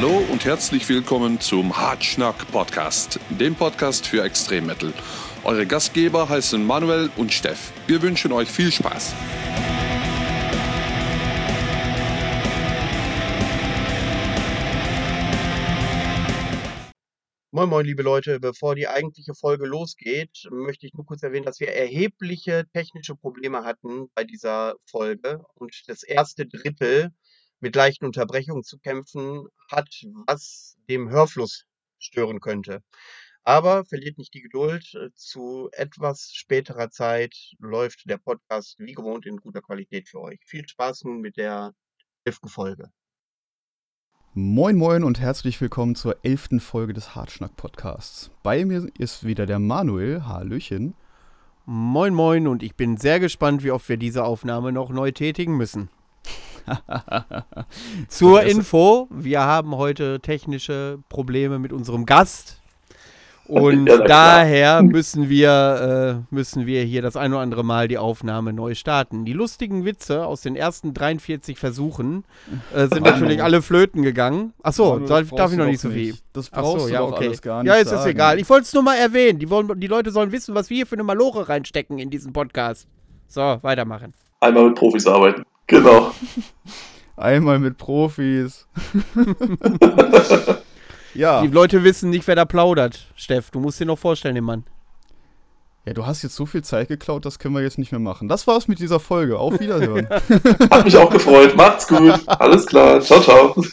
Hallo und herzlich willkommen zum Hartschnack Podcast, dem Podcast für Extremmetal. Eure Gastgeber heißen Manuel und Steff. Wir wünschen euch viel Spaß. Moin Moin, liebe Leute, bevor die eigentliche Folge losgeht, möchte ich nur kurz erwähnen, dass wir erhebliche technische Probleme hatten bei dieser Folge und das erste Drittel mit leichten Unterbrechungen zu kämpfen hat, was dem Hörfluss stören könnte. Aber verliert nicht die Geduld. Zu etwas späterer Zeit läuft der Podcast wie gewohnt in guter Qualität für euch. Viel Spaß nun mit der elften Folge. Moin Moin und herzlich willkommen zur elften Folge des Hartschnack Podcasts. Bei mir ist wieder der Manuel. Hallöchen. Moin Moin und ich bin sehr gespannt, wie oft wir diese Aufnahme noch neu tätigen müssen. Zur Info, wir haben heute technische Probleme mit unserem Gast. Und ja, daher müssen wir, äh, müssen wir hier das ein oder andere Mal die Aufnahme neu starten. Die lustigen Witze aus den ersten 43 Versuchen äh, sind natürlich alle flöten gegangen. Achso, darf, darf ich noch nicht so viel. Das brauchst so, ja, okay. alles gar nicht Ja, ist es egal. Ich wollte es nur mal erwähnen. Die, wollen, die Leute sollen wissen, was wir hier für eine Malore reinstecken in diesen Podcast. So, weitermachen. Einmal mit Profis arbeiten. Genau. Einmal mit Profis. ja. Die Leute wissen nicht, wer da plaudert, Steff. Du musst dir noch vorstellen, den Mann. Ja, du hast jetzt so viel Zeit geklaut, das können wir jetzt nicht mehr machen. Das war's mit dieser Folge. Auf Wiederhören. Hat mich auch gefreut. Macht's gut. Alles klar. Ciao, ciao.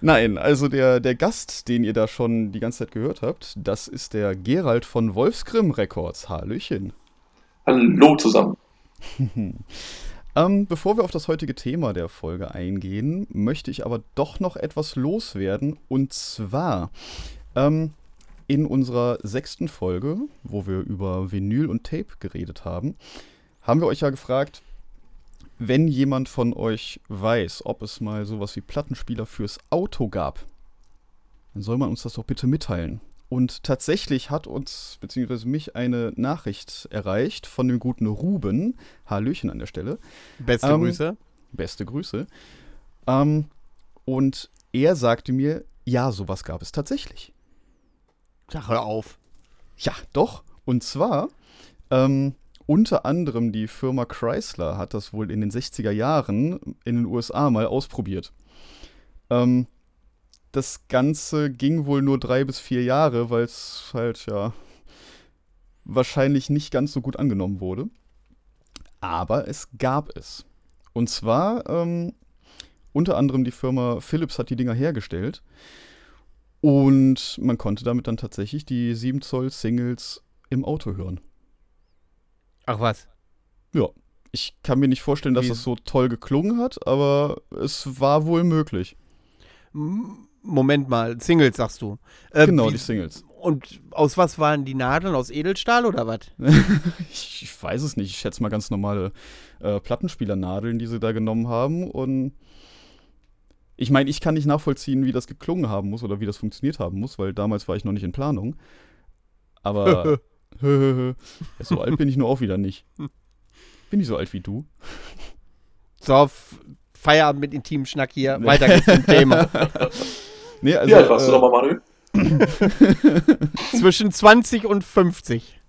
Nein, also der, der Gast, den ihr da schon die ganze Zeit gehört habt, das ist der Gerald von Wolfsgrim Records. Hallöchen. Hallo zusammen. Ähm, bevor wir auf das heutige Thema der Folge eingehen, möchte ich aber doch noch etwas loswerden. Und zwar ähm, in unserer sechsten Folge, wo wir über Vinyl und Tape geredet haben, haben wir euch ja gefragt, wenn jemand von euch weiß, ob es mal sowas wie Plattenspieler fürs Auto gab, dann soll man uns das doch bitte mitteilen. Und tatsächlich hat uns, beziehungsweise mich, eine Nachricht erreicht von dem guten Ruben. Hallöchen an der Stelle. Beste ähm, Grüße. Beste Grüße. Ähm, und er sagte mir, ja, sowas gab es tatsächlich. Sag hör auf. Ja, doch. Und zwar, ähm, unter anderem die Firma Chrysler hat das wohl in den 60er Jahren in den USA mal ausprobiert. Ähm, das Ganze ging wohl nur drei bis vier Jahre, weil es halt ja wahrscheinlich nicht ganz so gut angenommen wurde. Aber es gab es. Und zwar ähm, unter anderem die Firma Philips hat die Dinger hergestellt. Und man konnte damit dann tatsächlich die 7 Zoll Singles im Auto hören. Ach was? Ja. Ich kann mir nicht vorstellen, dass Wie? das so toll geklungen hat, aber es war wohl möglich. Moment mal, Singles sagst du. Äh, genau, wie, die Singles. Und aus was waren die Nadeln? Aus Edelstahl oder was? ich, ich, weiß es nicht. Ich schätze mal ganz normale äh, Plattenspielernadeln, die sie da genommen haben. Und ich meine, ich kann nicht nachvollziehen, wie das geklungen haben muss oder wie das funktioniert haben muss, weil damals war ich noch nicht in Planung. Aber so alt bin ich nur auch wieder nicht. Bin ich so alt wie du? So, Feierabend mit intimem Schnack hier. Weiter geht's zum Thema. Nee, also, Wie alt warst äh, du nochmal, Manuel? Zwischen 20 und 50.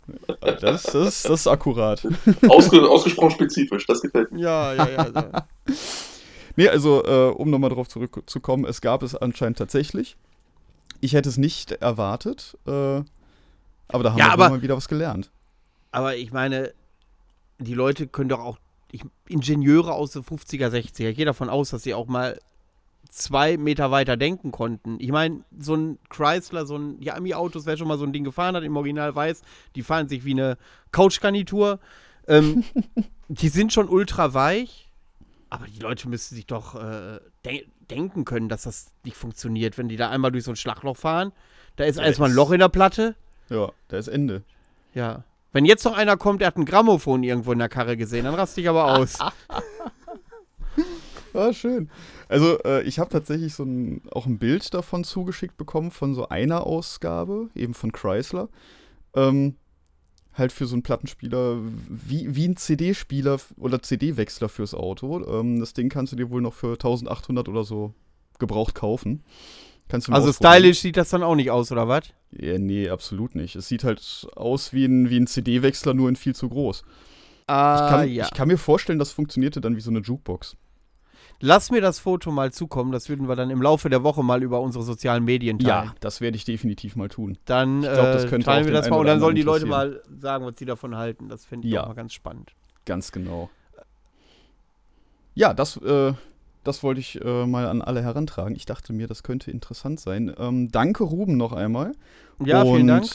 Das, das, das ist akkurat. Ausge, ausgesprochen spezifisch, das gefällt mir. Ja, ja, ja. ja. nee, also, äh, um nochmal drauf zurückzukommen, es gab es anscheinend tatsächlich. Ich hätte es nicht erwartet, äh, aber da haben ja, wir aber, mal wieder was gelernt. Aber ich meine, die Leute können doch auch, ich, Ingenieure aus den 50er, 60er, ich gehe davon aus, dass sie auch mal zwei Meter weiter denken konnten. Ich meine, so ein Chrysler, so ein Yami-Autos, wer schon mal so ein Ding gefahren hat, im Original weiß, die fahren sich wie eine Couchgarnitur. Ähm, die sind schon ultra weich, aber die Leute müssen sich doch äh, de denken können, dass das nicht funktioniert, wenn die da einmal durch so ein Schlagloch fahren. Da ist ja, erstmal ein Loch in der Platte. Ja, da ist Ende. Ja. Wenn jetzt noch einer kommt, der hat ein Grammophon irgendwo in der Karre gesehen, dann raste ich aber aus. Ah, schön. Also, äh, ich habe tatsächlich so ein, auch ein Bild davon zugeschickt bekommen, von so einer Ausgabe, eben von Chrysler. Ähm, halt für so einen Plattenspieler, wie, wie ein CD-Spieler oder CD-Wechsler fürs Auto. Ähm, das Ding kannst du dir wohl noch für 1800 oder so gebraucht kaufen. Kannst du mal Also ausprobieren. stylisch sieht das dann auch nicht aus, oder was? Ja, nee, absolut nicht. Es sieht halt aus wie ein, wie ein CD-Wechsler, nur in viel zu groß. Ah, Ich kann, ja. ich kann mir vorstellen, das funktionierte dann wie so eine Jukebox. Lass mir das Foto mal zukommen. Das würden wir dann im Laufe der Woche mal über unsere sozialen Medien teilen. das werde ich definitiv mal tun. Dann Ich glaub, das äh, könnte teilen wir das mal und dann sollen die Leute mal sagen, was sie davon halten. Das finde ich Ja. auch mal ganz spannend. Ganz genau. Ja, das, äh, das wollte ich äh, mal an alle herantragen. Ich dachte mir, das könnte interessant sein. Ähm, danke, Ruben, noch einmal. Ja, vielen Und Dank.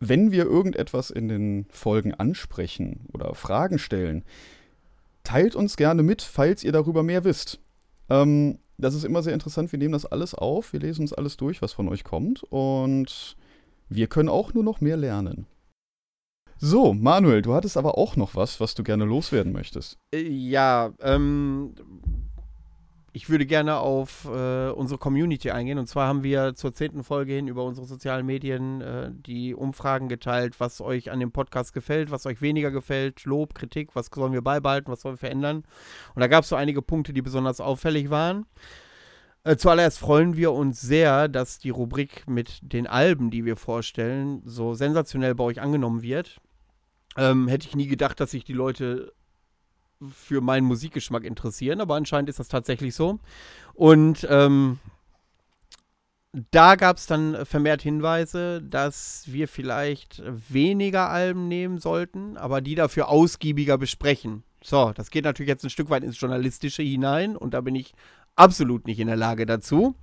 Wenn wir irgendetwas in den Folgen ansprechen oder Fragen stellen, teilt uns gerne mit, falls ihr darüber mehr wisst. Ähm, das ist immer sehr interessant. Wir nehmen das alles auf, wir lesen uns alles durch, was von euch kommt. Und wir können auch nur noch mehr lernen. So, Manuel, du hattest aber auch noch was, was du gerne loswerden möchtest. Äh, Ja, ähm, ich würde gerne auf äh, unsere Community eingehen. Und zwar haben wir zur zehnten Folge hin über unsere sozialen Medien äh, die Umfragen geteilt, was euch an dem Podcast gefällt, was euch weniger gefällt, Lob, Kritik, was sollen wir beibehalten, was sollen wir verändern. Und da gab es so einige Punkte, die besonders auffällig waren. Äh, zuallererst freuen wir uns sehr, dass die Rubrik mit den Alben, die wir vorstellen, so sensationell bei euch angenommen wird. Ähm, hätte ich nie gedacht, dass sich die Leute für meinen Musikgeschmack interessieren, aber anscheinend ist das tatsächlich so. Und ähm, da gab es dann vermehrt Hinweise, dass wir vielleicht weniger Alben nehmen sollten, aber die dafür ausgiebiger besprechen. So, das geht natürlich jetzt ein Stück weit ins Journalistische hinein und da bin ich absolut nicht in der Lage dazu.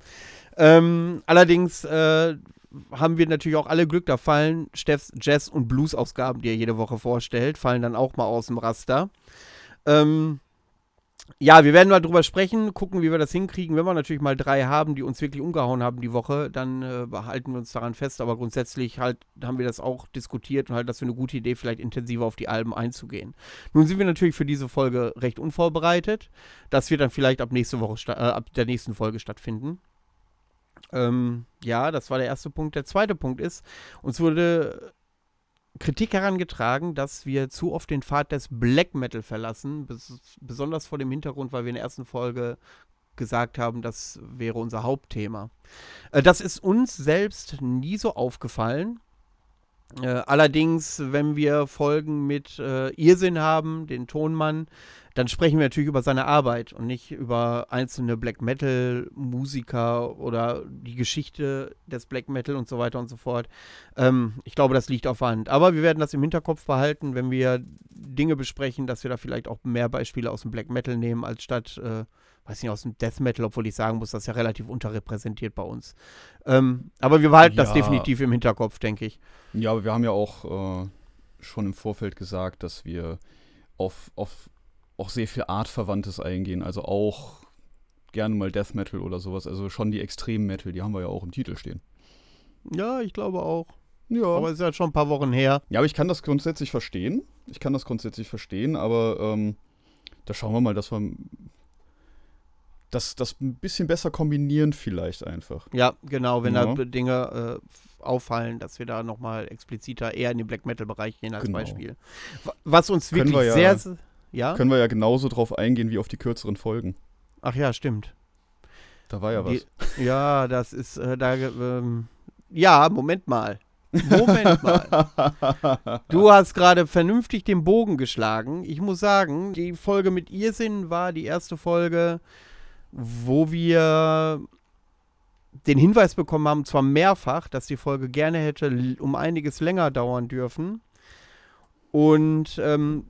Ähm, allerdings äh, haben wir natürlich auch alle Glück, da fallen Steffs Jazz- und Blues-Ausgaben, die er jede Woche vorstellt, fallen dann auch mal aus dem Raster. Ähm, ja, wir werden mal drüber sprechen, gucken, wie wir das hinkriegen. Wenn wir natürlich mal drei haben, die uns wirklich umgehauen haben die Woche, dann äh, behalten wir uns daran fest. Aber grundsätzlich halt haben wir das auch diskutiert und halt, das für eine gute Idee, vielleicht intensiver auf die Alben einzugehen. Nun sind wir natürlich für diese Folge recht unvorbereitet. Das wird dann vielleicht ab nächste Woche, äh, ab der nächsten Folge stattfinden. Ähm, ja, das war der erste Punkt. Der zweite Punkt ist, uns wurde Kritik herangetragen, dass wir zu oft den Pfad des Black Metal verlassen, bes besonders vor dem Hintergrund, weil wir in der ersten Folge gesagt haben, das wäre unser Hauptthema. Äh, das ist uns selbst nie so aufgefallen. Äh, allerdings, wenn wir Folgen mit äh, Irrsinn haben, den Tonmann, dann sprechen wir natürlich über seine Arbeit und nicht über einzelne Black Metal Musiker oder die Geschichte des Black Metal und so weiter und so fort. Ähm, ich glaube, das liegt auf der Hand. Aber wir werden das im Hinterkopf behalten, wenn wir Dinge besprechen, dass wir da vielleicht auch mehr Beispiele aus dem Black Metal nehmen, als statt, äh, weiß nicht, aus dem Death Metal, obwohl ich sagen muss, das ist ja relativ unterrepräsentiert bei uns. Ähm, aber wir behalten das Ja. definitiv im Hinterkopf, denke ich. Ja, aber wir haben ja auch äh, schon im Vorfeld gesagt, dass wir auf, auf auch sehr viel Artverwandtes eingehen. Also auch gerne mal Death Metal oder sowas. Also schon die Extrem Metal, die haben wir ja auch im Titel stehen. Ja, ich glaube auch. Ja. Aber es ist ja schon ein paar Wochen her. Ja, aber ich kann das grundsätzlich verstehen. Ich kann das grundsätzlich verstehen, aber ähm, da schauen wir mal, dass wir das, das ein bisschen besser kombinieren vielleicht einfach. Ja, genau, wenn Ja. da Dinge äh, auffallen, dass wir da nochmal expliziter eher in den Black Metal-Bereich gehen als Genau. Beispiel. Wa- Was uns wirklich wir ja- sehr. Ja? Können wir ja genauso drauf eingehen wie auf die kürzeren Folgen. Ach ja, stimmt. Da war ja was. Die, ja, das ist äh, da. Ähm, ja, Moment mal. Moment mal. Du hast gerade vernünftig den Bogen geschlagen. Ich muss sagen, die Folge mit Irrsinn war die erste Folge, wo wir den Hinweis bekommen haben, zwar mehrfach, dass die Folge gerne hätte um einiges länger dauern dürfen. Und ähm,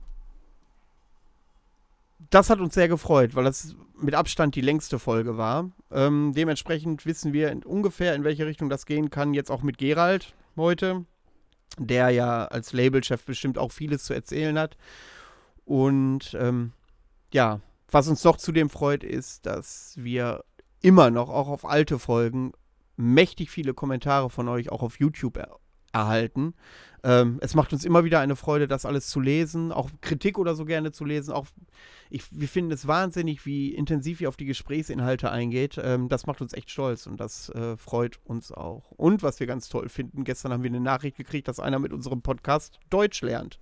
das hat uns sehr gefreut, weil das mit Abstand die längste Folge war. Ähm, dementsprechend wissen wir in, ungefähr, in welche Richtung das gehen kann, jetzt auch mit Gerald heute, der ja als Labelchef bestimmt auch vieles zu erzählen hat. Und ähm, ja, was uns noch zudem freut, ist, dass wir immer noch, auch auf alte Folgen, mächtig viele Kommentare von euch auch auf YouTube erhalten. Ähm, es macht uns immer wieder eine Freude, das alles zu lesen, auch Kritik oder so gerne zu lesen. Auch ich, wir finden es wahnsinnig, wie intensiv ihr auf die Gesprächsinhalte eingeht. Ähm, das macht uns echt stolz und das äh, freut uns auch. Und was wir ganz toll finden, gestern haben wir eine Nachricht gekriegt, dass einer mit unserem Podcast Deutsch lernt.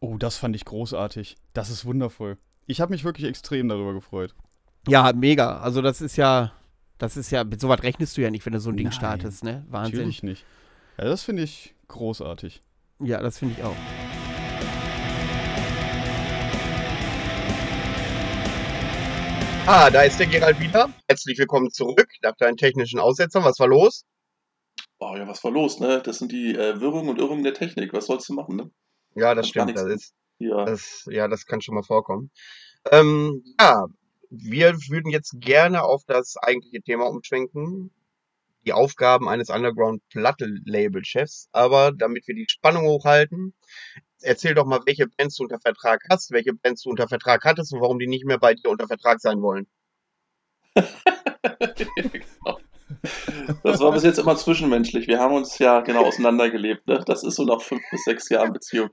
Oh, das fand ich großartig. Das ist wundervoll. Ich habe mich wirklich extrem darüber gefreut. Ja, mega. Also das ist ja, das ist ja, mit sowas rechnest du ja nicht, wenn du so ein Ding Nein, startest, ne? Wahnsinn. Natürlich nicht. Ja, das finde ich großartig. Ja, das finde ich auch. Ah, da ist der Gerald wieder. Herzlich willkommen zurück nach deinen technischen Aussetzern. Was war los? Oh ja, was war los, ne? Das sind die äh, Wirrungen und Irrungen der Technik. Was sollst du machen, ne? Ja, das Kann gar stimmt. Das ist, Ja. das, ja, das kann schon mal vorkommen. Ähm, ja, wir würden jetzt gerne auf das eigentliche Thema umschwenken. Die Aufgaben eines Underground-Platte-Label-Chefs. Aber damit wir die Spannung hochhalten, erzähl doch mal, welche Bands du unter Vertrag hast, welche Bands du unter Vertrag hattest und warum die nicht mehr bei dir unter Vertrag sein wollen. Das war bis jetzt immer zwischenmenschlich. Wir haben uns ja genau auseinandergelebt. Ne? Das ist so nach fünf bis sechs Jahren Beziehung.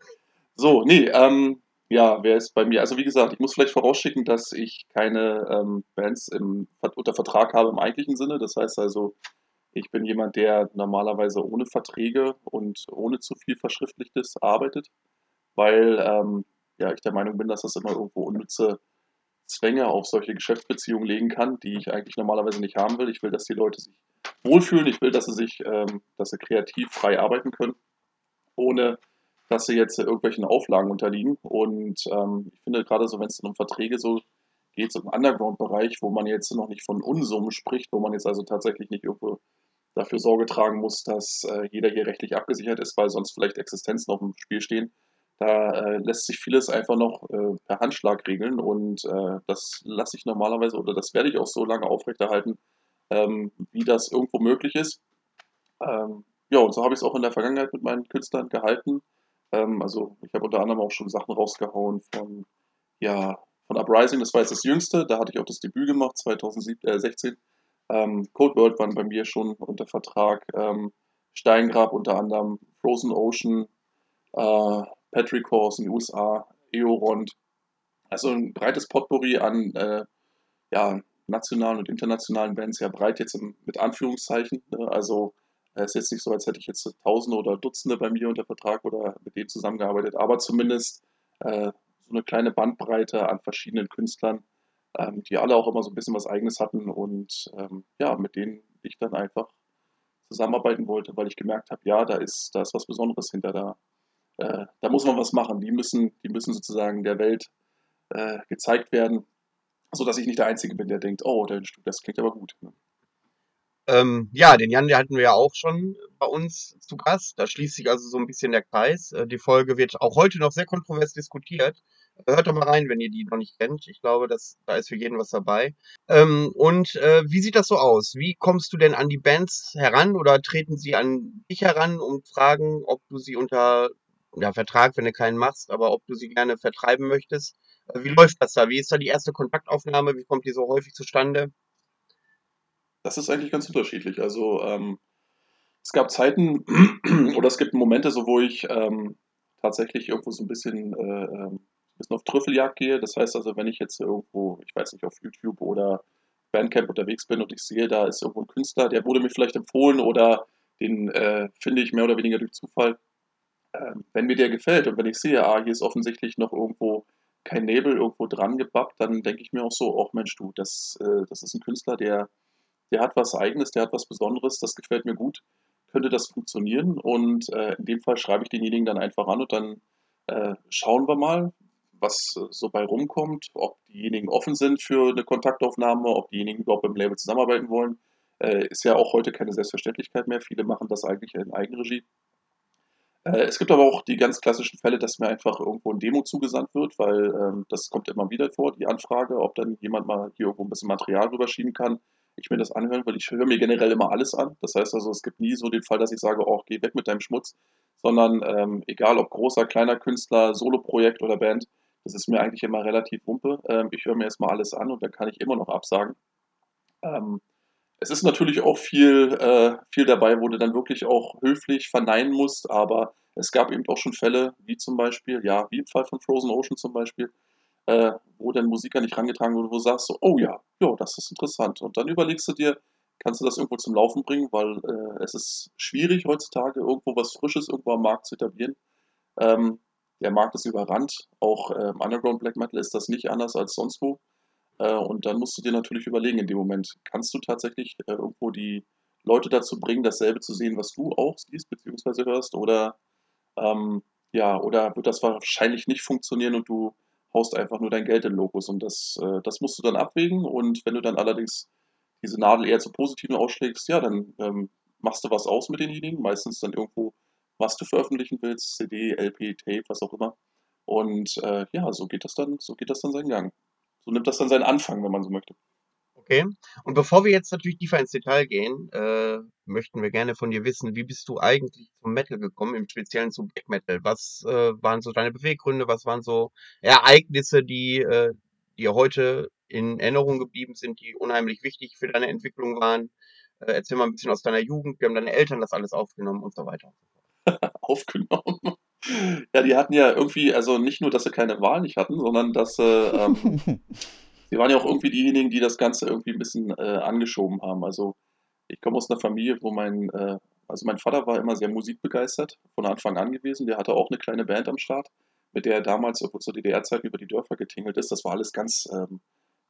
So, nee, ähm, ja, wer ist bei mir? Also wie gesagt, ich muss vielleicht vorausschicken, dass ich keine ähm, Bands im, unter Vertrag habe im eigentlichen Sinne. Das heißt also, ich bin jemand, der normalerweise ohne Verträge und ohne zu viel Verschriftlichtes arbeitet, weil ähm, ja, ich der Meinung bin, dass das immer irgendwo unnütze Zwänge auf solche Geschäftsbeziehungen legen kann, die ich eigentlich normalerweise nicht haben will. Ich will, dass die Leute sich wohlfühlen. Ich will, dass sie sich, ähm, dass sie kreativ frei arbeiten können, ohne dass sie jetzt irgendwelchen Auflagen unterliegen. Und ähm, ich finde gerade so, wenn es um Verträge so geht, so im Underground-Bereich, wo man jetzt noch nicht von Unsummen spricht, wo man jetzt also tatsächlich nicht irgendwo dafür Sorge tragen muss, dass äh, jeder hier rechtlich abgesichert ist, weil sonst vielleicht Existenzen auf dem Spiel stehen. Da äh, lässt sich vieles einfach noch äh, per Handschlag regeln und äh, das lasse ich normalerweise oder das werde ich auch so lange aufrechterhalten, ähm, wie das irgendwo möglich ist. Ähm, ja, und so habe ich es auch in der Vergangenheit mit meinen Künstlern gehalten. Ähm, also ich habe unter anderem auch schon Sachen rausgehauen von, ja, von Uprising, das war jetzt das jüngste, da hatte ich auch das Debüt gemacht, 2016. Ähm, Cold World waren bei mir schon unter Vertrag. Ähm, Steingrab unter anderem, Frozen Ocean, äh, Patrick Horse in den USA, Eorond. Also ein breites Potpourri an äh, ja, nationalen und internationalen Bands, ja breit jetzt im, mit Anführungszeichen. Ne? Also es ist jetzt nicht so, als hätte ich jetzt Tausende oder Dutzende bei mir unter Vertrag oder mit denen zusammengearbeitet, aber zumindest äh, so eine kleine Bandbreite an verschiedenen Künstlern, ähm, die alle auch immer so ein bisschen was Eigenes hatten und ähm, ja, mit denen ich dann einfach zusammenarbeiten wollte, weil ich gemerkt habe, ja, da ist, da ist was Besonderes hinter da. Äh, da muss man was machen. Die müssen, die müssen sozusagen der Welt äh, gezeigt werden, sodass ich nicht der Einzige bin, der denkt, oh, das klingt aber gut. Ne? Ähm, ja, den Jan, den hatten wir ja auch schon bei uns zu Gast. Da schließt sich also so ein bisschen der Kreis. Äh, die Folge wird auch heute noch sehr kontrovers diskutiert. Hört doch mal rein, wenn ihr die noch nicht kennt. Ich glaube, dass, da ist für jeden was dabei. Ähm, und äh, wie sieht das so aus? Wie kommst du denn an die Bands heran oder treten sie an dich heran und fragen, ob du sie unter ja, Vertrag, wenn du keinen machst, aber ob du sie gerne vertreiben möchtest? Äh, wie läuft das da? Wie ist da die erste Kontaktaufnahme? Wie kommt die so häufig zustande? Das ist eigentlich ganz unterschiedlich. Also ähm, es gab Zeiten oder es gibt Momente, so wo ich ähm, tatsächlich irgendwo so ein bisschen, äh, ein bisschen auf Trüffeljagd gehe. Das heißt also, wenn ich jetzt irgendwo, ich weiß nicht, auf YouTube oder Bandcamp unterwegs bin und ich sehe, da ist irgendwo ein Künstler, der wurde mir vielleicht empfohlen oder den äh, finde ich mehr oder weniger durch Zufall. Ähm, wenn mir der gefällt und wenn ich sehe, ah, hier ist offensichtlich noch irgendwo kein Nebel irgendwo dran gebappt, dann denke ich mir auch so, ach Mensch, du, das, äh, das ist ein Künstler, der der hat was Eigenes, der hat was Besonderes, das gefällt mir gut, könnte das funktionieren und äh, in dem Fall schreibe ich denjenigen dann einfach an und dann äh, schauen wir mal, was äh, so bei rumkommt, ob diejenigen offen sind für eine Kontaktaufnahme, ob diejenigen überhaupt beim Label zusammenarbeiten wollen. Äh, ist ja auch heute keine Selbstverständlichkeit mehr. Viele machen das eigentlich in Eigenregie. Äh, es gibt aber auch die ganz klassischen Fälle, dass mir einfach irgendwo ein Demo zugesandt wird, weil ähm, das kommt immer wieder vor, die Anfrage, ob dann jemand mal hier irgendwo ein bisschen Material rüberschieben kann ich mir das anhören, weil ich höre mir generell immer alles an. Das heißt also, es gibt nie so den Fall, dass ich sage, oh, geh weg mit deinem Schmutz, sondern ähm, egal ob großer, kleiner Künstler, Soloprojekt oder Band, das ist mir eigentlich immer relativ wumpe. Ähm, ich höre mir erstmal alles an und dann kann ich immer noch absagen. Ähm, es ist natürlich auch viel, äh, viel dabei, wo du dann wirklich auch höflich verneinen musst, aber es gab eben auch schon Fälle, wie zum Beispiel, ja, wie im Fall von Frozen Ocean zum Beispiel, äh, wo dein Musiker nicht rangetragen wurde, wo du sagst so, oh ja, ja, das ist interessant. Und dann überlegst du dir, kannst du das irgendwo zum Laufen bringen, weil äh, es ist schwierig heutzutage, irgendwo was Frisches irgendwo am Markt zu etablieren. Ähm, der Markt ist überrannt. Auch im Underground Black Metal ist das nicht anders als sonst wo. Äh, und dann musst du dir natürlich überlegen in dem Moment, kannst du tatsächlich äh, irgendwo die Leute dazu bringen, dasselbe zu sehen, was du auch siehst bzw. hörst? Oder ähm, ja, oder wird das wahrscheinlich nicht funktionieren und du haust einfach nur dein Geld in Logos und das, äh, das musst du dann abwägen und wenn du dann allerdings diese Nadel eher zu positiven ausschlägst, ja, dann ähm, machst du was aus mit denjenigen, meistens dann irgendwo, was du veröffentlichen willst, CD, LP, Tape, was auch immer. Und äh, ja, so geht das dann, so geht das dann seinen Gang. So nimmt das dann seinen Anfang, wenn man so möchte. Okay. Und bevor wir jetzt natürlich tiefer ins Detail gehen, äh, möchten wir gerne von dir wissen, wie bist du eigentlich zum Metal gekommen, im Speziellen zum Black Metal? Was äh, waren so deine Beweggründe? Was waren so Ereignisse, die äh, dir heute in Erinnerung geblieben sind, die unheimlich wichtig für deine Entwicklung waren? Äh, erzähl mal ein bisschen aus deiner Jugend. Wie haben deine Eltern das alles aufgenommen und so weiter? aufgenommen. Ja, die hatten ja irgendwie, also nicht nur, dass sie keine Wahl nicht hatten, sondern dass sie, ähm, sie waren ja auch irgendwie diejenigen, die das Ganze irgendwie ein bisschen äh, angeschoben haben. Also ich komme aus einer Familie, wo mein, äh, also mein Vater war immer sehr musikbegeistert, von Anfang an gewesen. Der hatte auch eine kleine Band am Start, mit der er damals zur DDR-Zeit über die Dörfer getingelt ist. Das war alles ganz, ähm,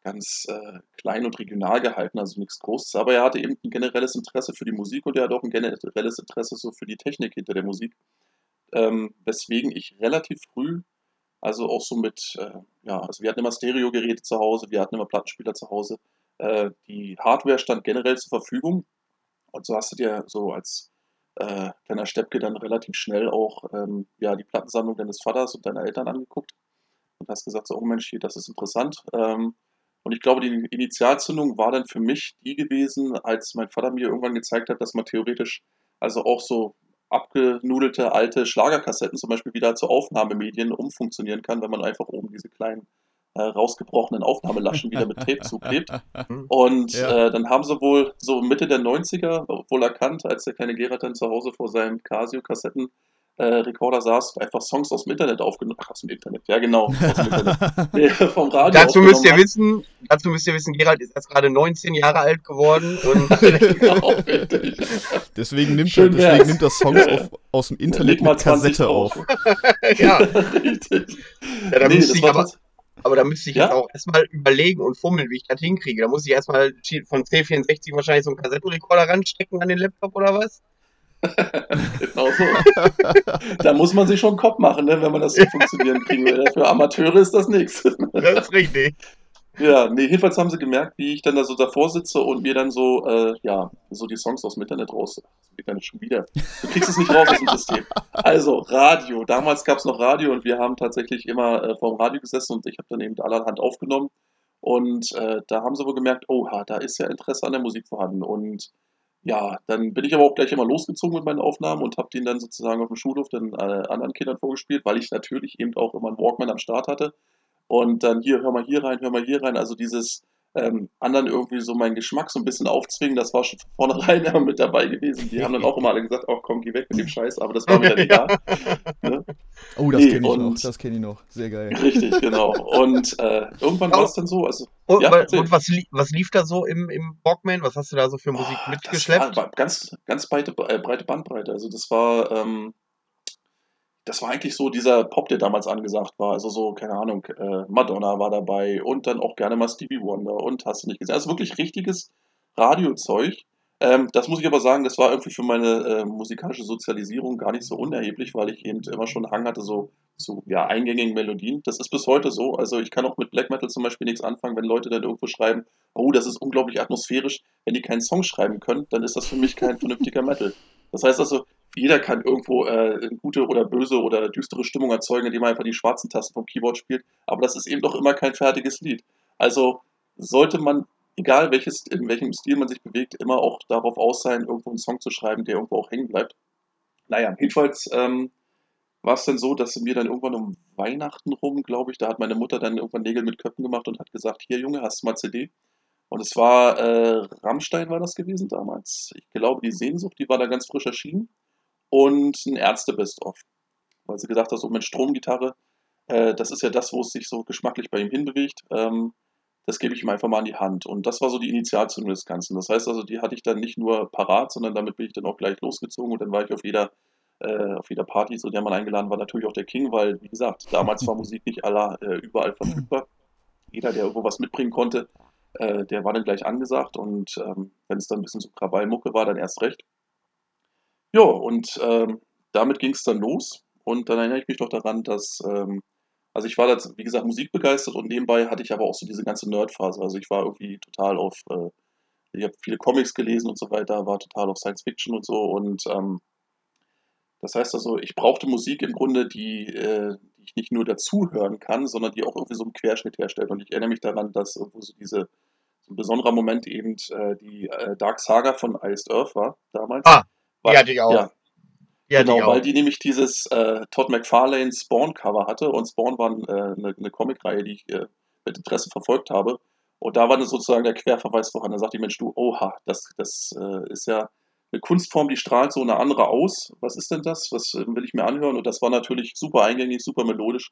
ganz äh, klein und regional gehalten, also nichts Großes. Aber er hatte eben ein generelles Interesse für die Musik und er hat auch ein generelles Interesse so für die Technik hinter der Musik. Ähm, weswegen ich relativ früh, also auch so mit, äh, ja, also wir hatten immer Stereogeräte zu Hause, wir hatten immer Plattenspieler zu Hause. Äh, die Hardware stand generell zur Verfügung und so hast du dir so als äh, kleiner Steppke dann relativ schnell auch ähm, ja, die Plattensammlung deines Vaters und deiner Eltern angeguckt und hast gesagt, so, oh Mensch, hier, das ist interessant. Ähm, und ich glaube, die Initialzündung war dann für mich die gewesen, als mein Vater mir irgendwann gezeigt hat, dass man theoretisch also auch so abgenudelte alte Schlagerkassetten zum Beispiel wieder zu Aufnahmemedien umfunktionieren kann, wenn man einfach oben diese kleinen äh, rausgebrochenen Aufnahmelaschen wieder mit Tape zuklebt. Und ja. äh, dann haben sie wohl so Mitte der 90er wohl erkannt, als der kleine Gerard dann zu Hause vor seinem Casio-Kassetten äh, Recorder saß, einfach Songs aus dem Internet aufgenommen. Ach, aus dem Internet, ja genau. Aus dem Internet. nee, vom Radio dazu müsst ihr wissen, dazu müsst ihr wissen, Gerald ist erst gerade 19 Jahre alt geworden und genau, deswegen nimmt er, deswegen nimmt er Songs auf, aus dem Internet mit Kassette auf. ja, richtig. Ja, da nee, müsste ich aber, aber da müsste ich ja? jetzt auch erstmal überlegen und fummeln, wie ich das hinkriege. Da muss ich erstmal von C64 wahrscheinlich so einen Kassettenrekorder ranstecken an den Laptop oder was? genau so. da muss man sich schon einen Kopf machen, ne, wenn man das so funktionieren kriegen will. Für Amateure ist das nichts. das ist richtig. Ja, nee, jedenfalls haben sie gemerkt, wie ich dann da so davor sitze und mir dann so, äh, ja, so die Songs aus dem Internet raus. Das geht dann schon wieder. Du kriegst es nicht raus aus dem System. Also, Radio. Damals gab es noch Radio und wir haben tatsächlich immer äh, vor dem Radio gesessen und ich habe dann eben allerhand aufgenommen. Und äh, da haben sie wohl gemerkt, oh, da ist ja Interesse an der Musik vorhanden. Und ja, dann bin ich aber auch gleich immer losgezogen mit meinen Aufnahmen und habe den dann sozusagen auf dem Schulhof den äh, anderen Kindern vorgespielt, weil ich natürlich eben auch immer einen Walkman am Start hatte. Und dann hier, hör mal hier rein, hör mal hier rein. Also dieses ähm, anderen irgendwie so meinen Geschmack so ein bisschen aufzwingen, das war schon von vornherein ja mit dabei gewesen. Die haben dann auch immer alle gesagt, ach komm, geh weg mit dem Scheiß, aber das war mir dann egal. ne? Oh, das nee, kenne ich noch, das kenne ich noch. Sehr geil. Richtig, genau. Und äh, irgendwann war es dann so, also. Und, ja, und was, was, lief da so im, im Walkman? Was hast du da so für Musik oh, mitgeschleppt? Das war ganz, ganz breite, äh, breite Bandbreite. Also das war, ähm, das war eigentlich so dieser Pop, der damals angesagt war. Also so, keine Ahnung, äh, Madonna war dabei und dann auch gerne mal Stevie Wonder und hast du nicht gesehen. Also wirklich richtiges Radiozeug. Ähm, das muss ich aber sagen, das war irgendwie für meine äh, musikalische Sozialisierung gar nicht so unerheblich, weil ich eben immer schon Hang hatte, so zu ja, eingängigen Melodien. Das ist bis heute so. Also ich kann auch mit Black Metal zum Beispiel nichts anfangen, wenn Leute dann irgendwo schreiben, oh, das ist unglaublich atmosphärisch. Wenn die keinen Song schreiben können, dann ist das für mich kein vernünftiger Metal. Das heißt also, jeder kann irgendwo äh, eine gute oder böse oder düstere Stimmung erzeugen, indem er einfach die schwarzen Tasten vom Keyboard spielt. Aber das ist eben doch immer kein fertiges Lied. Also sollte man, egal welches, in welchem Stil man sich bewegt, immer auch darauf aus sein, irgendwo einen Song zu schreiben, der irgendwo auch hängen bleibt. Naja, jedenfalls ähm, war es dann so, dass mir dann irgendwann um Weihnachten rum, glaube ich, da hat meine Mutter dann irgendwann Nägel mit Köpfen gemacht und hat gesagt, hier Junge, hast du mal CD? Und es war, äh, Rammstein war das gewesen damals. Ich glaube, die Sehnsucht, die war da ganz frisch erschienen und ein Ärzte-Best-of. Weil sie gesagt hat, so mit Stromgitarre, äh, das ist ja das, wo es sich so geschmacklich bei ihm hinbewegt. Ähm, das gebe ich ihm einfach mal in die Hand. Und das war so die Initialzündung des Ganzen. Das heißt also, die hatte ich dann nicht nur parat, sondern damit bin ich dann auch gleich losgezogen und dann war ich auf jeder, äh, auf jeder Party, zu der man eingeladen war, natürlich auch der King, weil, wie gesagt, damals war Musik nicht aller, äh, überall verfügbar. jeder, der irgendwo was mitbringen konnte, äh, der war dann gleich angesagt und ähm, wenn es dann ein bisschen so Krawallmucke war, dann erst recht. Ja, und ähm, damit ging es dann los und dann erinnere ich mich noch daran, dass, ähm, also ich war da, wie gesagt, musikbegeistert und nebenbei hatte ich aber auch so diese ganze Nerdphase. Also ich war irgendwie total auf, äh, ich habe viele Comics gelesen und so weiter, war total auf Science Fiction und so und ähm, das heißt also, ich brauchte Musik im Grunde, die, äh, die ich nicht nur dazuhören kann, sondern die auch irgendwie so einen Querschnitt herstellt. Und ich erinnere mich daran, dass irgendwo so diese so ein besonderer Moment eben äh, die äh, Dark Saga von Iced Earth war damals. Ah, Weil- die hatte ich auch. Ja, Die genau, auch. weil die nämlich dieses äh, Todd McFarlane Spawn-Cover hatte und Spawn war äh, eine, eine Comicreihe, die ich äh, mit Interesse verfolgt habe. Und da war dann sozusagen der Querverweis vorhanden. Da sagte die Mensch, du, oha, das, das äh, ist ja eine Kunstform, die strahlt so eine andere aus. Was ist denn das? Was äh, will ich mir anhören? Und das war natürlich super eingängig, super melodisch.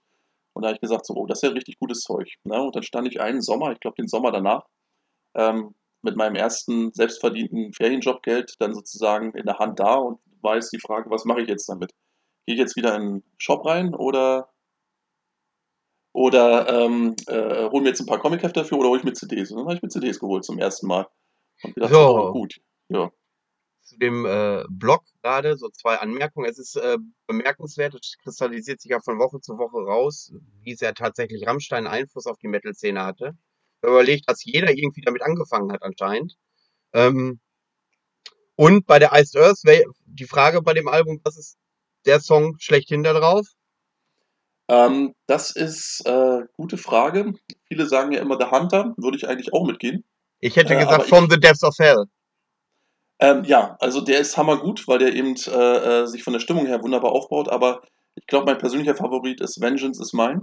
Und da habe ich gesagt, so, oh, das ist ja richtig gutes Zeug. Ne? Und dann stand ich einen Sommer, ich glaube den Sommer danach, ähm, mit meinem ersten selbstverdienten Ferienjobgeld dann sozusagen in der Hand da und war jetzt die Frage, was mache ich jetzt damit? Gehe ich jetzt wieder in den Shop rein oder oder ähm, äh, hol mir jetzt ein paar Comichefte dafür oder hole ich mir CDs? Und dann habe ich mir CDs geholt zum ersten Mal. Und gedacht, So. oh, gut. Ja. zu dem äh, Blog gerade so zwei Anmerkungen. Es ist äh, bemerkenswert, es kristallisiert sich ja von Woche zu Woche raus, wie sehr tatsächlich Rammstein Einfluss auf die Metal-Szene hatte. Überlegt, dass jeder irgendwie damit angefangen hat anscheinend. Ähm, und bei der Iced Earth, die Frage bei dem Album, was ist der Song schlechthin da drauf? Ähm, das ist äh, gute Frage. Viele sagen ja immer The Hunter, würde ich eigentlich auch mitgehen. Ich hätte Äh, gesagt, aber From ich- the Depths of Hell. Ähm, ja, also der ist hammergut, weil der eben äh, äh, sich von der Stimmung her wunderbar aufbaut, aber ich glaube, mein persönlicher Favorit ist Vengeance is Mine,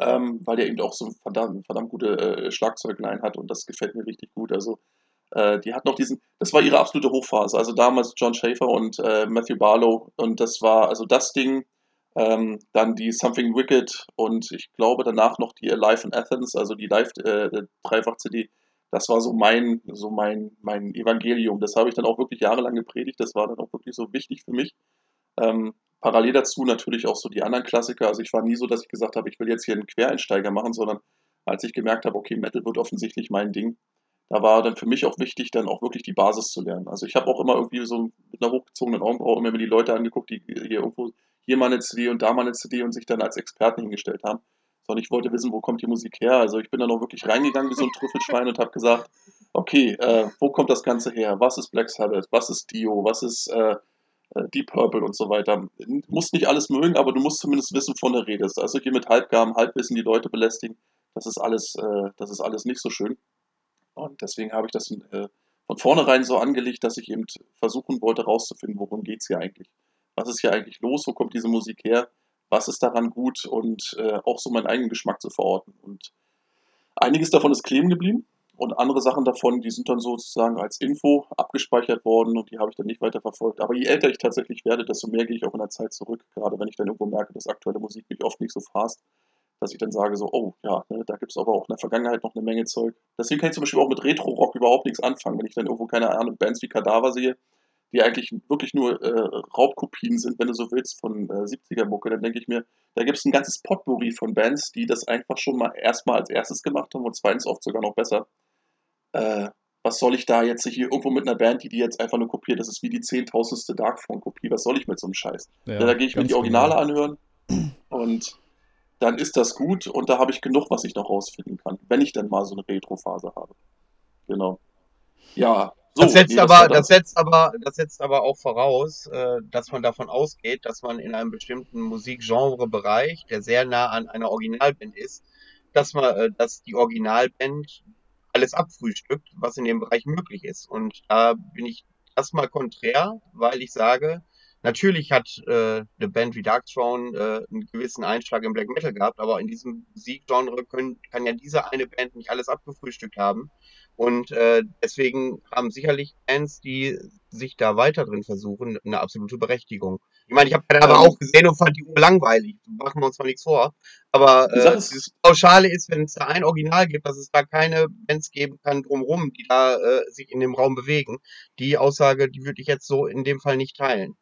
ähm, weil der eben auch so verdammt, verdammt gute äh, Schlagzeugline hat und das gefällt mir richtig gut. Also äh, die hat noch diesen, das war ihre absolute Hochphase, also damals John Schaefer und äh, Matthew Barlow und das war also das Ding, ähm, dann die Something Wicked und ich glaube danach noch die Alive in Athens, also die Live-Dreifach-CD, das war so mein, so mein, mein Evangelium. Das habe ich dann auch wirklich jahrelang gepredigt. Das war dann auch wirklich so wichtig für mich. Ähm, parallel dazu natürlich auch so die anderen Klassiker. Also ich war nie so, dass ich gesagt habe, ich will jetzt hier einen Quereinsteiger machen, sondern als ich gemerkt habe, okay, Metal wird offensichtlich mein Ding, da war dann für mich auch wichtig, dann auch wirklich die Basis zu lernen. Also ich habe auch immer irgendwie so mit einer hochgezogenen Augenbraue immer mir die Leute angeguckt, die hier irgendwo hier mal eine CD und da mal eine CD und sich dann als Experten hingestellt haben. Sondern ich wollte wissen, wo kommt die Musik her. Also ich bin dann auch wirklich reingegangen wie so ein Trüffelschwein und habe gesagt, okay, äh, wo kommt das Ganze her? Was ist Black Sabbath? Was ist Dio? Was ist äh, Deep Purple und so weiter? Du musst nicht alles mögen, aber du musst zumindest wissen, von der Rede ist. Also hier mit Halbgaben, Halbwissen die Leute belästigen, das ist alles, äh, das ist alles nicht so schön. Und deswegen habe ich das äh, von vornherein so angelegt, dass ich eben versuchen wollte, rauszufinden, worum geht es hier eigentlich. Was ist hier eigentlich los? Wo kommt diese Musik her? Was ist daran gut? Und äh, auch so meinen eigenen Geschmack zu verorten. Und einiges davon ist kleben geblieben. Und andere Sachen davon, die sind dann sozusagen als Info abgespeichert worden und die habe ich dann nicht weiter verfolgt. Aber je älter ich tatsächlich werde, desto mehr gehe ich auch in der Zeit zurück. Gerade wenn ich dann irgendwo merke, dass aktuelle Musik mich oft nicht so fasst, dass ich dann sage so, oh ja, ne, da gibt es aber auch in der Vergangenheit noch eine Menge Zeug. Deswegen kann ich zum Beispiel auch mit Retro-Rock überhaupt nichts anfangen, wenn ich dann irgendwo, keine Ahnung, Bands wie Kadaver sehe, die eigentlich wirklich nur äh, Raubkopien sind, wenn du so willst, von äh, 70er-Mucke, dann denke ich mir, da gibt es ein ganzes Potpourri von Bands, die das einfach schon mal erstmal als erstes gemacht haben und zweitens oft sogar noch besser. Äh, was soll ich da jetzt hier irgendwo mit einer Band, die die jetzt einfach nur kopiert? Das ist wie die zehntausendste Darkphone-Kopie. Was soll ich mit so einem Scheiß? Ja, da gehe ich mir die Originale genau. anhören und dann ist das gut und da habe ich genug, was ich noch rausfinden kann, wenn ich dann mal so eine Retro-Phase habe. Genau. Ja, so. das setzt aber, war das setzt aber, das setzt aber auch voraus, äh, dass man davon ausgeht, dass man in einem bestimmten Musikgenrebereich, der sehr nah an einer Originalband ist, dass man, äh, dass die Originalband alles abfrühstückt, was in dem Bereich möglich ist. Und da bin ich erstmal konträr, weil ich sage, natürlich hat äh, eine Band wie Darkthrone äh, einen gewissen Einschlag im Black Metal gehabt, aber in diesem Musikgenre kann ja diese eine Band nicht alles abgefrühstückt haben. Und äh, deswegen haben sicherlich Bands, die sich da weiter drin versuchen, eine absolute Berechtigung. Ich meine, ich habe aber Ähm. auch gesehen und fand die Uhr langweilig. Machen wir uns mal nichts vor. Aber äh, das Pauschale ist, wenn es da ein Original gibt, dass es da keine Bands geben kann drumherum, die da äh, sich in dem Raum bewegen. Die Aussage, die würde ich jetzt so in dem Fall nicht teilen.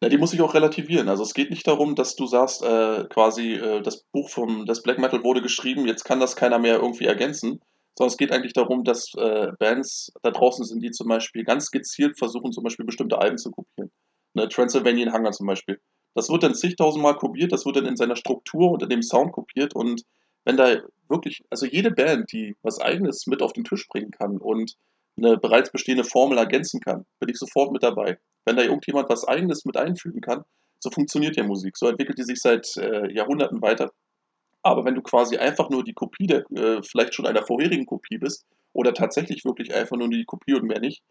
Na, die muss ich auch relativieren. Also es geht nicht darum, dass du sagst, äh, quasi, äh, das Buch vom das Black Metal wurde geschrieben, jetzt kann das keiner mehr irgendwie ergänzen, sondern es geht eigentlich darum, dass äh, Bands da draußen sind, die zum Beispiel ganz gezielt versuchen, zum Beispiel bestimmte Alben zu kopieren. Ne, Transylvanian Hunger zum Beispiel. Das wird dann zigtausendmal kopiert, das wird dann in seiner Struktur und in dem Sound kopiert und wenn da wirklich, also jede Band, die was Eigenes mit auf den Tisch bringen kann und eine bereits bestehende Formel ergänzen kann, bin ich sofort mit dabei. Wenn da irgendjemand was Eigenes mit einfügen kann, so funktioniert ja Musik. So entwickelt die sich seit äh, Jahrhunderten weiter. Aber wenn du quasi einfach nur die Kopie der, äh, vielleicht schon einer vorherigen Kopie bist, oder tatsächlich wirklich einfach nur die Kopie und mehr nicht,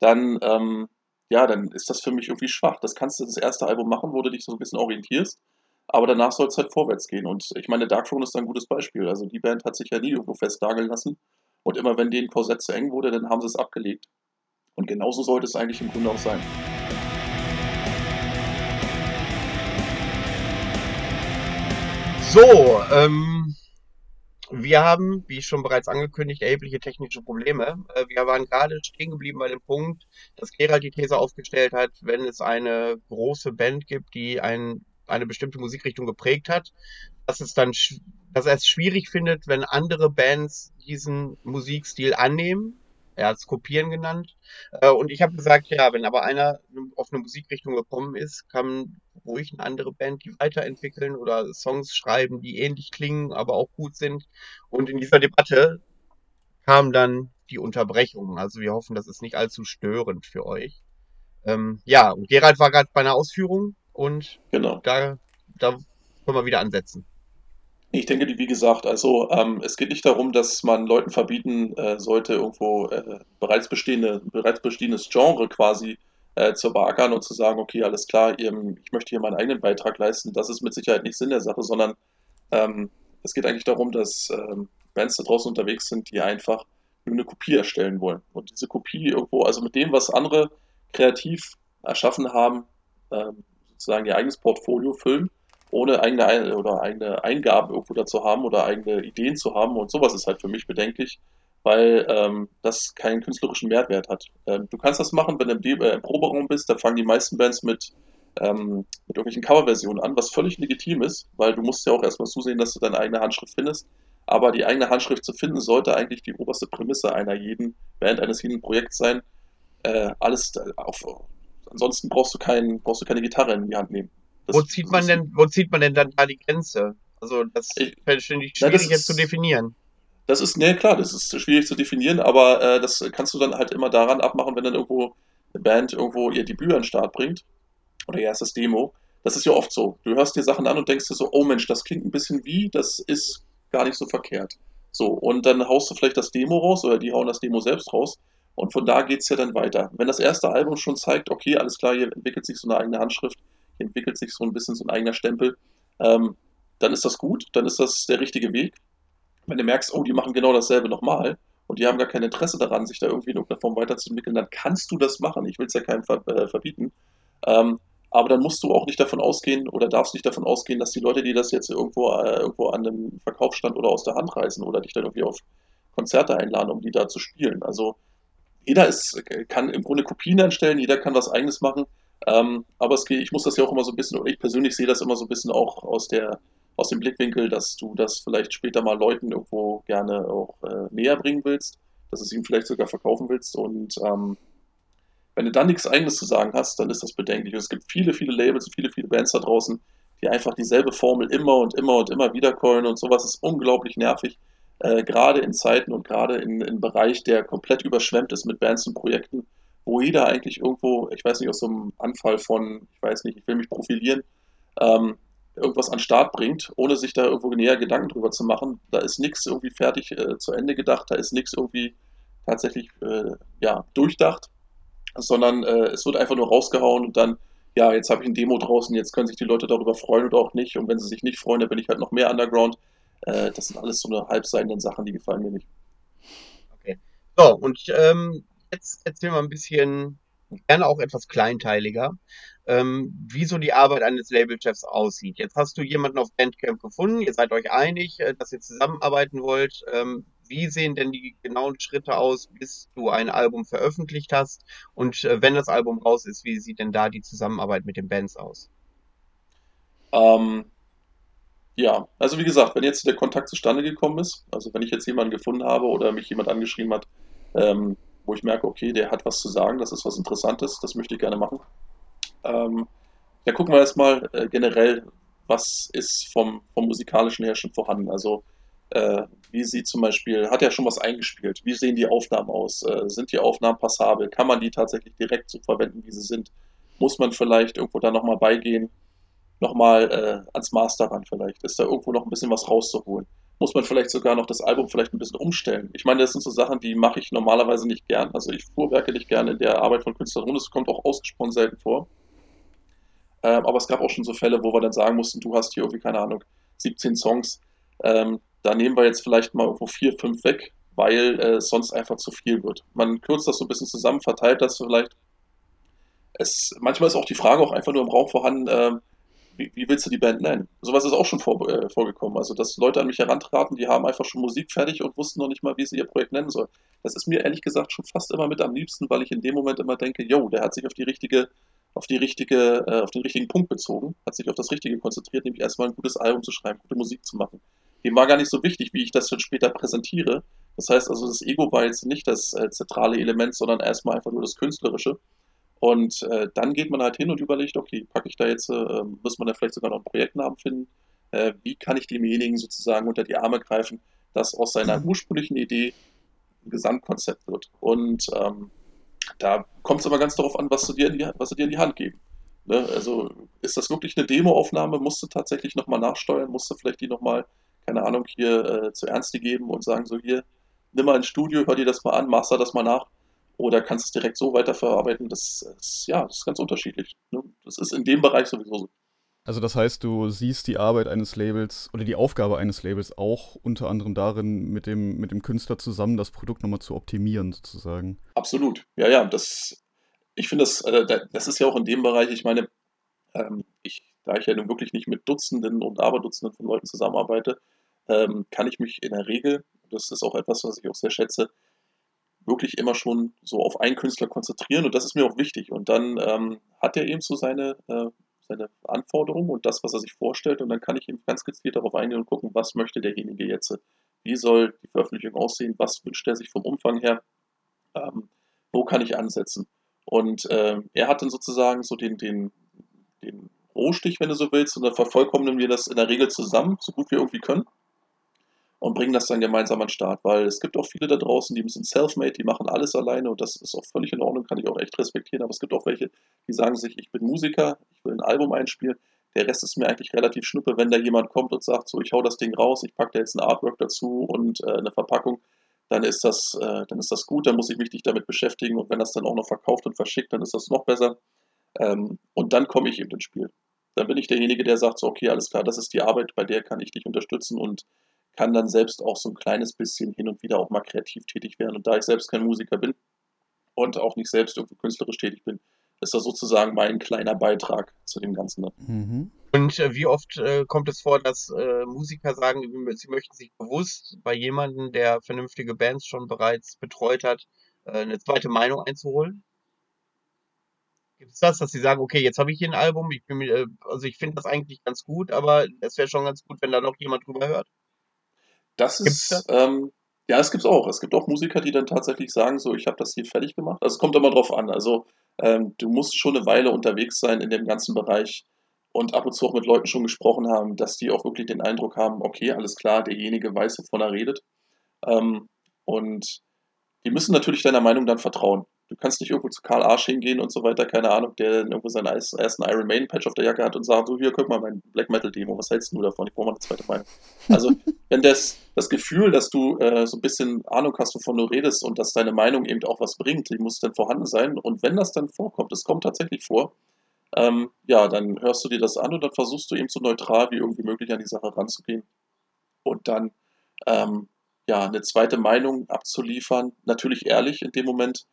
dann, ähm, ja, dann ist das für mich irgendwie schwach. Das kannst du das erste Album machen, wo du dich so ein bisschen orientierst, aber danach soll es halt vorwärts gehen. Und ich meine, Dark Throne ist ein gutes Beispiel. Also die Band hat sich ja nie irgendwo festnageln lassen. Und immer wenn denen Korsett zu eng wurde, dann haben sie es abgelegt. Und genauso sollte es eigentlich im Grunde auch sein. So, ähm, wir haben, wie schon bereits angekündigt, erhebliche technische Probleme. Äh, wir waren gerade stehen geblieben bei dem Punkt, dass Gerald die These aufgestellt hat, wenn es eine große Band gibt, die ein, eine bestimmte Musikrichtung geprägt hat, dass es dann, dass er es schwierig findet, wenn andere Bands diesen Musikstil annehmen er hat es Kopieren genannt. Äh, und ich habe gesagt, ja, wenn aber einer auf eine Musikrichtung gekommen ist, kann ruhig eine andere Band die weiterentwickeln oder Songs schreiben, die ähnlich klingen, aber auch gut sind. Und in dieser Debatte kam dann die Unterbrechung. Also wir hoffen, das ist nicht allzu störend für euch. Ähm, ja, und Gerald war gerade bei einer Ausführung und Genau. da, da können wir wieder ansetzen. Ich denke, wie gesagt, also ähm, es geht nicht darum, dass man Leuten verbieten äh, sollte, irgendwo äh, bereits, bestehende, bereits bestehendes Genre quasi äh, zu beackern und zu sagen, okay, alles klar, ihr, ich möchte hier meinen eigenen Beitrag leisten. Das ist mit Sicherheit nicht Sinn der Sache, sondern ähm, es geht eigentlich darum, dass ähm, Bands da draußen unterwegs sind, die einfach eine Kopie erstellen wollen. Und diese Kopie irgendwo, also mit dem, was andere kreativ erschaffen haben, ähm, sozusagen ihr eigenes Portfolio füllen ohne eigene Ein oder eigene Eingaben irgendwo dazu haben oder eigene Ideen zu haben. Und sowas ist halt für mich bedenklich, weil ähm, das keinen künstlerischen Mehrwert hat. Ähm, du kannst das machen, wenn du im, De äh, im Proberaum bist, da fangen die meisten Bands mit, ähm, mit irgendwelchen Coverversionen an, was völlig legitim ist, weil du musst ja auch erstmal zusehen, dass du deine eigene Handschrift findest. Aber die eigene Handschrift zu finden, sollte eigentlich die oberste Prämisse einer jeden Band, eines jeden Projekts sein. Äh, alles auf, ansonsten brauchst du, kein, brauchst du keine Gitarre in die Hand nehmen. Das, wo zieht man denn, wo zieht man denn dann da die Grenze? Also das fällt schwierig na, das jetzt ist, zu definieren. Das ist, ne, klar, das ist schwierig zu definieren, aber äh, das kannst du dann halt immer daran abmachen, wenn dann irgendwo eine Band irgendwo ihr Debüt an den Start bringt oder ihr erstes Demo. Das ist ja oft so. Du hörst dir Sachen an und denkst dir so, oh Mensch, das klingt ein bisschen wie, das ist gar nicht so verkehrt. So, und dann haust du vielleicht das Demo raus oder die hauen das Demo selbst raus. Und von da geht es ja dann weiter. Wenn das erste Album schon zeigt, okay, alles klar, hier entwickelt sich so eine eigene Handschrift, entwickelt sich so ein bisschen so ein eigener Stempel, ähm, dann ist das gut, dann ist das der richtige Weg. Wenn du merkst, oh, die machen genau dasselbe nochmal und die haben gar kein Interesse daran, sich da irgendwie in irgendeiner Form weiterzuentwickeln, dann kannst du das machen. Ich will es ja keinem ver äh, verbieten. Ähm, aber dann musst du auch nicht davon ausgehen oder darfst nicht davon ausgehen, dass die Leute, die das jetzt irgendwo, äh, irgendwo an einem Verkaufsstand oder aus der Hand reißen oder dich dann irgendwie auf Konzerte einladen, um die da zu spielen. Also jeder ist, kann im Grunde Kopien anstellen, jeder kann was eigenes machen. Ähm, aber es ich muss das ja auch immer so ein bisschen, ich persönlich sehe das immer so ein bisschen auch aus der aus dem Blickwinkel, dass du das vielleicht später mal Leuten irgendwo gerne auch äh, näher bringen willst, dass es ihnen vielleicht sogar verkaufen willst und ähm, wenn du dann nichts eigenes zu sagen hast, dann ist das bedenklich. Es gibt viele, viele Labels und viele, viele Bands da draußen, die einfach dieselbe Formel immer und immer und immer wieder callen und sowas ist unglaublich nervig. Äh, gerade in Zeiten und gerade in einem Bereich, der komplett überschwemmt ist mit Bands und Projekten, wo jeder eigentlich irgendwo, ich weiß nicht, aus so einem Anfall von, ich weiß nicht, ich will mich profilieren, ähm, irgendwas an Start bringt, ohne sich da irgendwo näher Gedanken drüber zu machen. Da ist nichts irgendwie fertig äh, zu Ende gedacht, da ist nichts irgendwie tatsächlich äh, ja, durchdacht, sondern äh, es wird einfach nur rausgehauen und dann, ja, jetzt habe ich ein Demo draußen, jetzt können sich die Leute darüber freuen oder auch nicht. Und wenn sie sich nicht freuen, dann bin ich halt noch mehr Underground. Äh, das sind alles so eine halbseidenen Sachen, die gefallen mir nicht. Okay. So, und ähm, jetzt erzähl mal ein bisschen, gerne auch etwas kleinteiliger, ähm, wie so die Arbeit eines Labelchefs aussieht. Jetzt hast du jemanden auf Bandcamp gefunden, ihr seid euch einig, äh, dass ihr zusammenarbeiten wollt. Ähm, wie sehen denn die genauen Schritte aus, bis du ein Album veröffentlicht hast? Und äh, wenn das Album raus ist, wie sieht denn da die Zusammenarbeit mit den Bands aus? Ähm, ja, also wie gesagt, wenn jetzt der Kontakt zustande gekommen ist, also wenn ich jetzt jemanden gefunden habe oder mich jemand angeschrieben hat, ähm, wo ich merke, okay, der hat was zu sagen, das ist was Interessantes, das möchte ich gerne machen. Ähm, ja, gucken wir erstmal äh, generell, was ist vom, vom musikalischen her schon vorhanden. Also äh, wie sieht zum Beispiel, hat er schon was eingespielt? Wie sehen die Aufnahmen aus? Äh, sind die Aufnahmen passabel? Kann man die tatsächlich direkt so verwenden, wie sie sind? Muss man vielleicht irgendwo da nochmal beigehen? Nochmal äh, ans Master ran vielleicht? Ist da irgendwo noch ein bisschen was rauszuholen? Muss man vielleicht sogar noch das Album vielleicht ein bisschen umstellen? Ich meine, das sind so Sachen, die mache ich normalerweise nicht gern. Also ich fuhrwerke nicht gerne in der Arbeit von Künstlern und es kommt auch ausgesprochen selten vor. Ähm, aber es gab auch schon so Fälle, wo wir dann sagen mussten, du hast hier irgendwie, keine Ahnung, 17 Songs. Ähm, da nehmen wir jetzt vielleicht mal irgendwo vier, fünf weg, weil äh, sonst einfach zu viel wird. Man kürzt das so ein bisschen zusammen, verteilt das vielleicht. Es, manchmal ist auch die Frage auch einfach nur im Raum vorhanden, äh, wie, wie, willst du die Band nennen? Sowas ist auch schon vor, äh, vorgekommen. Also, dass Leute an mich herantraten, die haben einfach schon Musik fertig und wussten noch nicht mal, wie sie ihr Projekt nennen sollen. Das ist mir ehrlich gesagt schon fast immer mit am liebsten, weil ich in dem Moment immer denke, yo, der hat sich auf die richtige, auf die richtige, äh, auf den richtigen Punkt bezogen, hat sich auf das Richtige konzentriert, nämlich erstmal ein gutes Album zu schreiben, gute Musik zu machen dem war gar nicht so wichtig, wie ich das dann später präsentiere. Das heißt also, das Ego war jetzt nicht das äh, zentrale Element, sondern erstmal einfach nur das Künstlerische. Und äh, dann geht man halt hin und überlegt, okay, packe ich da jetzt, äh, muss man da vielleicht sogar noch einen Projektnamen finden? Äh, wie kann ich demjenigen sozusagen unter die Arme greifen, dass aus seiner mhm. ursprünglichen Idee ein Gesamtkonzept wird? Und ähm, da kommt es aber ganz darauf an, was, du dir in die, was sie dir in die Hand geben. Ne? Also ist das wirklich eine Demoaufnahme? Musst du tatsächlich nochmal nachsteuern? Musst du vielleicht die nochmal keine Ahnung, hier äh, zu Ernste geben und sagen so, hier, nimm mal ein Studio, hör dir das mal an, master das mal nach. Oder kannst es direkt so weiterverarbeiten. Das ist, ja, das ist ganz unterschiedlich. Ne? Das ist in dem Bereich sowieso so. Also das heißt, du siehst die Arbeit eines Labels oder die Aufgabe eines Labels auch unter anderem darin, mit dem, mit dem Künstler zusammen das Produkt nochmal zu optimieren, sozusagen. Absolut. Ja, ja, das, ich finde das, äh, das ist ja auch in dem Bereich, ich meine, ähm, ich, da ich ja nun wirklich nicht mit Dutzenden und Aberdutzenden von Leuten zusammenarbeite, ähm, kann ich mich in der Regel, das ist auch etwas, was ich auch sehr schätze, wirklich immer schon so auf einen Künstler konzentrieren und das ist mir auch wichtig. Und dann ähm, hat er eben so seine, äh, seine Anforderungen und das, was er sich vorstellt und dann kann ich eben ganz gezielt darauf eingehen und gucken, was möchte derjenige jetzt, wie soll die Veröffentlichung aussehen, was wünscht er sich vom Umfang her, ähm, wo kann ich ansetzen. Und äh, er hat dann sozusagen so den, den, den Rohstich, wenn du so willst, und dann vervollkommnen wir das in der Regel zusammen, so gut wir irgendwie können und bringen das dann gemeinsam an den Start, weil es gibt auch viele da draußen, die sind self-made, die machen alles alleine und das ist auch völlig in Ordnung, kann ich auch echt respektieren, aber es gibt auch welche, die sagen sich, ich bin Musiker, ich will ein Album einspielen, der Rest ist mir eigentlich relativ schnuppe, wenn da jemand kommt und sagt, so, ich hau das Ding raus, ich packe da jetzt ein Artwork dazu und äh, eine Verpackung, dann ist das, äh, dann ist das gut, dann muss ich mich nicht damit beschäftigen und wenn das dann auch noch verkauft und verschickt, dann ist das noch besser. Ähm, und dann komme ich eben ins Spiel. Dann bin ich derjenige, der sagt, so, okay, alles klar, das ist die Arbeit, bei der kann ich dich unterstützen und kann dann selbst auch so ein kleines bisschen hin und wieder auch mal kreativ tätig werden. Und da ich selbst kein Musiker bin und auch nicht selbst irgendwie künstlerisch tätig bin, ist das sozusagen mein kleiner Beitrag zu dem Ganzen. Mhm. Und äh, wie oft äh, kommt es vor, dass äh, Musiker sagen, sie möchten sich bewusst bei jemandem, der vernünftige Bands schon bereits betreut hat, äh, eine zweite Meinung einzuholen? Gibt es das, dass sie sagen, okay, jetzt habe ich hier ein Album, ich bin, äh, also ich finde das eigentlich ganz gut, aber es wäre schon ganz gut, wenn da noch jemand drüber hört? Das ist, das? Ähm, ja, es gibt es auch. Es gibt auch Musiker, die dann tatsächlich sagen, so, ich habe das hier fertig gemacht. Also es kommt immer drauf an. Also ähm, du musst schon eine Weile unterwegs sein in dem ganzen Bereich und ab und zu auch mit Leuten schon gesprochen haben, dass die auch wirklich den Eindruck haben, okay, alles klar, derjenige weiß, wovon er redet. Ähm, und die müssen natürlich deiner Meinung dann vertrauen. Du kannst nicht irgendwo zu Karl Arsch hingehen und so weiter, keine Ahnung, der irgendwo seinen ersten Iron Maiden Patch auf der Jacke hat und sagt, so hier, guck mal, mein Black Metal Demo, was hältst du davon? Ich brauche mal eine zweite Meinung. Also, wenn das, das Gefühl, dass du äh, so ein bisschen Ahnung hast, wovon du redest und dass deine Meinung eben auch was bringt, die muss dann vorhanden sein. Und wenn das dann vorkommt, es kommt tatsächlich vor, ähm, ja, dann hörst du dir das an und dann versuchst du eben so neutral wie irgendwie möglich an die Sache ranzugehen. Und dann, ähm, ja, eine zweite Meinung abzuliefern, natürlich ehrlich in dem Moment,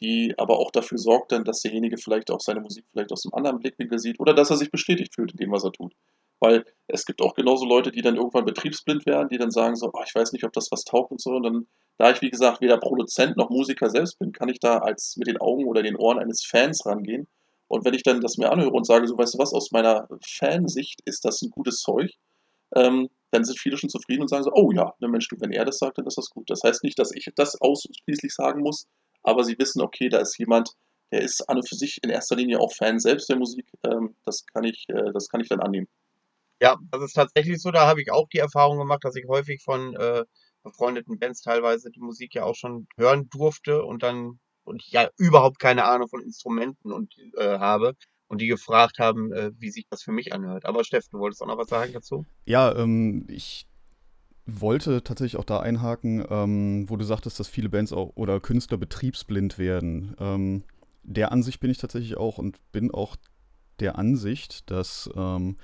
die aber auch dafür sorgt dann, dass derjenige vielleicht auch seine Musik vielleicht aus einem anderen Blickwinkel sieht oder dass er sich bestätigt fühlt in dem, was er tut. Weil es gibt auch genauso Leute, die dann irgendwann betriebsblind werden, die dann sagen so, oh, ich weiß nicht, ob das was taugt und so. Und dann, da ich, wie gesagt, weder Produzent noch Musiker selbst bin, kann ich da als mit den Augen oder den Ohren eines Fans rangehen. Und wenn ich dann das mir anhöre und sage, so, weißt du was, aus meiner Fansicht ist das ein gutes Zeug, ähm, dann sind viele schon zufrieden und sagen so, oh ja, ne Mensch, du, wenn er das sagt, dann ist das gut. Das heißt nicht, dass ich das ausschließlich sagen muss, aber sie wissen, okay, da ist jemand, der ist an und für sich in erster Linie auch Fan selbst der Musik. Ähm, das, kann ich, äh, das kann ich dann annehmen. Ja, das ist tatsächlich so. Da habe ich auch die Erfahrung gemacht, dass ich häufig von äh, befreundeten Bands teilweise die Musik ja auch schon hören durfte und dann und ich ja überhaupt keine Ahnung von Instrumenten und äh, habe und die gefragt haben, äh, wie sich das für mich anhört. Aber Steff, du wolltest auch noch was sagen dazu? Ja, ähm, ich wollte tatsächlich auch da einhaken, ähm, wo du sagtest, dass viele Bands auch oder Künstler betriebsblind werden. Ähm, der Ansicht bin ich tatsächlich auch und bin auch der Ansicht, dass, ähm,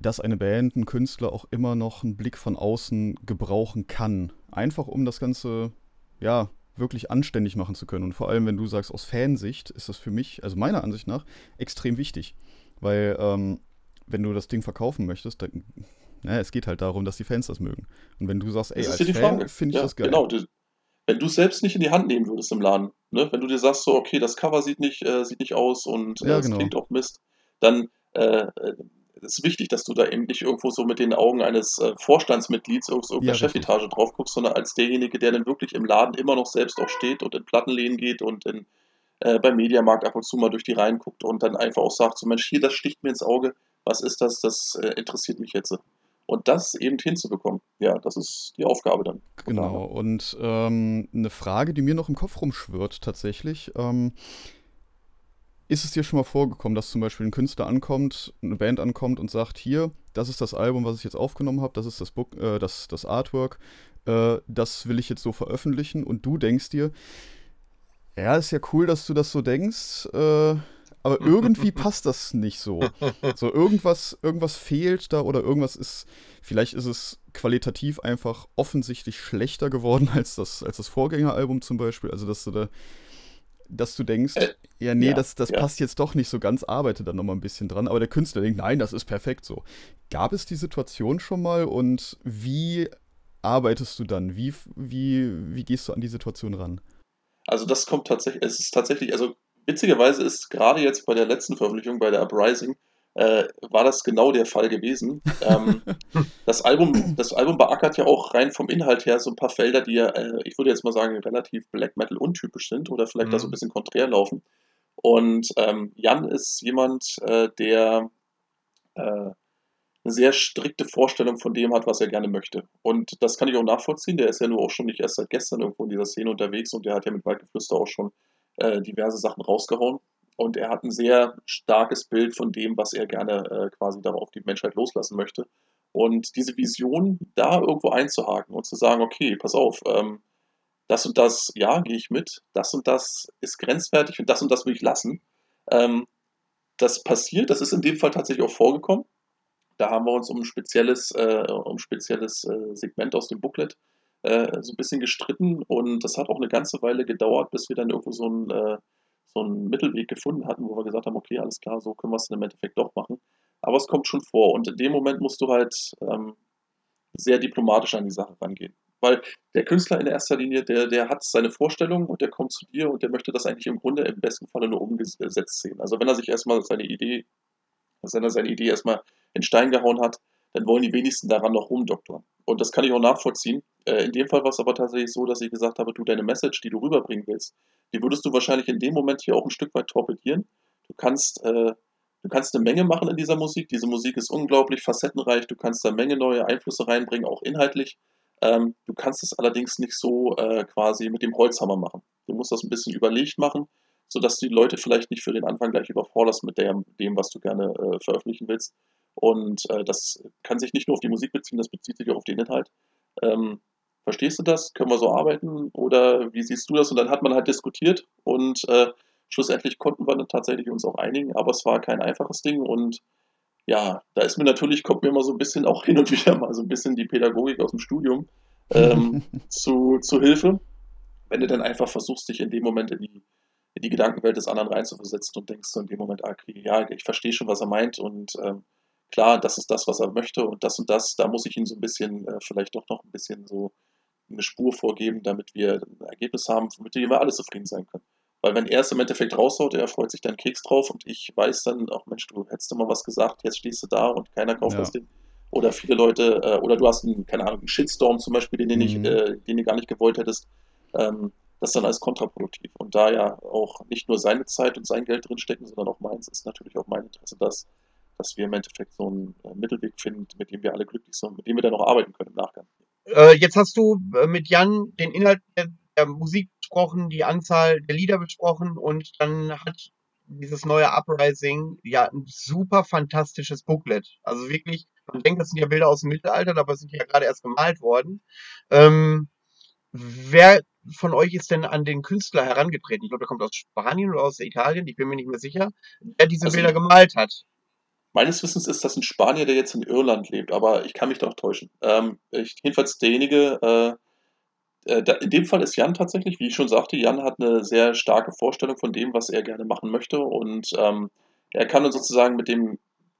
dass eine Band, ein Künstler auch immer noch einen Blick von außen gebrauchen kann. Einfach um das Ganze, ja, wirklich anständig machen zu können. Und vor allem, wenn du sagst, aus Fansicht, ist das für mich, also meiner Ansicht nach, extrem wichtig. Weil, ähm, wenn du das Ding verkaufen möchtest, dann, naja, es geht halt darum, dass die Fans das mögen. Und wenn du sagst, ey, als Fan finde ich ja, das geil. Genau, du, wenn du es selbst nicht in die Hand nehmen würdest im Laden, ne? wenn du dir sagst, so, okay, das Cover sieht nicht, äh, sieht nicht aus und äh, ja, genau. klingt auch Mist, dann äh, äh ist wichtig, dass du da eben nicht irgendwo so mit den Augen eines äh, Vorstandsmitglieds auf irgendeiner ja, Chefetage drauf guckst, sondern als derjenige, der dann wirklich im Laden immer noch selbst auch steht und in Plattenläden geht und in, äh, beim Mediamarkt ab und zu mal durch die Reihen guckt und dann einfach auch sagt, so Mensch, hier, das sticht mir ins Auge, was ist das, das äh, interessiert mich jetzt. Und das eben hinzubekommen, ja, das ist die Aufgabe dann. Genau, und ähm, eine Frage, die mir noch im Kopf rumschwirrt tatsächlich, ähm, ist es dir schon mal vorgekommen, dass zum Beispiel ein Künstler ankommt, eine Band ankommt und sagt, hier, das ist das Album, was ich jetzt aufgenommen habe, das ist das Book, äh, das, das Artwork, äh, das will ich jetzt so veröffentlichen. Und du denkst dir, ja, ist ja cool, dass du das so denkst, äh, aber irgendwie passt das nicht so. So irgendwas, irgendwas fehlt da oder irgendwas ist, vielleicht ist es qualitativ einfach offensichtlich schlechter geworden als das, als das Vorgängeralbum zum Beispiel. Also dass du da dass du denkst, äh, ja, nee, ja, das, das ja. passt jetzt doch nicht so ganz, arbeite dann nochmal ein bisschen dran. Aber der Künstler denkt, nein, das ist perfekt so. Gab es die Situation schon mal und wie arbeitest du dann? Wie, wie, wie gehst du an die Situation ran? Also das kommt tatsächlich, es ist tatsächlich, also witzigerweise ist gerade jetzt bei der letzten Veröffentlichung, bei der Uprising, äh, war das genau der Fall gewesen. Ähm, das, Album, das Album beackert ja auch rein vom Inhalt her so ein paar Felder, die ja, äh, ich würde jetzt mal sagen, relativ Black Metal untypisch sind oder vielleicht mhm. da so ein mhm. bisschen konträr laufen. Und ähm, Jan ist jemand, äh, der äh, eine sehr strikte Vorstellung von dem hat, was er gerne möchte. Und das kann ich auch nachvollziehen. Der ist ja nur auch schon nicht erst seit gestern irgendwo in dieser Szene unterwegs und der hat ja mit Waldgeflüster auch schon äh, diverse Sachen rausgehauen. Und er hat ein sehr starkes Bild von dem, was er gerne äh, quasi darauf die Menschheit loslassen möchte. Und diese Vision da irgendwo einzuhaken und zu sagen, okay, pass auf, ähm, das und das, ja, gehe ich mit, das und das ist grenzwertig und das und das will ich lassen. Ähm, das passiert, das ist in dem Fall tatsächlich auch vorgekommen. Da haben wir uns um ein spezielles, äh, um spezielles äh, Segment aus dem Booklet äh, so ein bisschen gestritten und das hat auch eine ganze Weile gedauert, bis wir dann irgendwo so ein äh, so einen Mittelweg gefunden hatten, wo wir gesagt haben, okay, alles klar, so können wir es im Endeffekt doch machen. Aber es kommt schon vor und in dem Moment musst du halt ähm, sehr diplomatisch an die Sache rangehen. Weil der Künstler in erster Linie, der, der hat seine Vorstellung und der kommt zu dir und der möchte das eigentlich im Grunde im besten Falle nur umgesetzt sehen. Also wenn er sich erstmal seine Idee, wenn er seine Idee erstmal in Stein gehauen hat, dann wollen die wenigsten daran noch rumdoktoren. Und das kann ich auch nachvollziehen. Äh, in dem Fall war es aber tatsächlich so, dass ich gesagt habe, du deine Message, die du rüberbringen willst, die würdest du wahrscheinlich in dem Moment hier auch ein Stück weit torpedieren. Du kannst, äh, du kannst eine Menge machen in dieser Musik. Diese Musik ist unglaublich facettenreich. Du kannst da eine Menge neue Einflüsse reinbringen, auch inhaltlich. Ähm, du kannst es allerdings nicht so äh, quasi mit dem Holzhammer machen. Du musst das ein bisschen überlegt machen, sodass du die Leute vielleicht nicht für den Anfang gleich überforderst mit dem, dem was du gerne äh, veröffentlichen willst. Und äh, das kann sich nicht nur auf die Musik beziehen, das bezieht sich auch auf den Inhalt. Ähm, verstehst du das? Können wir so arbeiten? Oder wie siehst du das? Und dann hat man halt diskutiert und äh, schlussendlich konnten wir dann tatsächlich uns auch einigen, aber es war kein einfaches Ding und ja, da ist mir natürlich, kommt mir immer so ein bisschen auch hin und wieder mal so ein bisschen die Pädagogik aus dem Studium ähm, zu, zu Hilfe, wenn du dann einfach versuchst, dich in dem Moment in die, in die Gedankenwelt des anderen reinzuversetzen und denkst so in dem Moment, ah, okay, ja, ich verstehe schon, was er meint und ähm, klar, das ist das, was er möchte und das und das, da muss ich ihm so ein bisschen, äh, vielleicht doch noch ein bisschen so eine Spur vorgeben, damit wir ein Ergebnis haben, mit dem wir alle zufrieden sein können. Weil wenn er es im Endeffekt raushaut, er freut sich dann Keks drauf und ich weiß dann auch, Mensch, du hättest mal was gesagt, jetzt stehst du da und keiner kauft Ja. das Ding. Oder viele Leute, äh, oder du hast einen, keine Ahnung, einen Shitstorm zum Beispiel, den, den, ich, Mhm. äh, den du gar nicht gewollt hättest. Ähm, das ist dann alles kontraproduktiv. Und da ja auch nicht nur seine Zeit und sein Geld drinstecken, sondern auch meins, ist natürlich auch mein Interesse, dass, dass wir im Endeffekt so einen äh, Mittelweg finden, mit dem wir alle glücklich sind, mit dem wir dann auch arbeiten können im Nachgang. Äh, jetzt hast du äh, mit Jan den Inhalt der, der Musik besprochen, die Anzahl der Lieder besprochen und dann hat dieses neue Uprising ja ein super fantastisches Booklet. Also wirklich, man denkt, das sind ja Bilder aus dem Mittelalter, aber sind ja gerade erst gemalt worden. Ähm, wer von euch ist denn an den Künstler herangetreten? Ich glaube, der kommt aus Spanien oder aus Italien, ich bin mir nicht mehr sicher, der diese Also- Bilder gemalt hat. Meines Wissens ist das ein Spanier, der jetzt in Irland lebt, aber ich kann mich doch täuschen. Ähm, ich, jedenfalls derjenige, äh, äh, da, in dem Fall ist Jan tatsächlich, wie ich schon sagte, Jan hat eine sehr starke Vorstellung von dem, was er gerne machen möchte und ähm, er kann dann sozusagen mit dem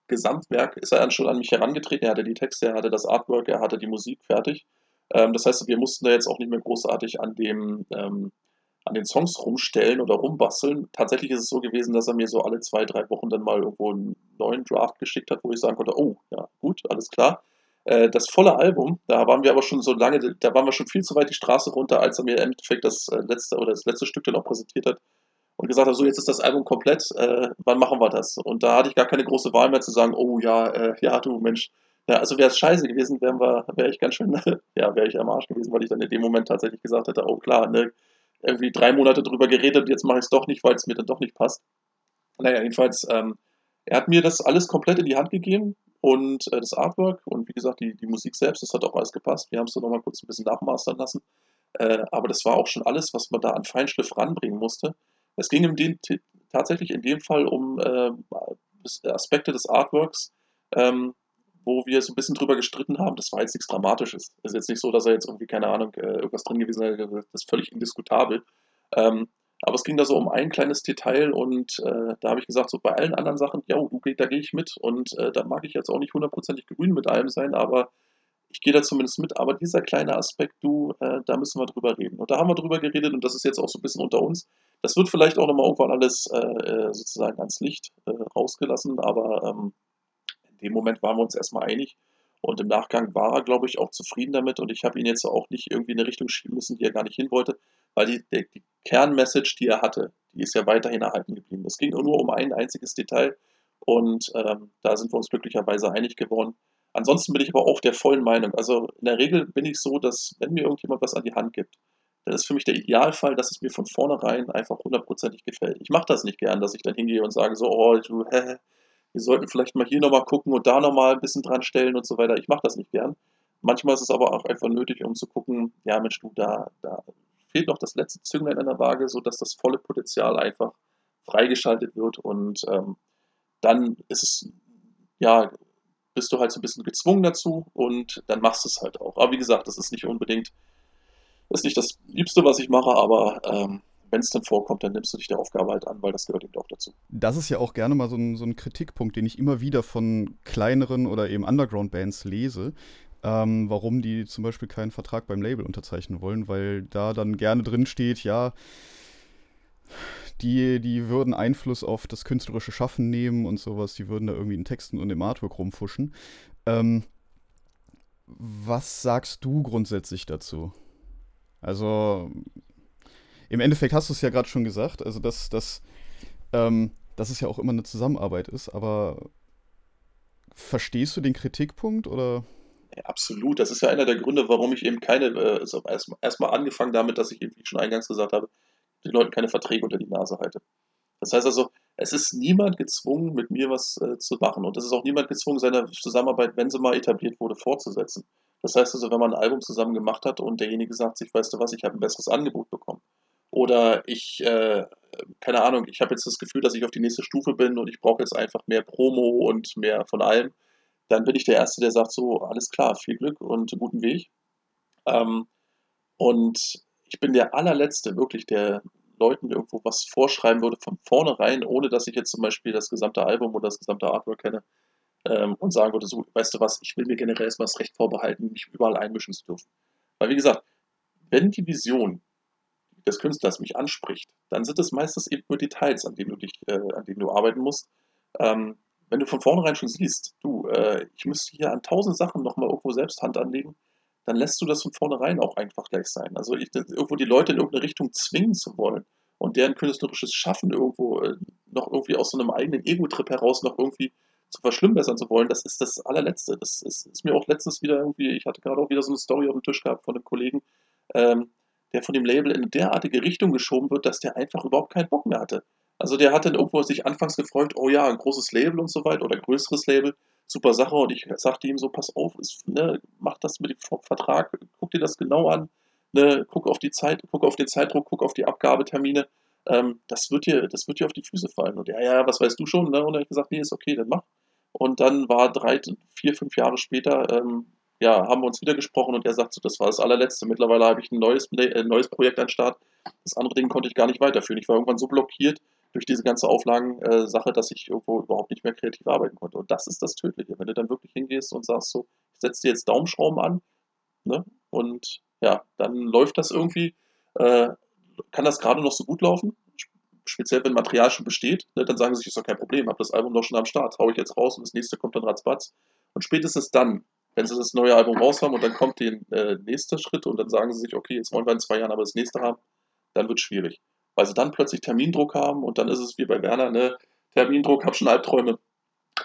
Gesamtwerk, ist er dann schon an mich herangetreten, er hatte die Texte, er hatte das Artwork, er hatte die Musik fertig. Ähm, das heißt, wir mussten da jetzt auch nicht mehr großartig an dem, ähm, an den Songs rumstellen oder rumbasteln. Tatsächlich ist es so gewesen, dass er mir so alle zwei, drei Wochen dann mal irgendwo einen neuen Draft geschickt hat, wo ich sagen konnte, oh, ja, gut, alles klar. Äh, das volle Album, da waren wir aber schon so lange, da waren wir schon viel zu weit die Straße runter, als er mir im Endeffekt das äh, letzte oder das letzte Stück dann auch präsentiert hat und gesagt hat, so jetzt ist das Album komplett, äh, wann machen wir das? Und da hatte ich gar keine große Wahl mehr zu sagen, oh ja, ja du Mensch, ja, also wäre es scheiße gewesen, wäre ich ganz schön, ja, wäre ich am Arsch gewesen, weil ich dann in dem Moment tatsächlich gesagt hätte, oh klar, ne, irgendwie drei Monate drüber geredet, jetzt mache ich es doch nicht, weil es mir dann doch nicht passt. Naja, jedenfalls, ähm, er hat mir das alles komplett in die Hand gegeben und äh, das Artwork und wie gesagt, die, die Musik selbst, das hat auch alles gepasst. Wir haben es dann nochmal kurz ein bisschen nachmastern lassen. Äh, aber das war auch schon alles, was man da an Feinschliff ranbringen musste. Es ging in dem, tatsächlich in dem Fall um äh, Aspekte des Artworks, ähm, wo wir so ein bisschen drüber gestritten haben. Das war jetzt nichts Dramatisches. Es ist jetzt nicht so, dass er jetzt irgendwie, keine Ahnung, äh, irgendwas drin gewesen wäre. Das ist völlig indiskutabel. Ähm, aber es ging da so um ein kleines Detail und äh, da habe ich gesagt, so bei allen anderen Sachen, ja, du, da gehe ich mit und äh, da mag ich jetzt auch nicht hundertprozentig grün mit allem sein, aber ich gehe da zumindest mit. Aber dieser kleine Aspekt, du, äh, da müssen wir drüber reden. Und da haben wir drüber geredet und das ist jetzt auch so ein bisschen unter uns. Das wird vielleicht auch nochmal irgendwann alles äh, sozusagen ans Licht äh, rausgelassen, aber ähm, dem Moment waren wir uns erstmal einig. Und im Nachgang war er, glaube ich, auch zufrieden damit. Und ich habe ihn jetzt auch nicht irgendwie in eine Richtung schieben müssen, die er gar nicht hin wollte, weil die, die, die Kernmessage, die er hatte, die ist ja weiterhin erhalten geblieben. Es ging nur um ein einziges Detail und ähm, da sind wir uns glücklicherweise einig geworden. Ansonsten bin ich aber auch der vollen Meinung. Also in der Regel bin ich so, dass wenn mir irgendjemand was an die Hand gibt, dann ist für mich der Idealfall, dass es mir von vornherein einfach hundertprozentig gefällt. Ich mache das nicht gern, dass ich dann hingehe und sage so, oh, du, hä, wir sollten vielleicht mal hier nochmal gucken und da nochmal ein bisschen dran stellen und so weiter. Ich mache das nicht gern. Manchmal ist es aber auch einfach nötig, um zu gucken, ja Mensch, du, da, da fehlt noch das letzte Zünglein an der Waage, sodass das volle Potenzial einfach freigeschaltet wird und ähm, dann ist es, ja, bist du halt so ein bisschen gezwungen dazu und dann machst du es halt auch. Aber wie gesagt, das ist nicht unbedingt, das ist nicht das Liebste, was ich mache, aber ähm, wenn es dann vorkommt, dann nimmst du dich der Aufgabe halt an, weil das gehört eben auch dazu. Das ist ja auch gerne mal so ein, so ein Kritikpunkt, den ich immer wieder von kleineren oder eben Underground-Bands lese, ähm, warum die zum Beispiel keinen Vertrag beim Label unterzeichnen wollen, weil da dann gerne drin steht, ja, die, die würden Einfluss auf das künstlerische Schaffen nehmen und sowas, die würden da irgendwie in Texten und im Artwork rumfuschen. Ähm, was sagst du grundsätzlich dazu? Also, im Endeffekt hast du es ja gerade schon gesagt, also dass, dass, ähm, dass es ja auch immer eine Zusammenarbeit ist, aber verstehst du den Kritikpunkt oder? Ja, absolut. Das ist ja einer der Gründe, warum ich eben keine, äh, also erstmal erst angefangen damit, dass ich eben, wie ich schon eingangs gesagt habe, den Leuten keine Verträge unter die Nase halte. Das heißt also, es ist niemand gezwungen, mit mir was äh, zu machen. Und es ist auch niemand gezwungen, seine Zusammenarbeit, wenn sie mal etabliert wurde, fortzusetzen. Das heißt also, wenn man ein Album zusammen gemacht hat und derjenige sagt sich, weißt du was, ich habe ein besseres Angebot bekommen. Oder ich, äh, keine Ahnung, ich habe jetzt das Gefühl, dass ich auf die nächste Stufe bin und ich brauche jetzt einfach mehr Promo und mehr von allem. Dann bin ich der Erste, der sagt so, alles klar, viel Glück und guten Weg. Ähm, und ich bin der allerletzte, wirklich, der Leuten irgendwo was vorschreiben würde von vornherein, ohne dass ich jetzt zum Beispiel das gesamte Album oder das gesamte Artwork kenne. ähm, und sagen würde, so, weißt du was, ich will mir generell erstmal das Recht vorbehalten, mich überall einmischen zu dürfen. Weil wie gesagt, wenn die Vision des Künstlers mich anspricht, dann sind es meistens eben nur Details, an denen du dich, äh, an denen du arbeiten musst. Ähm, wenn du von vornherein schon siehst, du, äh, ich müsste hier an tausend Sachen nochmal irgendwo selbst Hand anlegen, dann lässt du das von vornherein auch einfach gleich sein. Also ich, irgendwo die Leute in irgendeine Richtung zwingen zu wollen und deren künstlerisches Schaffen irgendwo äh, noch irgendwie aus so einem eigenen Ego-Trip heraus noch irgendwie zu verschlimmbessern zu wollen, das ist das allerletzte. Das ist, ist, mir auch letztens wieder irgendwie, ich hatte gerade auch wieder so eine Story auf dem Tisch gehabt von einem Kollegen, ähm, der von dem Label in eine derartige Richtung geschoben wird, dass der einfach überhaupt keinen Bock mehr hatte. Also der hat dann irgendwo sich anfangs gefreut, oh ja, ein großes Label und so weiter oder größeres Label, super Sache. Und ich sagte ihm so, pass auf, ist, ne, mach das mit dem Vertrag, guck dir das genau an, ne, guck auf die Zeit, guck auf den Zeitdruck, guck auf die Abgabetermine. Ähm, das wird dir, das wird dir auf die Füße fallen. Und ja, ja, was weißt du schon? Ne? Und habe ich gesagt, nee, ist okay, dann mach. Und dann war drei, vier, fünf Jahre später, ähm, ja, haben wir uns wieder gesprochen und er sagt so, das war das allerletzte. Mittlerweile habe ich ein neues, äh, neues Projekt an Start. Das andere Ding konnte ich gar nicht weiterführen. Ich war irgendwann so blockiert durch diese ganze Auflagen-Sache, äh, dass ich irgendwo überhaupt nicht mehr kreativ arbeiten konnte. Und das ist das Tödliche, wenn du dann wirklich hingehst und sagst so, ich setze dir jetzt Daumenschrauben an, ne? Und ja, dann läuft das irgendwie, äh, kann das gerade noch so gut laufen, speziell wenn Material schon besteht, ne, dann sagen sie sich, ist doch kein Problem, habe das Album doch schon am Start, hau ich jetzt raus und das nächste kommt dann ratzbatz. Und spätestens dann, wenn sie das neue Album raus haben und dann kommt der äh, nächste Schritt und dann sagen sie sich, okay, jetzt wollen wir in zwei Jahren aber das nächste haben, dann wird es schwierig. Weil sie dann plötzlich Termindruck haben und dann ist es wie bei Werner, ne, Termindruck, hab schon Albträume.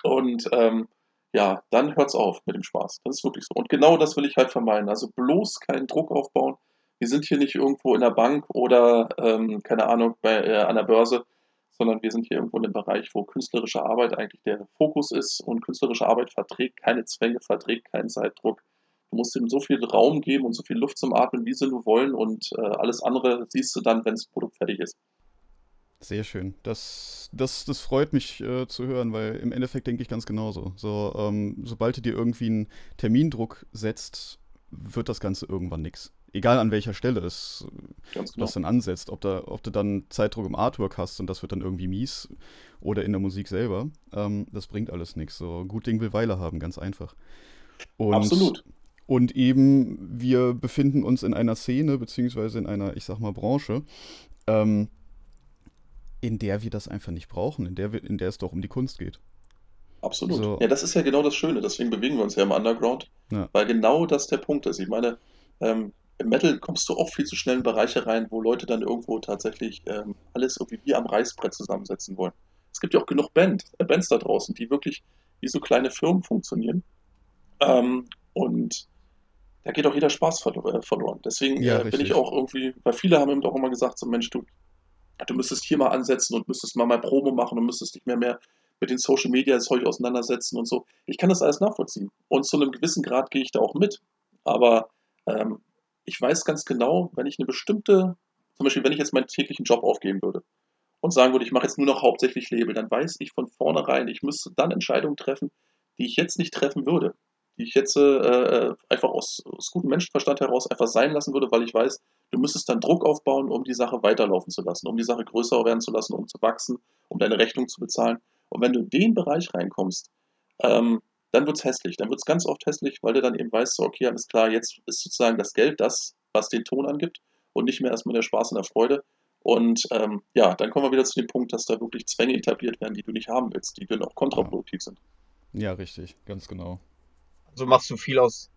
Und ähm, ja, dann hört's auf mit dem Spaß. Das ist wirklich so. Und genau das will ich halt vermeiden. Also bloß keinen Druck aufbauen, wir sind hier nicht irgendwo in der Bank oder, ähm, keine Ahnung, bei, äh, an der Börse, sondern wir sind hier irgendwo in einem Bereich, wo künstlerische Arbeit eigentlich der Fokus ist und künstlerische Arbeit verträgt keine Zwänge, verträgt keinen Zeitdruck. Du musst ihm so viel Raum geben und so viel Luft zum Atmen, wie sie nur wollen und äh, alles andere siehst du dann, wenn das Produkt fertig ist. Sehr schön. Das, das, das freut mich äh, zu hören, weil im Endeffekt denke ich ganz genauso. So, ähm, sobald du dir irgendwie einen Termindruck setzt, wird das Ganze irgendwann nichts egal an welcher Stelle es genau. das dann ansetzt, ob, da, ob du dann Zeitdruck im Artwork hast und das wird dann irgendwie mies oder in der Musik selber, ähm, das bringt alles nichts. So gut Ding will Weile haben, ganz einfach. Und, Absolut. Und eben, wir befinden uns in einer Szene, beziehungsweise in einer, ich sag mal, Branche, ähm, in der wir das einfach nicht brauchen, in der, wir, in der es doch um die Kunst geht. Absolut. So. Ja, das ist ja genau das Schöne, deswegen bewegen wir uns ja im Underground, ja. weil genau das der Punkt ist. Ich meine, ähm, im Metal kommst du auch viel zu schnell in Bereiche rein, wo Leute dann irgendwo tatsächlich ähm, alles irgendwie wie am Reißbrett zusammensetzen wollen. Es gibt ja auch genug Band, äh, Bands da draußen, die wirklich wie so kleine Firmen funktionieren. Ähm, und da geht auch jeder Spaß verlo äh, verloren. Deswegen ja, äh, bin ich auch irgendwie, weil viele haben eben auch immer gesagt, so Mensch, du, du müsstest hier mal ansetzen und müsstest mal mal Promo machen und müsstest dich mehr mehr mit den Social Media Zeug auseinandersetzen und so. Ich kann das alles nachvollziehen. Und zu einem gewissen Grad gehe ich da auch mit. Aber ähm, ich weiß ganz genau, wenn ich eine bestimmte, zum Beispiel, wenn ich jetzt meinen täglichen Job aufgeben würde und sagen würde, ich mache jetzt nur noch hauptsächlich Label, dann weiß ich von vornherein, ich müsste dann Entscheidungen treffen, die ich jetzt nicht treffen würde, die ich jetzt äh, einfach aus, aus gutem Menschenverstand heraus einfach sein lassen würde, weil ich weiß, du müsstest dann Druck aufbauen, um die Sache weiterlaufen zu lassen, um die Sache größer werden zu lassen, um zu wachsen, um deine Rechnung zu bezahlen. Und wenn du in den Bereich reinkommst, ähm, dann wird es hässlich. Dann wird es ganz oft hässlich, weil du dann eben weißt, so, okay, alles klar, jetzt ist sozusagen das Geld das, was den Ton angibt und nicht mehr erstmal der Spaß und der Freude. Und ähm, ja, dann kommen wir wieder zu dem Punkt, dass da wirklich Zwänge etabliert werden, die du nicht haben willst, die dann auch kontraproduktiv sind. Ja, richtig, ganz genau. Also machst du viel aus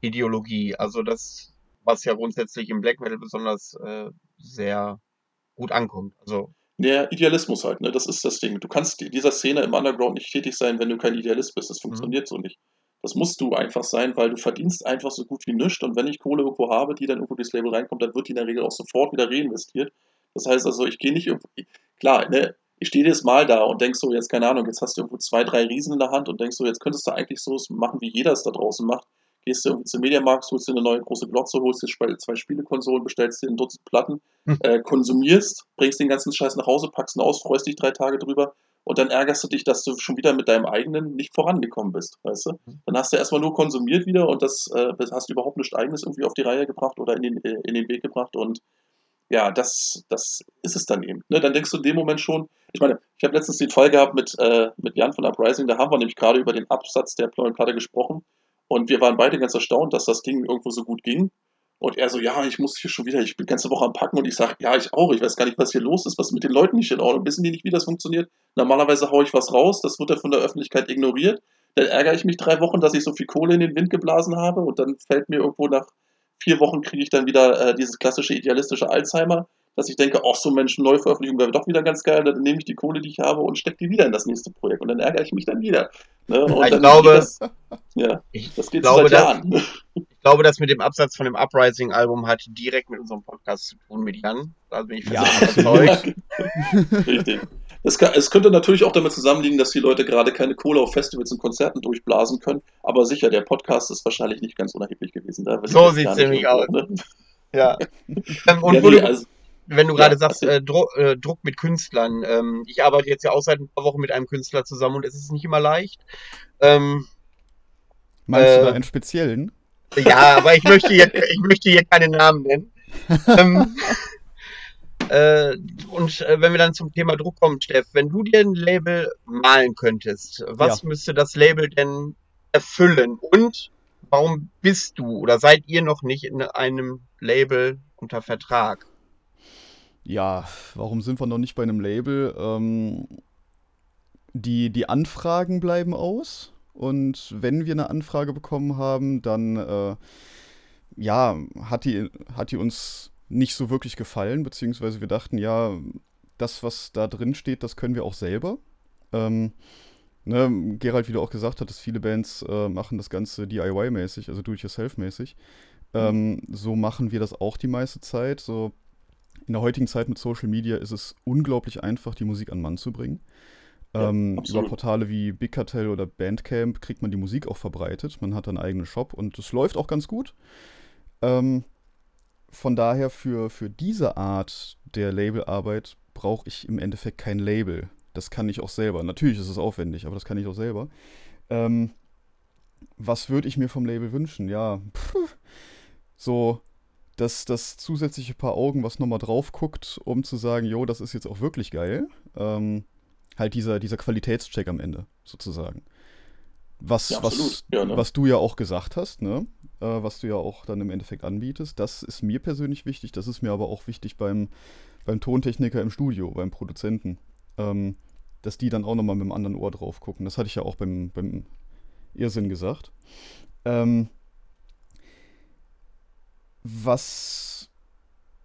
Ideologie. Also das, was ja grundsätzlich im Black Metal besonders äh, sehr gut ankommt. Also der Idealismus halt, ne? Das ist das Ding. Du kannst in dieser Szene im Underground nicht tätig sein, wenn du kein Idealist bist. Das mhm. funktioniert mhm. so nicht. Das musst du einfach sein, weil du verdienst einfach so gut wie nichts. Und wenn ich Kohle irgendwo habe, die dann irgendwo durchs Label reinkommt, dann wird die in der Regel auch sofort wieder reinvestiert. Das heißt also, ich gehe nicht irgendwo. Klar, ne? Ich stehe jedes Mal da und denk so, jetzt keine Ahnung, jetzt hast du irgendwo zwei, drei Riesen in der Hand und denkst so, jetzt könntest du eigentlich so machen, wie jeder es da draußen macht gehst du irgendwie zum Mediamarkt, holst dir eine neue große Glotze, holst dir zwei Spielekonsolen, bestellst dir ein Dutzend Platten, hm. äh, konsumierst, bringst den ganzen Scheiß nach Hause, packst ihn aus, freust dich drei Tage drüber und dann ärgerst du dich, dass du schon wieder mit deinem eigenen nicht vorangekommen bist, weißt du? Hm. Dann hast du erstmal nur konsumiert wieder und das äh, hast du überhaupt nichts eigenes irgendwie auf die Reihe gebracht oder in den, äh, in den Weg gebracht und ja, das, das ist es dann eben. Ne? Dann denkst du in dem Moment schon, ich meine, ich habe letztens den Fall gehabt mit, äh, mit Jan von Uprising, da haben wir nämlich gerade über den Absatz der neuen Platte gesprochen und wir waren beide ganz erstaunt, dass das Ding irgendwo so gut ging. Und er so, ja, ich muss hier schon wieder, ich bin ganze Woche am Packen und ich sage, ja, ich auch, ich weiß gar nicht, was hier los ist, was mit den Leuten nicht in Ordnung, wissen die nicht, wie das funktioniert? Normalerweise haue ich was raus, das wird dann von der Öffentlichkeit ignoriert. Dann ärgere ich mich drei Wochen, dass ich so viel Kohle in den Wind geblasen habe und dann fällt mir irgendwo nach vier Wochen kriege ich dann wieder äh, dieses klassische idealistische Alzheimer, dass ich denke, ach so Mensch, Neuveröffentlichung wäre doch wieder ganz geil, dann nehme ich die Kohle, die ich habe und stecke die wieder in das nächste Projekt und dann ärgere ich mich dann wieder. Ne? Und ich dann glaube, das, ja, ich das geht glaube, seit das- Jahren. Ich glaube, das mit dem Absatz von dem Uprising-Album hat direkt mit unserem Podcast zu tun, mit Jan. Da bin ich Ja, überzeugt. Richtig. Es, kann, es könnte natürlich auch damit zusammenliegen, dass die Leute gerade keine Kohle auf Festivals und Konzerten durchblasen können. Aber sicher, der Podcast ist wahrscheinlich nicht ganz unerheblich gewesen. So gar nicht nämlich irgendwo, aus. Ne? Ja. Und Ja, nee, also, wenn du Ja, gerade sagst, erzähl. äh, Dru äh, Druck mit Künstlern. Ähm, ich arbeite jetzt ja auch seit ein paar Wochen mit einem Künstler zusammen und es ist nicht immer leicht. Ähm, Meinst Äh, du da einen speziellen? ja, aber ich möchte jetzt, ich möchte hier keine Namen nennen. ähm, äh, und äh, wenn wir dann zum Thema Druck kommen, Steff, wenn du dir ein Label malen könntest, was müsste das Label denn erfüllen? Und warum bist du oder seid ihr noch nicht in einem Label unter Vertrag? Ja, warum sind wir noch nicht bei einem Label? Ähm, die, die Anfragen bleiben aus. Und wenn wir eine Anfrage bekommen haben, dann äh, ja, hat die, hat die uns nicht so wirklich gefallen, beziehungsweise wir dachten, ja, das, was da drin steht, das können wir auch selber. Ähm, ne, Gerald, wie du auch gesagt hattest, viele Bands äh, machen das Ganze DIY-mäßig, also do-it-yourself-mäßig. Ähm, so machen wir das auch die meiste Zeit. So in der heutigen Zeit mit Social Media ist es unglaublich einfach, die Musik an Mann zu bringen. Ja, Ähm, über. Portale wie Big Cartel oder Bandcamp kriegt man die Musik auch verbreitet. Man hat einen eigenen Shop und es läuft auch ganz gut. Ähm, von daher für, für diese Art der Labelarbeit brauche ich im Endeffekt kein Label. Das kann ich auch selber. Natürlich ist es aufwendig, aber das kann ich auch selber. Ähm, was würde ich mir vom Label wünschen? Ja, pff, so das, das zusätzliche Paar Augen, was nochmal drauf guckt, um zu sagen, jo, das ist jetzt auch wirklich geil. Ähm, halt dieser, dieser Qualitätscheck am Ende, sozusagen. Was, Ja, was. Ja, ne? was du ja auch gesagt hast, ne? Äh, was du ja auch dann im Endeffekt anbietest, das ist mir persönlich wichtig, das ist mir aber auch wichtig beim, beim Tontechniker im Studio, beim Produzenten. Ähm, dass die dann auch nochmal mit dem anderen Ohr drauf gucken. Das hatte ich ja auch beim, beim Irrsinn gesagt. Ähm, was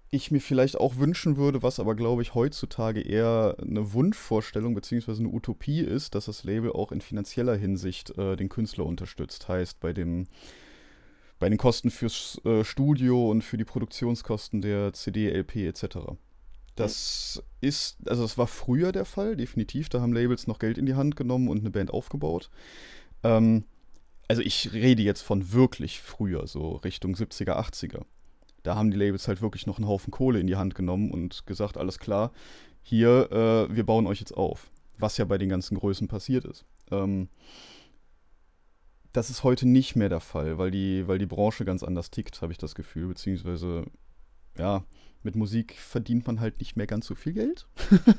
ich mir vielleicht auch wünschen würde, was aber, glaube ich, heutzutage eher eine Wunschvorstellung bzw. eine Utopie ist, dass das Label auch in finanzieller Hinsicht äh, den Künstler unterstützt. Heißt, bei dem bei den Kosten fürs äh, Studio und für die Produktionskosten der CD, LP etc. Das ist, also das war früher der Fall, definitiv. Da haben Labels noch Geld in die Hand genommen und eine Band aufgebaut. Ähm, also ich rede jetzt von wirklich früher, so Richtung 70er, 80er. Da haben die Labels halt wirklich noch einen Haufen Kohle in die Hand genommen und gesagt, alles klar, hier, äh, wir bauen euch jetzt auf. Was ja bei den ganzen Größen passiert ist. Ähm, das ist heute nicht mehr der Fall, weil die, weil die Branche ganz anders tickt, habe ich das Gefühl. Beziehungsweise, ja, mit Musik verdient man halt nicht mehr ganz so viel Geld.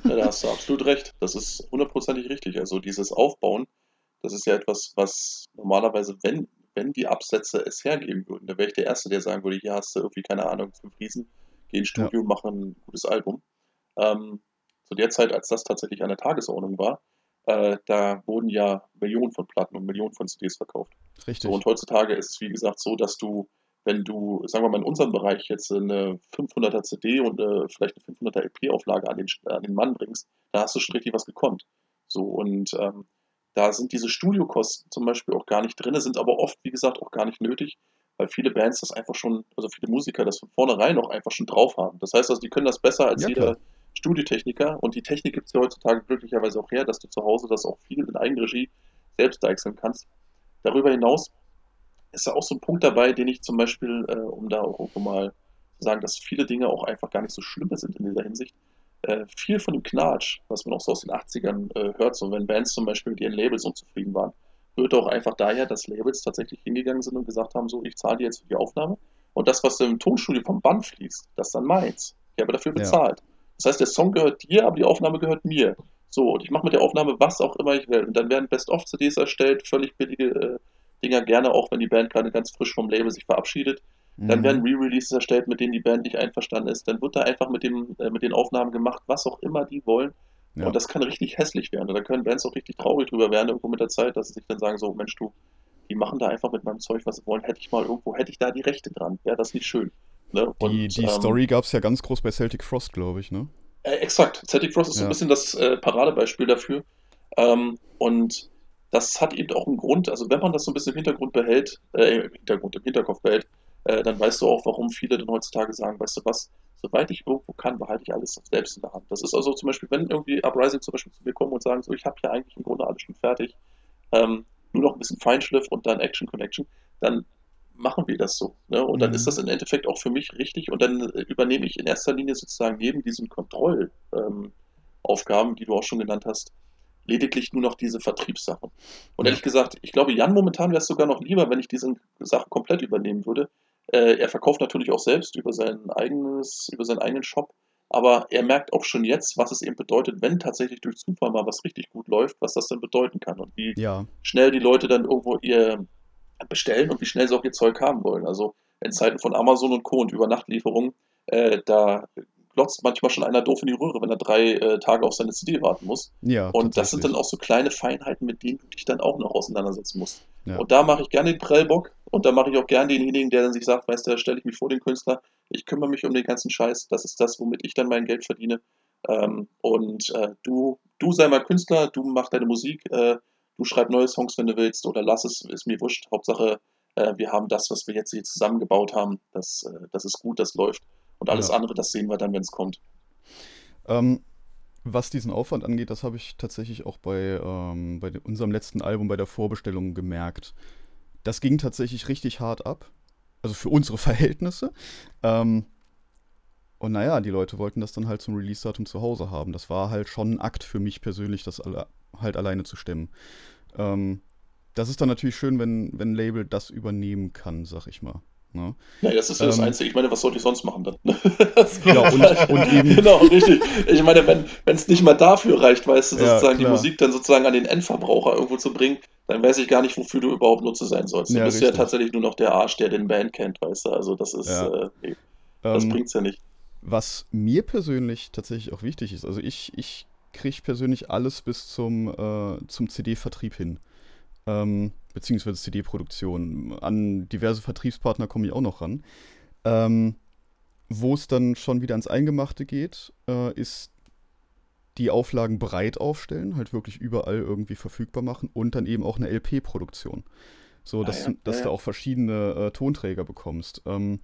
Ja, da hast du absolut recht. Das ist hundertprozentig richtig. Also dieses Aufbauen, das ist ja etwas, was normalerweise, wenn, wenn die Absätze es hergeben würden, da wäre ich der Erste, der sagen würde, hier hast du irgendwie, keine Ahnung, fünf Riesen, geh ins Studio, mach ein gutes Album. Ähm, zu der Zeit, als das tatsächlich an der Tagesordnung war, äh, da wurden ja Millionen von Platten und Millionen von CDs verkauft. Richtig. So, und heutzutage ist es, wie gesagt, so, dass du, wenn du, sagen wir mal, in unserem Bereich jetzt eine 500er CD und äh, vielleicht eine 500er EP-Auflage an den, an den Mann bringst, da hast du schon richtig was gekonnt. So, und ähm, da sind diese Studiokosten zum Beispiel auch gar nicht drin, sind aber oft, wie gesagt, auch gar nicht nötig, weil viele Bands das einfach schon, also viele Musiker das von vornherein auch einfach schon drauf haben. Das heißt also, die können das besser als Ja, jeder klar. Studiotechniker und die Technik gibt es ja heutzutage glücklicherweise auch her, dass du zu Hause das auch viel in Eigenregie selbst deichseln kannst. Darüber hinaus ist da auch so ein Punkt dabei, den ich zum Beispiel, äh, um da auch mal zu sagen, dass viele Dinge auch einfach gar nicht so schlimm sind in dieser Hinsicht. Äh, viel von dem Knatsch, was man auch so aus den 80ern äh, hört, so wenn Bands zum Beispiel mit ihren Labels unzufrieden waren, rührt auch einfach daher, dass Labels tatsächlich hingegangen sind und gesagt haben, so, ich zahle dir jetzt für die Aufnahme und das, was im Tonstudio vom Band fließt, das ist dann meins. Ich habe dafür Ja. bezahlt. Das heißt, der Song gehört dir, aber die Aufnahme gehört mir. So, und ich mache mit der Aufnahme was auch immer ich will. Und dann werden Best-of-CDs erstellt, völlig billige äh, Dinger, gerne auch, wenn die Band gerade ganz frisch vom Label sich verabschiedet. Dann Mhm. werden Re-Releases erstellt, mit denen die Band nicht einverstanden ist. Dann wird da einfach mit, dem, äh, mit den Aufnahmen gemacht, was auch immer die wollen. Ja. Und das kann richtig hässlich werden. Und da können Bands auch richtig traurig drüber werden, irgendwo mit der Zeit, dass sie sich dann sagen, so, Mensch, du, die machen da einfach mit meinem Zeug, was sie wollen. Hätte ich mal irgendwo, hätte ich da die Rechte dran. Wäre das nicht schön. Ne? Die, Und, die ähm, Story gab es ja ganz groß bei Celtic Frost, glaube ich, ne? äh, exakt. Celtic Frost ist so Ja. ein bisschen das äh, Paradebeispiel dafür. Ähm, und das hat eben auch einen Grund. Also wenn man das so ein bisschen im Hintergrund behält, äh, im Hintergrund, im Hinterkopf behält, äh, dann weißt du auch, warum viele dann heutzutage sagen, weißt du was, soweit ich irgendwo kann, behalte ich alles selbst in der Hand. Das ist also zum Beispiel, wenn irgendwie Uprising zum Beispiel zu mir kommen und sagen, so, ich habe hier eigentlich im Grunde alles schon fertig, ähm, nur noch ein bisschen Feinschliff und dann Action Connection, dann machen wir das so. Ne? Und dann Mhm. ist das im Endeffekt auch für mich richtig und dann äh, übernehme ich in erster Linie sozusagen neben diesen Kontrollaufgaben, ähm, die du auch schon genannt hast, lediglich nur noch diese Vertriebssachen. Und ehrlich gesagt, ich glaube, Jan momentan wäre es sogar noch lieber, wenn ich diese Sachen komplett übernehmen würde. Äh, er verkauft natürlich auch selbst über sein eigenes, über seinen eigenen Shop, aber er merkt auch schon jetzt, was es eben bedeutet, wenn tatsächlich durch Zufall mal was richtig gut läuft, was das dann bedeuten kann und wie Ja, schnell die Leute dann irgendwo ihr bestellen und wie schnell sie auch ihr Zeug haben wollen. Also in Zeiten von Amazon und Co. und Übernachtlieferungen, äh, da glotzt manchmal schon einer doof in die Röhre, wenn er drei äh, Tage auf seine CD warten muss. ja. Und das sind dann auch so kleine Feinheiten, mit denen du dich dann auch noch auseinandersetzen musst. Ja. Und da mache ich gerne den Prellbock und da mache ich auch gerne denjenigen, der dann sich sagt, weißt du, da stelle ich mich vor den Künstler, ich kümmere mich um den ganzen Scheiß, das ist das, womit ich dann mein Geld verdiene. Ähm, und äh, du, du sei mal Künstler, du mach deine Musik, äh, du schreib neue Songs, wenn du willst, oder lass es, ist mir wurscht. Hauptsache, äh, wir haben das, was wir jetzt hier zusammengebaut haben, das, äh, das ist gut, das läuft. Und alles Ja. andere, das sehen wir dann, wenn es kommt. Ähm, was diesen Aufwand angeht, das habe ich tatsächlich auch bei, ähm, bei unserem letzten Album, bei der Vorbestellung gemerkt. Das ging tatsächlich richtig hart ab. Also für unsere Verhältnisse. Ähm, und naja, die Leute wollten das dann halt zum Release-Datum zu Hause haben. Das war halt schon ein Akt für mich persönlich, das alle, halt alleine zu stemmen. Ähm, das ist dann natürlich schön, wenn, wenn ein Label das übernehmen kann, sag ich mal. Ne? Ja, das ist ja das Ähm, Einzige. Ich meine, was sollte ich sonst machen dann? Ja, und- und eben- Genau, richtig. Ich meine, wenn es nicht mal dafür reicht, weißt du, Ja, sozusagen die klar. Musik dann sozusagen an den Endverbraucher irgendwo zu bringen, dann weiß ich gar nicht, wofür du überhaupt Nutze sein sollst. Du Ja, bist ja richtig. tatsächlich nur noch der Arsch, der den Band kennt, weißt du. Also das ist, Ja. äh, nee, das Ähm, bringt's ja nicht. Was mir persönlich tatsächlich auch wichtig ist, also ich, ich kriege persönlich alles bis zum, äh, zum CD-Vertrieb hin. Ähm, beziehungsweise CD-Produktion. An diverse Vertriebspartner komme ich auch noch ran. Ähm, Wo es dann schon wieder ans Eingemachte geht, äh, ist die Auflagen breit aufstellen, halt wirklich überall irgendwie verfügbar machen und dann eben auch eine LP-Produktion. So, Ah dass, ja, dass ja, du ja. auch verschiedene äh, Tonträger bekommst. Ähm,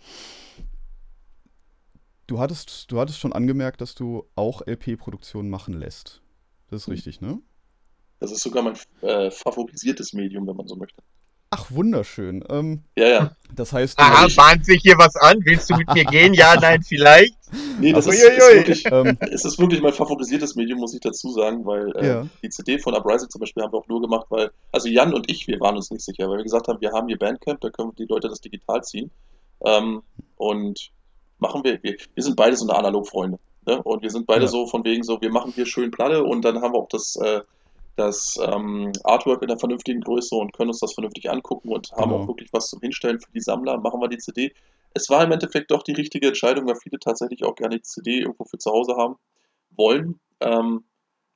du, hattest, du hattest schon angemerkt, dass du auch LP-Produktionen machen lässt. Das ist Hm. richtig, ne? Das ist sogar mein äh, favorisiertes Medium, wenn man so möchte. Ach, wunderschön. Ähm, Ja, ja. das heißt, Aha, ich- bahnt sich hier was an? Willst du mit mir gehen? Ja, nein, vielleicht? Nee, das ist, ist wirklich, ähm, es ist wirklich mein favorisiertes Medium, muss ich dazu sagen, weil äh, Ja. die CD von Uprising zum Beispiel haben wir auch nur gemacht, weil, also Jan und ich, wir waren uns nicht sicher, weil wir gesagt haben, wir haben hier Bandcamp, da können die Leute das digital ziehen. Ähm, und machen wir, wir, wir sind beide so eine Analogfreunde. Ne? Und wir sind beide Ja. so von wegen so, wir machen hier schön Platte und dann haben wir auch das, äh, das ähm, Artwork in einer vernünftigen Größe und können uns das vernünftig angucken und haben Genau. auch wirklich was zum Hinstellen für die Sammler, machen wir die CD. Es war im Endeffekt doch die richtige Entscheidung, weil viele tatsächlich auch gerne die CD irgendwo für zu Hause haben wollen. Ähm,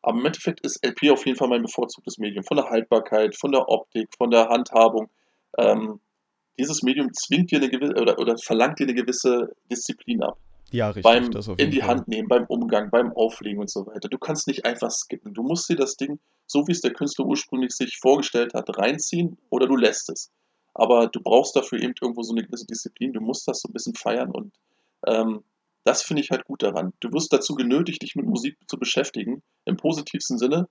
aber im Endeffekt ist LP auf jeden Fall mein bevorzugtes Medium. Von der Haltbarkeit, von der Optik, von der Handhabung. Ähm, dieses Medium zwingt dir eine gewisse oder, oder verlangt dir eine gewisse Disziplin ab ja, richtig. beim in die Fall. Hand nehmen, beim Umgang, beim Auflegen und so weiter. Du kannst nicht einfach skippen. Du musst dir das Ding, so wie es der Künstler ursprünglich sich vorgestellt hat, reinziehen oder du lässt es. Aber du brauchst dafür eben irgendwo so eine gewisse Disziplin. Du musst das so ein bisschen feiern und ähm, das finde ich halt gut daran. Du wirst dazu genötigt, dich mit Musik zu beschäftigen, im positivsten Sinne.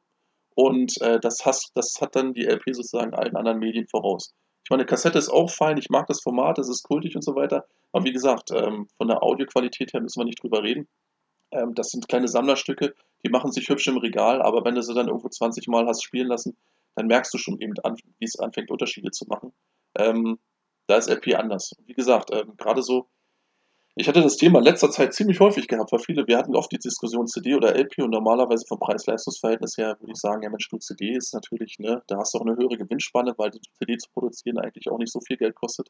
Und äh, das, hast, das hat dann die LP sozusagen allen anderen Medien voraus. Ich meine, Kassette ist auch fein, ich mag das Format, es ist kultig und so weiter. Aber wie gesagt, ähm, von der Audioqualität her müssen wir nicht drüber reden. Ähm, das sind kleine Sammlerstücke, die machen sich hübsch im Regal, aber wenn du sie dann irgendwo 20 Mal hast spielen lassen, dann merkst du schon eben, an, wie es anfängt, Unterschiede zu machen. Ähm, da ist LP anders. Wie gesagt, ähm, gerade so, Ich hatte das Thema in letzter Zeit ziemlich häufig gehabt, weil viele, wir hatten oft die Diskussion CD oder LP und normalerweise vom Preis-Leistungs-Verhältnis her würde ich sagen, ja Mensch, du CD ist natürlich, ne, da hast du auch eine höhere Gewinnspanne, weil die CD zu produzieren eigentlich auch nicht so viel Geld kostet.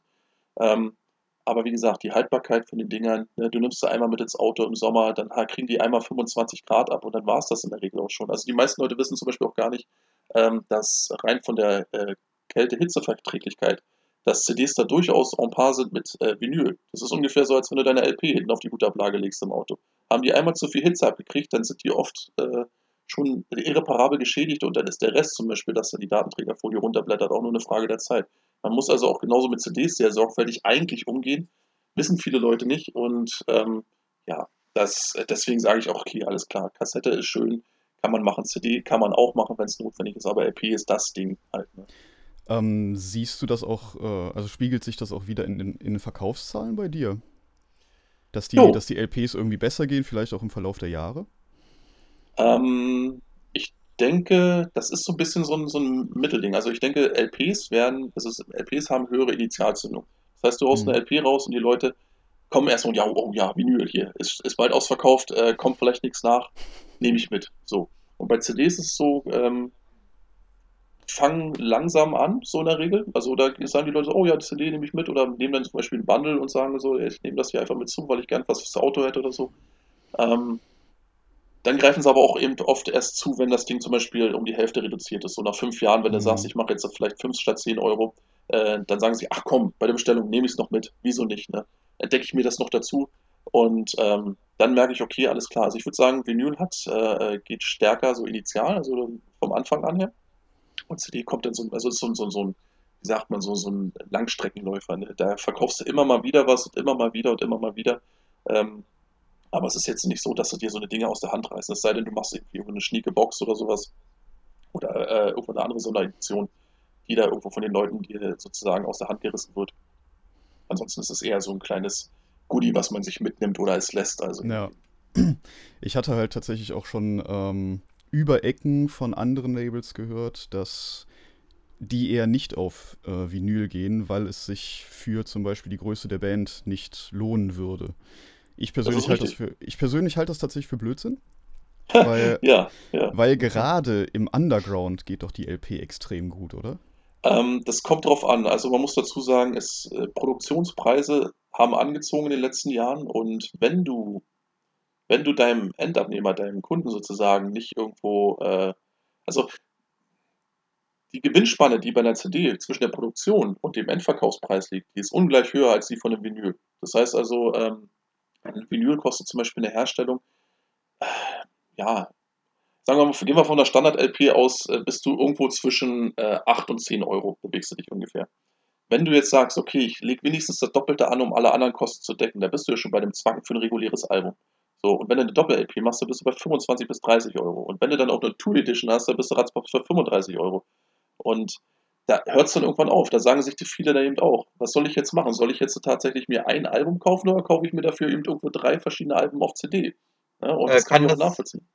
Ähm, aber wie gesagt, die Haltbarkeit von den Dingern, ne, du nimmst sie einmal mit ins Auto im Sommer, dann kriegen die einmal 25 Grad ab und dann war es das in der Regel auch schon. Also die meisten Leute wissen zum Beispiel auch gar nicht, ähm, dass rein von der äh, Kälte-Hitze-Verträglichkeit dass CDs da durchaus en par sind mit äh, Vinyl. Das ist ungefähr so, als wenn du deine LP hinten auf die gute Ablage legst im Auto. Haben die einmal zu viel Hitze abgekriegt, dann sind die oft äh, schon irreparabel geschädigt und dann ist der Rest zum Beispiel, dass dann die Datenträgerfolie runterblättert, auch nur eine Frage der Zeit. Man muss also auch genauso mit CDs sehr sorgfältig eigentlich umgehen. Wissen viele Leute nicht und ähm, ja, das, deswegen sage ich auch, okay, alles klar, Kassette ist schön, kann man machen, CD kann man auch machen, wenn es notwendig ist, aber LP ist das Ding halt. Ne? Ähm, siehst du das auch, äh, also spiegelt sich das auch wieder in, in, in den Verkaufszahlen bei dir? Dass die, dass die LPs irgendwie besser gehen, vielleicht auch im Verlauf der Jahre? Ähm, ich denke, das ist so ein bisschen so ein, so ein Mittelding. Also ich denke, LPs werden, also LPs haben höhere Initialzündung. Das heißt, du haust mhm. eine LP raus und die Leute kommen erstmal und ja, oh ja, Vinyl hier, ist, ist bald ausverkauft, äh, kommt vielleicht nichts nach, nehme ich mit. So. Und bei CDs ist es so, ähm, fangen langsam an, so in der Regel. Also da sagen die Leute so, oh ja, die CD nehme ich mit oder nehmen dann zum Beispiel ein Bundle und sagen so, ich nehme das hier einfach mit zu, weil ich gern was fürs Auto hätte oder so. Ähm, dann greifen sie aber auch eben oft erst zu, wenn das Ding zum Beispiel um die Hälfte reduziert ist. So nach fünf Jahren, wenn du mhm. sagst, ich mache jetzt vielleicht fünf statt zehn Euro, äh, dann sagen sie, ach komm, bei der Bestellung nehme ich es noch mit. Wieso nicht? Ne? Entdecke ich mir das noch dazu und ähm, dann merke ich, okay, alles klar. Also ich würde sagen, Vinyl hat, äh, geht stärker so initial, also vom Anfang an her. Und CD kommt dann so, also so, so, so ein, wie sagt man, so, so ein Langstreckenläufer. Ne? Da verkaufst du immer mal wieder was und immer mal wieder und immer mal wieder. Ähm, aber es ist jetzt nicht so, dass du dir so eine Dinge aus der Hand reißt. Es sei denn, du machst irgendwie eine schnieke Box oder sowas. Oder äh, irgendwo eine andere Sonderedition, die da irgendwo von den Leuten dir sozusagen aus der Hand gerissen wird. Ansonsten ist es eher so ein kleines Goodie, was man sich mitnimmt oder es lässt. Also. Ja. Ich hatte halt tatsächlich auch schon ähm, über Ecken von anderen Labels gehört, dass die eher nicht auf äh, Vinyl gehen, weil es sich für zum Beispiel die Größe der Band nicht lohnen würde. Ich persönlich halte das für, ich persönlich halte das tatsächlich für Blödsinn. Weil, ja, ja. weil gerade im Underground geht doch die LP extrem gut, oder? Ähm, das kommt drauf an. Also man muss dazu sagen, es, äh, Produktionspreise haben angezogen in den letzten Jahren und wenn du wenn du deinem Endabnehmer, deinem Kunden sozusagen nicht irgendwo, äh, also die Gewinnspanne, die bei einer CD zwischen der Produktion und dem Endverkaufspreis liegt, die ist ungleich höher als die von einem Vinyl. Das heißt also, ähm, ein Vinyl kostet zum Beispiel eine Herstellung, äh, ja, sagen wir mal, gehen wir von der Standard-LP aus, äh, bist du irgendwo zwischen äh, 8 und 10 Euro, bewegst du dich ungefähr. Wenn du jetzt sagst, okay, ich lege wenigstens das Doppelte an, um alle anderen Kosten zu decken, da bist du ja schon bei dem Zwang für ein reguläres Album. So, und wenn du eine Doppel-LP machst, dann bist du bei 25 bis 30 Euro. Und wenn du dann auch eine Tool-Edition hast, dann bist du ratzfatz bei 35 Euro. Und da hört es dann irgendwann auf. Da sagen sich die viele da eben auch, was soll ich jetzt machen? Soll ich jetzt tatsächlich mir ein Album kaufen oder kaufe ich mir dafür eben irgendwo drei verschiedene Alben auf CD? Ja, und äh, das kann, kann ich auch nachvollziehen.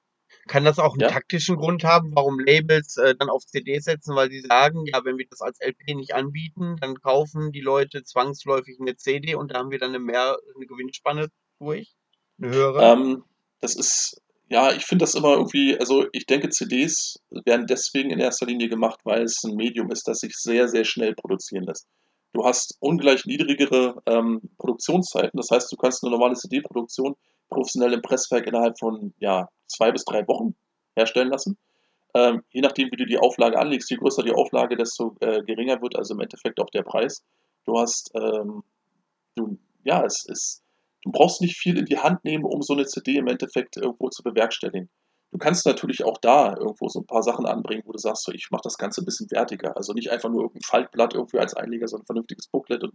Kann das auch einen ja? taktischen Grund haben, warum Labels äh, dann auf CD setzen, weil sie sagen, ja, wenn wir das als LP nicht anbieten, dann kaufen die Leute zwangsläufig eine CD und da haben wir dann eine mehr eine Gewinnspanne durch? Höhere? Ähm, das ist, ja, ich finde das immer irgendwie, also ich denke, CDs werden deswegen in erster Linie gemacht, weil es ein Medium ist, das sich sehr, sehr schnell produzieren lässt. Du hast ungleich niedrigere ähm, Produktionszeiten, das heißt, du kannst eine normale CD-Produktion professionell im Presswerk innerhalb von ja, zwei bis drei Wochen herstellen lassen. Ähm, je nachdem, wie du die Auflage anlegst, je größer die Auflage, desto äh, geringer wird also im Endeffekt auch der Preis. Du hast, ähm, du, ja, es ist Du brauchst nicht viel in die Hand nehmen, um so eine CD im Endeffekt irgendwo zu bewerkstelligen. Du kannst natürlich auch da irgendwo so ein paar Sachen anbringen, wo du sagst, so, ich mache das Ganze ein bisschen wertiger. Also nicht einfach nur irgendein Faltblatt irgendwie als Einleger, sondern ein vernünftiges Booklet und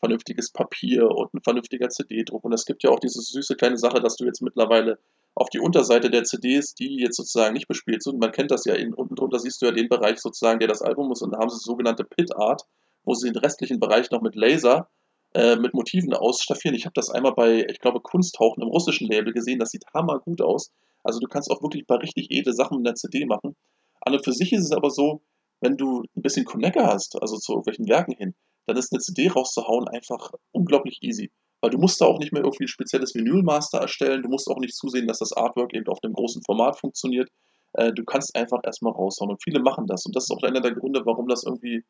vernünftiges Papier und ein vernünftiger CD-Druck. Und es gibt ja auch diese süße kleine Sache, dass du jetzt mittlerweile auf die Unterseite der CDs, die jetzt sozusagen nicht bespielt sind, man kennt das ja, in, unten drunter siehst du ja den Bereich sozusagen, der das Album ist, und da haben sie sogenannte Pit Art, wo sie den restlichen Bereich noch mit Laser äh, mit Motiven ausstaffieren. Ich habe das einmal bei, ich glaube, Kunsthauchen im russischen Label gesehen. Das sieht hammergut aus. Also du kannst auch wirklich paar richtig edle Sachen mit der CD machen. An und für sich ist es aber so, wenn du ein bisschen Connector hast, also zu irgendwelchen Werken hin, dann ist eine CD rauszuhauen einfach unglaublich easy. weil du musst da auch nicht mehr irgendwie ein spezielles Vinylmaster erstellen, du musst auch nicht zusehen, dass das Artwork eben auf dem großen Format funktioniert. Äh, du kannst einfach erstmal raushauen und viele machen das und das ist auch einer der Gründe, warum das irgendwie,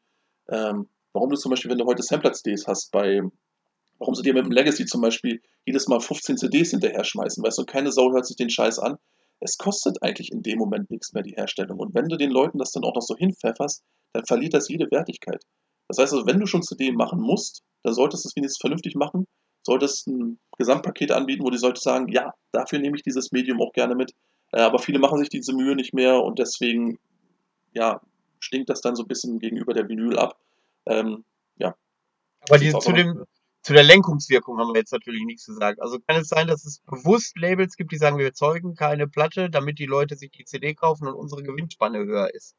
ähm, warum du zum Beispiel, wenn du heute Sampler-CDs hast, bei, warum sie dir mit dem Legacy zum Beispiel jedes Mal 15 CDs hinterher schmeißen, weißt du, keine Sau hört sich den Scheiß an. Es kostet eigentlich in dem Moment nichts mehr, die Herstellung. Und wenn du den Leuten das dann auch noch so hinpfefferst, dann verliert das jede Wertigkeit. Das heißt also, wenn du schon CD machen musst, dann solltest du es wenigstens vernünftig machen, solltest ein Gesamtpaket anbieten, wo die Leute sagen, ja, dafür nehme ich dieses Medium auch gerne mit. Äh, aber viele machen sich diese Mühe nicht mehr und deswegen, ja, stinkt das dann so ein bisschen gegenüber der Vinyl ab. Ähm, ja. Aber die, zu, dem, zu der Lenkungswirkung haben wir jetzt natürlich nichts gesagt. Also kann es sein, dass es bewusst Labels gibt, die sagen, wir zeugen keine Platte, damit die Leute sich die CD kaufen und unsere Gewinnspanne höher ist?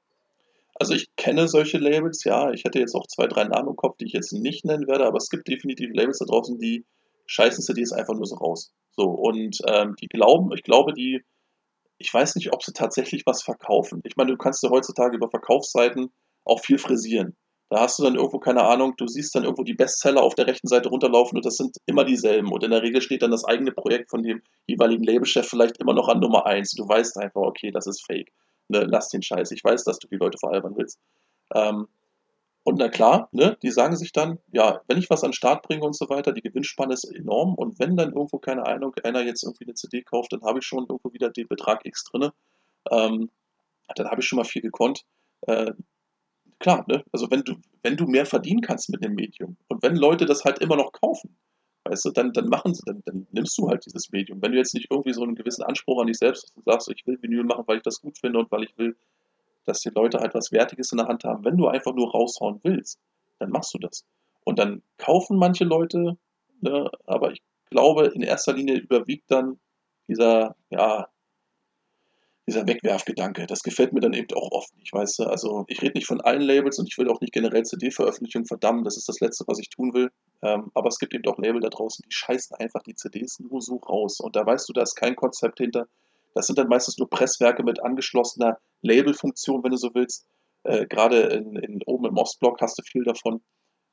Also ich kenne solche Labels, ja. Ich hätte jetzt auch zwei, drei Namen im Kopf, die ich jetzt nicht nennen werde, aber es gibt definitiv Labels da draußen, die scheißen CDs einfach nur so raus. So, und ähm, die glauben, ich glaube, die, ich weiß nicht, ob sie tatsächlich was verkaufen. Ich meine, du kannst ja heutzutage über Verkaufsseiten auch viel frisieren. Da hast du dann irgendwo, keine Ahnung, du siehst dann irgendwo die Bestseller auf der rechten Seite runterlaufen und das sind immer dieselben. Und in der Regel steht dann das eigene Projekt von dem jeweiligen Labelchef vielleicht immer noch an Nummer 1. Du weißt einfach, okay, das ist fake ne, lass den Scheiß, ich weiß, dass du die Leute veralbern willst. Ähm, und na klar, ne, die sagen sich dann, ja, wenn ich was an den Start bringe und so weiter, die Gewinnspanne ist enorm und wenn dann irgendwo, keine Ahnung, einer jetzt irgendwie eine CD kauft, dann habe ich schon irgendwo wieder den Betrag X drinne. Ähm, dann habe ich schon mal viel gekonnt. Äh, klar, ne, also wenn du, wenn du mehr verdienen kannst mit dem Medium und wenn Leute das halt immer noch kaufen, weißt du, dann, dann machen sie, dann, dann nimmst du halt dieses Medium. Wenn du jetzt nicht irgendwie so einen gewissen Anspruch an dich selbst hast und sagst, ich will Vinyl machen, weil ich das gut finde und weil ich will, dass die Leute halt was Wertiges in der Hand haben. Wenn du einfach nur raushauen willst, dann machst du das. Und dann kaufen manche Leute, ne, aber ich glaube, in erster Linie überwiegt dann dieser, ja, dieser Wegwerfgedanke. Das gefällt mir dann eben auch oft nicht, weißt du. Also ich rede nicht von allen Labels und ich will auch nicht generell CD-Veröffentlichungen verdammen. Das ist das Letzte, was ich tun will. Ähm, aber es gibt eben auch Label da draußen, die scheißen einfach die CDs nur so raus. Und da weißt du, da ist kein Konzept hinter. Das sind dann meistens nur Presswerke mit angeschlossener Labelfunktion, wenn du so willst. Äh, Gerade in, in, oben im Ostblock hast du viel davon.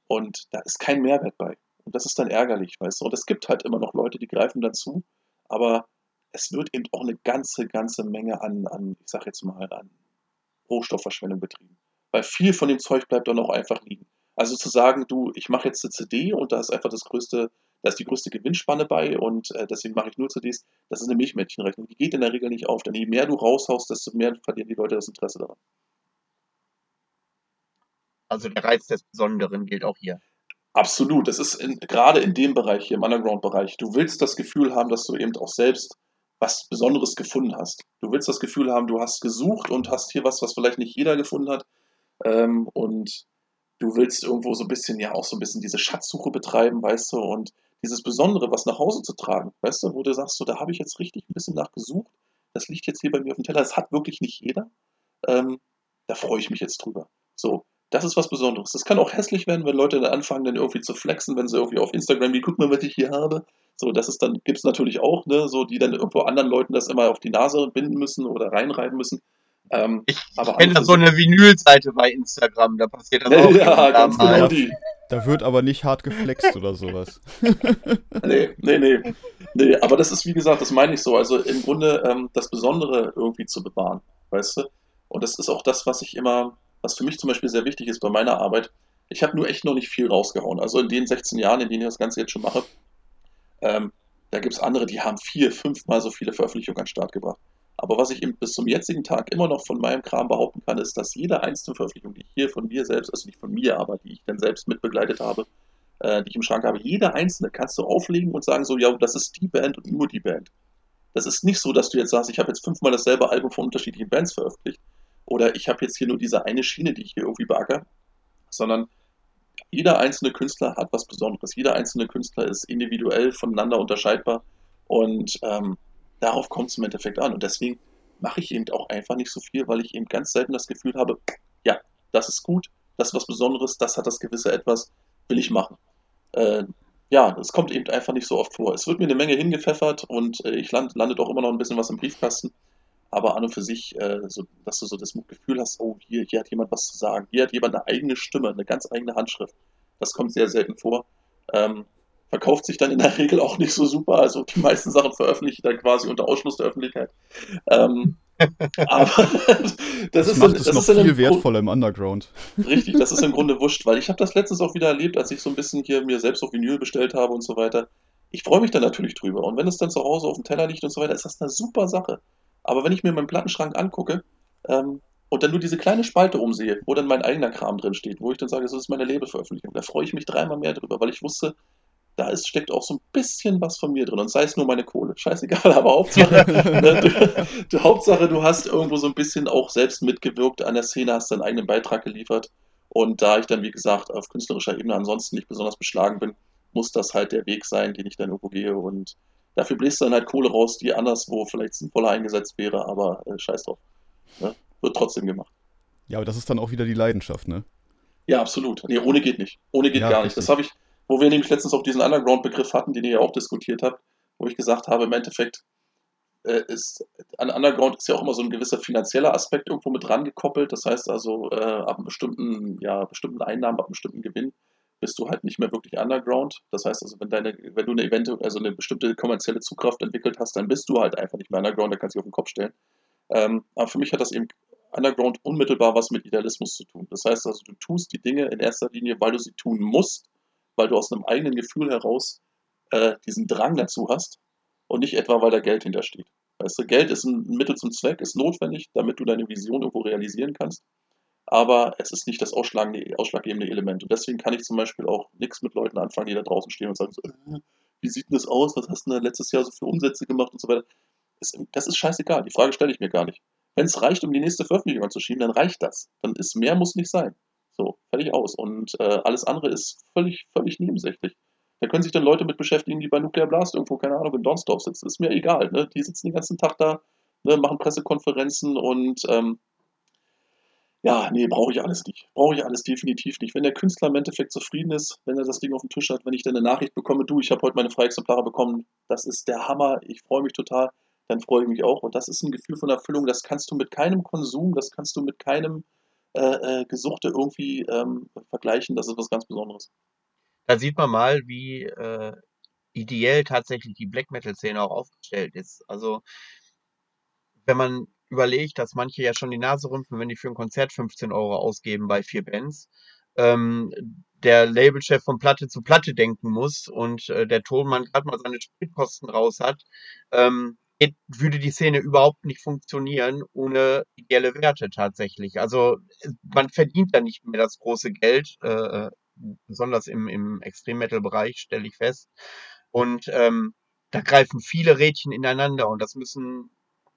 Und da ist kein Mehrwert bei. Und das ist dann ärgerlich, weißt du. Und es gibt halt immer noch Leute, die greifen dazu. Aber es wird eben auch eine ganze, ganze Menge an, an ich sag jetzt mal, an Rohstoffverschwendung betrieben. Weil viel von dem Zeug bleibt dann auch einfach liegen. Also zu sagen, du, ich mache jetzt eine CD und da ist einfach das größte, da ist die größte Gewinnspanne bei und äh, deswegen mache ich nur CDs, das ist eine Milchmädchenrechnung. Die geht in der Regel nicht auf, denn je mehr du raushaust, desto mehr verlieren die Leute das Interesse daran. Also der Reiz des Besonderen gilt auch hier. Absolut. Das ist in, gerade in dem Bereich hier, im Underground-Bereich. Du willst das Gefühl haben, dass du eben auch selbst was Besonderes gefunden hast. Du willst das Gefühl haben, du hast gesucht und hast hier was, was vielleicht nicht jeder gefunden hat. Ähm, und du willst irgendwo so ein bisschen, ja, auch so ein bisschen diese Schatzsuche betreiben, weißt du, und dieses Besondere, was nach Hause zu tragen, weißt du, wo du sagst, so, da habe ich jetzt richtig ein bisschen nachgesucht. Das liegt jetzt hier bei mir auf dem Teller. Das hat wirklich nicht jeder. Ähm, da freue ich mich jetzt drüber. So, das ist was Besonderes. Das kann auch hässlich werden, wenn Leute dann anfangen, dann irgendwie zu flexen, wenn sie irgendwie auf Instagram, wie guck mal, was ich hier habe. So, das ist dann, gibt es natürlich auch, ne, so, die dann irgendwo anderen Leuten das immer auf die Nase binden müssen oder reinreiben müssen. Ähm, ich aber kenne da so eine Vinylseite bei Instagram, da passiert das auch. Ja, ganz genau die. Da wird aber nicht hart geflext oder sowas. nee, nee, nee, nee. Aber das ist, wie gesagt, das meine ich so. Also im Grunde ähm, das Besondere irgendwie zu bewahren, weißt du? Und das ist auch das, was ich immer, was für mich zum Beispiel sehr wichtig ist bei meiner Arbeit. Ich habe nur echt noch nicht viel rausgehauen. Also in den 16 Jahren, in denen ich das Ganze jetzt schon mache, ähm, da gibt es andere, die haben vier, fünfmal so viele Veröffentlichungen an den Start gebracht. Aber was ich eben bis zum jetzigen Tag immer noch von meinem Kram behaupten kann, ist, dass jede einzelne Veröffentlichung, die ich hier von mir selbst, also nicht von mir, aber die ich dann selbst mitbegleitet habe, äh, die ich im Schrank habe, jede einzelne kannst du auflegen und sagen so, ja, das ist die Band und nur die Band. Das ist nicht so, dass du jetzt sagst, ich habe jetzt fünfmal dasselbe Album von unterschiedlichen Bands veröffentlicht oder ich habe jetzt hier nur diese eine Schiene, die ich hier irgendwie beackere, sondern jeder einzelne Künstler hat was Besonderes. Jeder einzelne Künstler ist individuell voneinander unterscheidbar und ähm, darauf kommt es im Endeffekt an. Und deswegen mache ich eben auch einfach nicht so viel, weil ich eben ganz selten das Gefühl habe, ja, das ist gut, das ist was Besonderes, das hat das gewisse Etwas, will ich machen. Äh, ja, es kommt eben einfach nicht so oft vor. Es wird mir eine Menge hingepfeffert und äh, ich land, landet auch immer noch ein bisschen was im Briefkasten. Aber an und für sich, äh, so, dass du so das Gefühl hast, oh, hier, hier hat jemand was zu sagen. Hier hat jemand eine eigene Stimme, eine ganz eigene Handschrift. Das kommt sehr selten vor. Ähm, verkauft sich dann in der Regel auch nicht so super. Also die meisten Sachen veröffentliche ich dann quasi unter Ausschluss der Öffentlichkeit. Ähm, aber das, Das, ist, macht dann- es das noch im viel wertvoller im Underground. Richtig, das ist im Grunde wurscht, weil ich habe das letztens auch wieder erlebt, als ich so ein bisschen hier mir selbst auf Vinyl bestellt habe und so weiter. Ich freue mich dann natürlich drüber. Und wenn es dann zu Hause auf dem Teller liegt und so weiter, ist das eine super Sache. Aber wenn ich mir meinen Plattenschrank angucke ähm, und dann nur diese kleine Spalte umsehe, wo dann mein eigener Kram drin steht, wo ich dann sage, das ist meine Labelveröffentlichung, da freue ich mich dreimal mehr drüber, weil ich wusste, da ist, steckt auch so ein bisschen was von mir drin. Und sei es nur meine Kohle. Scheißegal, aber Hauptsache, ne, du, du, Hauptsache, du hast irgendwo so ein bisschen auch selbst mitgewirkt an der Szene, hast deinen eigenen Beitrag geliefert. Und da ich dann, wie gesagt, auf künstlerischer Ebene ansonsten nicht besonders beschlagen bin, muss das halt der Weg sein, den ich dann irgendwo gehe. Und dafür bläst du dann halt Kohle raus, die anderswo vielleicht sinnvoller eingesetzt wäre, aber äh, scheiß drauf. Ne? Wird trotzdem gemacht. Ja, aber das ist dann auch wieder die Leidenschaft, ne? Ja, absolut. Nee, ohne geht nicht. Ohne geht Ja, gar nicht. Das habe ich, wo wir nämlich letztens auch diesen Underground-Begriff hatten, den ihr ja auch diskutiert habt, wo ich gesagt habe, im Endeffekt äh, ist an Underground ist ja auch immer so ein gewisser finanzieller Aspekt irgendwo mit dran gekoppelt. Das heißt also, äh, ab einem bestimmten, ja, bestimmten Einnahmen, ab einem bestimmten Gewinn bist du halt nicht mehr wirklich Underground. Das heißt also, wenn deine, wenn du eine Event, also eine bestimmte kommerzielle Zugkraft entwickelt hast, dann bist du halt einfach nicht mehr Underground, da kannst du dich auf den Kopf stellen. Ähm, aber für mich hat das eben Underground unmittelbar was mit Idealismus zu tun. Das heißt also, du tust die Dinge in erster Linie, weil du sie tun musst, weil du aus einem eigenen Gefühl heraus äh, diesen Drang dazu hast und nicht etwa, weil da Geld hintersteht. Weißt du, Geld ist ein Mittel zum Zweck, ist notwendig, damit du deine Vision irgendwo realisieren kannst. Aber es ist nicht das ausschlaggebende Element. Und deswegen kann ich zum Beispiel auch nichts mit Leuten anfangen, die da draußen stehen und sagen, so, äh, wie sieht denn das aus? Was hast du denn letztes Jahr so für Umsätze gemacht und so weiter? Das, das ist scheißegal. Die Frage stelle ich mir gar nicht. Wenn es reicht, um die nächste Veröffentlichung anzuschieben, dann reicht das. Dann ist mehr muss nicht sein. So, fertig aus. Und äh, alles andere ist völlig, völlig nebensächlich. Da können sich dann Leute mit beschäftigen, die bei Nuclear Blast irgendwo, keine Ahnung, in Dornsdorf sitzen. Ist mir egal. Ne? Die sitzen den ganzen Tag da, ne, machen Pressekonferenzen und ähm, ja, nee, brauche ich alles nicht. Brauche ich alles definitiv nicht. Wenn der Künstler im Endeffekt zufrieden ist, wenn er das Ding auf dem Tisch hat, wenn ich dann eine Nachricht bekomme, du, ich habe heute meine Freiexemplare bekommen, das ist der Hammer, ich freue mich total, dann freue ich mich auch. Und das ist ein Gefühl von Erfüllung, das kannst du mit keinem Konsum, das kannst du mit keinem äh, äh, Gesuchte irgendwie ähm, vergleichen. Das ist was ganz Besonderes. Da sieht man mal, wie äh, ideell tatsächlich die Black Metal-Szene auch aufgestellt ist. Also, wenn man überlegt, dass manche ja schon die Nase rümpfen, wenn die für ein Konzert 15 Euro ausgeben bei vier Bands, ähm, der Labelchef von Platte zu Platte denken muss und äh, der Tonmann gerade mal seine Spritkosten raus hat, ähm, würde die Szene überhaupt nicht funktionieren ohne ideelle Werte tatsächlich. Also äh, man verdient da nicht mehr das große Geld, äh, besonders im, im Extrem-Metal-Bereich, stelle ich fest. Und ähm, da greifen viele Rädchen ineinander und das müssen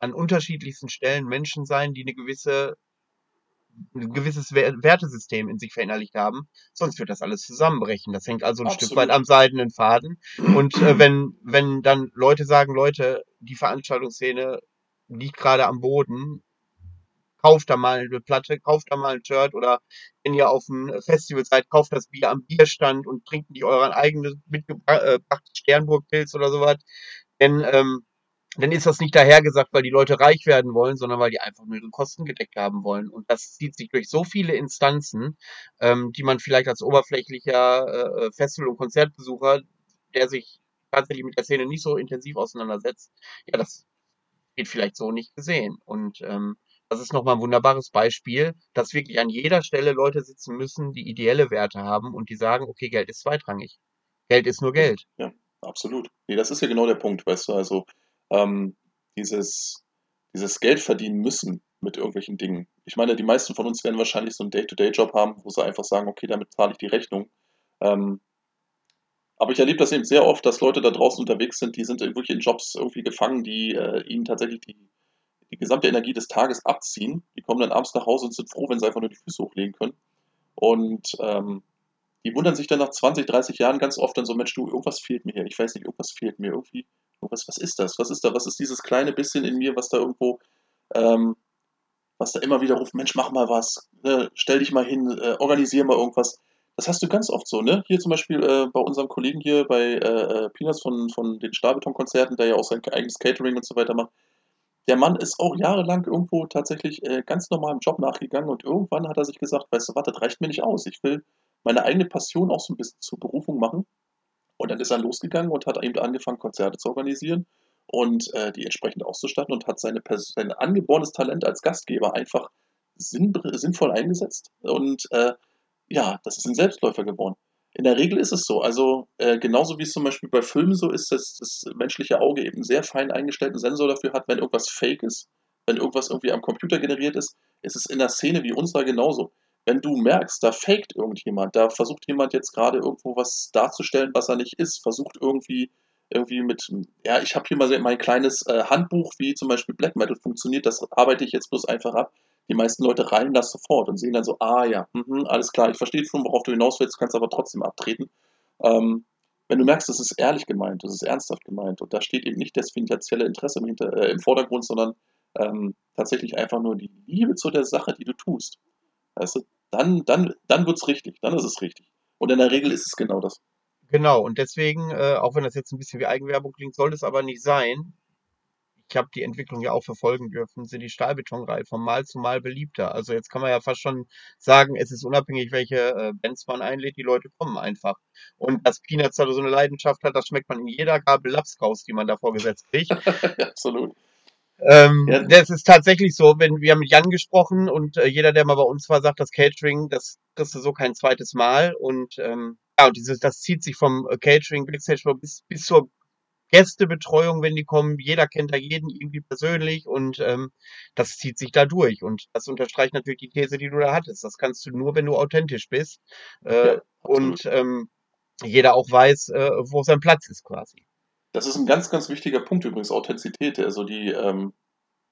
an unterschiedlichsten Stellen Menschen sein, die eine gewisse ein gewisses Wer- Wertesystem in sich verinnerlicht haben, sonst wird das alles zusammenbrechen. Das hängt also ein Stück Absolut. weit am seidenen Faden. Und äh, wenn, wenn dann Leute sagen, Leute, die Veranstaltungsszene liegt gerade am Boden, kauft da mal eine Platte, kauft da mal ein Shirt oder wenn ihr auf einem Festival seid, kauft das Bier am Bierstand und trinkt nicht euren eigenen mitgebrachtes Sternburg-Pilz oder sowas. Denn ähm, dann ist das nicht dahergesagt, weil die Leute reich werden wollen, sondern weil die einfach nur ihre Kosten gedeckt haben wollen. Und das zieht sich durch so viele Instanzen, ähm, die man vielleicht als oberflächlicher äh, Festival- und Konzertbesucher, der sich tatsächlich mit der Szene nicht so intensiv auseinandersetzt, ja, das wird vielleicht so nicht gesehen. Und ähm, das ist nochmal ein wunderbares Beispiel, dass wirklich an jeder Stelle Leute sitzen müssen, die ideelle Werte haben und die sagen, okay, Geld ist zweitrangig. Geld ist nur Geld. Absolut. Nee, das ist ja genau der Punkt, weißt du, also ähm, dieses, dieses Geld verdienen müssen mit irgendwelchen Dingen. Ich meine, die meisten von uns werden wahrscheinlich so einen Day-to-Day-Job haben, wo sie einfach sagen, okay, damit zahle ich die Rechnung. Ähm, aber ich erlebe das eben sehr oft, dass Leute da draußen unterwegs sind, die sind in wirklich in Jobs irgendwie gefangen, die äh, ihnen tatsächlich die, die gesamte Energie des Tages abziehen. Die kommen dann abends nach Hause und sind froh, wenn sie einfach nur die Füße hochlegen können. Und ähm, die wundern sich dann nach 20, 30 Jahren ganz oft dann so, Mensch, du, irgendwas fehlt mir hier. Ich weiß nicht, irgendwas fehlt mir irgendwie. Irgendwas, was ist das? Was ist da? Was ist dieses kleine bisschen in mir, was da irgendwo, ähm, was da immer wieder ruft, Mensch, mach mal was, ne, stell dich mal hin, äh, organisier mal irgendwas. Das hast du ganz oft so, ne? Hier zum Beispiel äh, bei unserem Kollegen hier bei äh, äh, Peanuts von, von den Stahlbeton-Konzerten, der ja auch sein eigenes Catering und so weiter macht. Der Mann ist auch jahrelang irgendwo tatsächlich äh, ganz normalem Job nachgegangen und irgendwann hat er sich gesagt, weißt du was, das reicht mir nicht aus. Ich will meine eigene Passion auch so ein bisschen zur Berufung machen. Und dann ist er losgegangen und hat eben angefangen, Konzerte zu organisieren und äh, die entsprechend auszustatten und hat seine sein angeborenes Talent als Gastgeber einfach sinn sinnvoll eingesetzt. Und äh, ja, das ist ein Selbstläufer geworden. In der Regel ist es so. Also äh, genauso wie es zum Beispiel bei Filmen so ist, dass das menschliche Auge eben einen sehr fein eingestellten Sensor dafür hat, wenn irgendwas fake ist, wenn irgendwas irgendwie am Computer generiert ist, ist es in der Szene wie unserer genauso. Wenn du merkst, da faked irgendjemand, da versucht jemand jetzt gerade irgendwo was darzustellen, was er nicht ist, versucht irgendwie irgendwie mit, ja, ich habe hier mal mein kleines äh, Handbuch, wie zum Beispiel Black Metal funktioniert, das arbeite ich jetzt bloß einfach ab. Die meisten Leute reihen das sofort und sehen dann so, ah ja, mh, alles klar, ich verstehe schon, worauf du hinaus willst, kannst aber trotzdem abtreten. Ähm, wenn du merkst, das ist ehrlich gemeint, das ist ernsthaft gemeint und da steht eben nicht das finanzielle Interesse im, Hinter äh, im Vordergrund, sondern ähm, tatsächlich einfach nur die Liebe zu der Sache, die du tust. Weißt du, dann, dann, dann wird es richtig, dann ist es richtig. Und in der Regel ist es genau das. Genau, und deswegen, äh, auch wenn das jetzt ein bisschen wie Eigenwerbung klingt, soll es aber nicht sein. Ich habe die Entwicklung ja auch verfolgen dürfen, sind die Stahlbetonreihe von Mal zu Mal beliebter. Also jetzt kann man ja fast schon sagen, es ist unabhängig, welche äh, Bands man einlädt, die Leute kommen einfach. Und dass Peanuts da so eine Leidenschaft hat, das schmeckt man in jeder Gabel Laps raus, die man da vorgesetzt kriegt. Absolut. Ähm, Ja. Das ist tatsächlich so, wenn wir haben mit Jan gesprochen und äh, jeder, der mal bei uns war, sagt, das Catering, das kriegst du so kein zweites Mal. Und ähm, ja, und dieses, das zieht sich vom äh, Catering Backstage bis, bis zur Gästebetreuung, wenn die kommen. Jeder kennt da jeden irgendwie persönlich und ähm, das zieht sich da durch. Und das unterstreicht natürlich die These, die du da hattest. Das kannst du nur, wenn du authentisch bist äh, Ja, und ähm, jeder auch weiß, äh, wo sein Platz ist quasi. Das ist ein ganz, ganz wichtiger Punkt übrigens, Authentizität. Also die, ähm,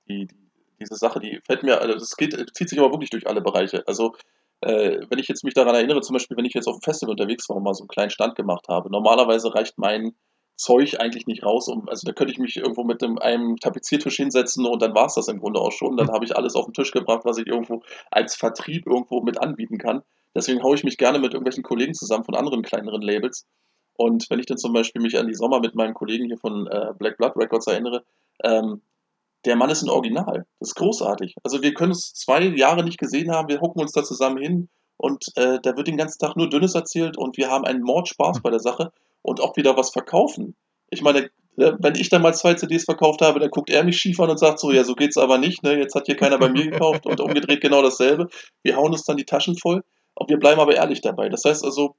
die, die, diese Sache, die fällt mir, also das geht, zieht sich aber wirklich durch alle Bereiche. Also äh, wenn ich jetzt mich daran erinnere, zum Beispiel, wenn ich jetzt auf dem Festival unterwegs war und mal so einen kleinen Stand gemacht habe, normalerweise reicht mein Zeug eigentlich nicht raus, um, also da könnte ich mich irgendwo mit einem, einem Tapeziertisch hinsetzen und dann war es das im Grunde auch schon. Dann habe ich alles auf den Tisch gebracht, was ich irgendwo als Vertrieb irgendwo mit anbieten kann. Deswegen haue ich mich gerne mit irgendwelchen Kollegen zusammen von anderen kleineren Labels. Und wenn ich dann zum Beispiel mich an die Sommer mit meinem Kollegen hier von äh, Black Blood Records erinnere, ähm, der Mann ist ein Original. Das ist großartig. Also wir können es zwei Jahre nicht gesehen haben, wir hocken uns da zusammen hin und äh, da wird den ganzen Tag nur Dünnes erzählt und wir haben einen Mordspaß bei der Sache und auch wieder was verkaufen. Ich meine, äh, wenn ich dann mal zwei CDs verkauft habe, dann guckt er mich schief an und sagt so, ja, so geht's aber nicht, ne? Jetzt hat hier keiner bei mir gekauft und umgedreht genau dasselbe. Wir hauen uns dann die Taschen voll. Und wir bleiben aber ehrlich dabei. Das heißt also,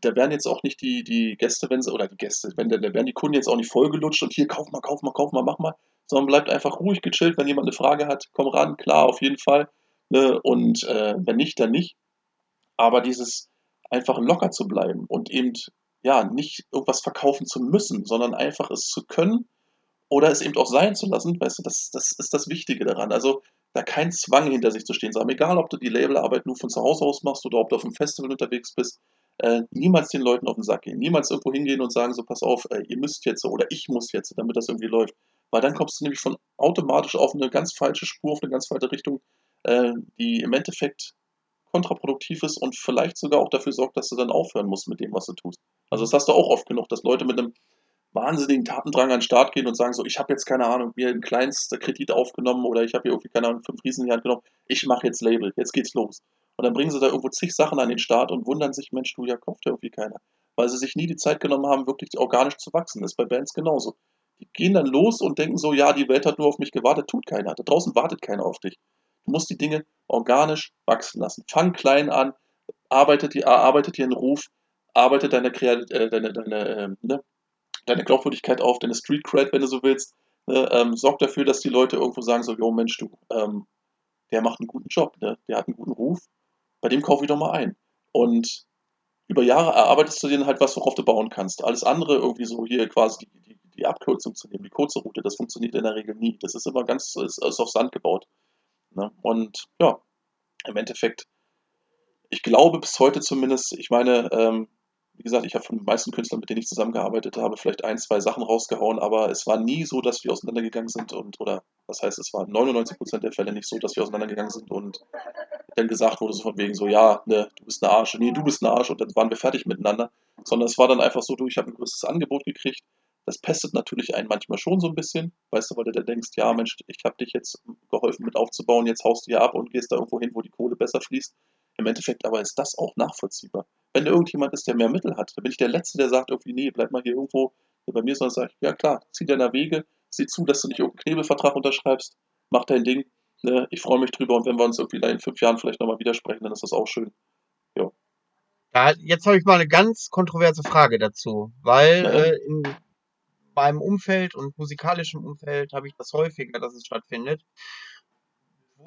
da werden jetzt auch nicht die, die Gäste, wenn sie, oder die Gäste, wenn da werden die Kunden jetzt auch nicht vollgelutscht und hier kauf mal, kauf mal, kauf mal, mach mal, sondern bleibt einfach ruhig gechillt, wenn jemand eine Frage hat, komm ran, klar, auf jeden Fall. Ne? Und äh, wenn nicht, dann nicht. Aber dieses einfach locker zu bleiben und eben ja nicht irgendwas verkaufen zu müssen, sondern einfach es zu können oder es eben auch sein zu lassen, weißt du, das, das ist das Wichtige daran. Also da kein Zwang hinter sich zu stehen zu haben, egal ob du die Labelarbeit nur von zu Hause aus machst oder ob du auf einem Festival unterwegs bist, äh, niemals den Leuten auf den Sack gehen, niemals irgendwo hingehen und sagen so, pass auf, äh, ihr müsst jetzt oder ich muss jetzt, damit das irgendwie läuft. Weil dann kommst du nämlich von automatisch auf eine ganz falsche Spur, auf eine ganz falsche Richtung, äh, die im Endeffekt kontraproduktiv ist und vielleicht sogar auch dafür sorgt, dass du dann aufhören musst mit dem, was du tust. Also das hast du auch oft genug, dass Leute mit einem wahnsinnigen Tatendrang an den Start gehen und sagen so, ich habe jetzt keine Ahnung, mir einen kleinsten Kredit aufgenommen oder ich habe hier irgendwie keine Ahnung, fünf Riesen in die Hand genommen, ich mache jetzt Label, jetzt geht's los. Und dann bringen sie da irgendwo zig Sachen an den Start und wundern sich, Mensch, du, ja, kauft ja irgendwie keiner. Weil sie sich nie die Zeit genommen haben, wirklich organisch zu wachsen. Das ist bei Bands genauso. Die gehen dann los und denken so, ja, die Welt hat nur auf mich gewartet, tut keiner. Da draußen wartet keiner auf dich. Du musst die Dinge organisch wachsen lassen. Fang klein an, arbeitet dir, arbeitet einen Ruf, arbeitet deine, äh, deine, deine, äh, ne, deine Glaubwürdigkeit auf, deine Street Cred, wenn du so willst. Ne, ähm, sorg dafür, dass die Leute irgendwo sagen so, jo Mensch, du, ähm, der macht einen guten Job, ne? der hat einen guten Ruf, bei dem kaufe ich doch mal ein. Und über Jahre erarbeitest du dir halt was, worauf du bauen kannst. Alles andere irgendwie so hier quasi die, die, die Abkürzung zu nehmen, die kurze Route, das funktioniert in der Regel nie. Das ist immer ganz, ist, ist auf Sand gebaut. Ne? Und ja, im Endeffekt, ich glaube bis heute zumindest, ich meine, ähm, wie gesagt, ich habe von den meisten Künstlern, mit denen ich zusammengearbeitet habe, vielleicht ein, zwei Sachen rausgehauen, aber es war nie so, dass wir auseinandergegangen sind und, oder das heißt, es war 99% der Fälle nicht so, dass wir auseinandergegangen sind und dann gesagt wurde, so von wegen so, ja, ne, du bist ein Arsch, nee, du bist ein Arsch und dann waren wir fertig miteinander, sondern es war dann einfach so, du, ich habe ein größtes Angebot gekriegt. Das pestet natürlich einen manchmal schon so ein bisschen, weißt du, weil du da denkst, ja, Mensch, ich habe dich jetzt geholfen mit aufzubauen, jetzt haust du hier ab und gehst da irgendwo hin, wo die Kohle besser fließt. Im Endeffekt aber ist das auch nachvollziehbar. Wenn da irgendjemand ist, der mehr Mittel hat, dann bin ich der Letzte, der sagt irgendwie, nee, bleib mal hier irgendwo bei mir, sondern sage ich, ja klar, zieh deiner Wege, sieh zu, dass du nicht irgendeinen Knebelvertrag unterschreibst, mach dein Ding, ne? ich freue mich drüber und wenn wir uns irgendwie in fünf Jahren vielleicht nochmal widersprechen, dann ist das auch schön. Ja. Ja, jetzt habe ich mal eine ganz kontroverse Frage dazu, weil Ja. äh, in meinem Umfeld und musikalischem Umfeld habe ich das häufiger, dass es stattfindet.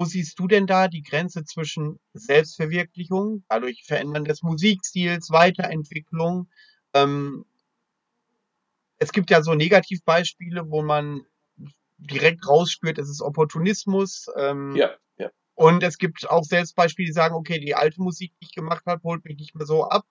Wo siehst du denn da die Grenze zwischen Selbstverwirklichung, dadurch Verändern des Musikstils, Weiterentwicklung? Ähm, es gibt ja so Negativbeispiele, wo man direkt rausspürt, es ist Opportunismus. Ähm, Ja, ja. und es gibt auch selbst Beispiele, die sagen, okay, die alte Musik, die ich gemacht habe, holt mich nicht mehr so ab.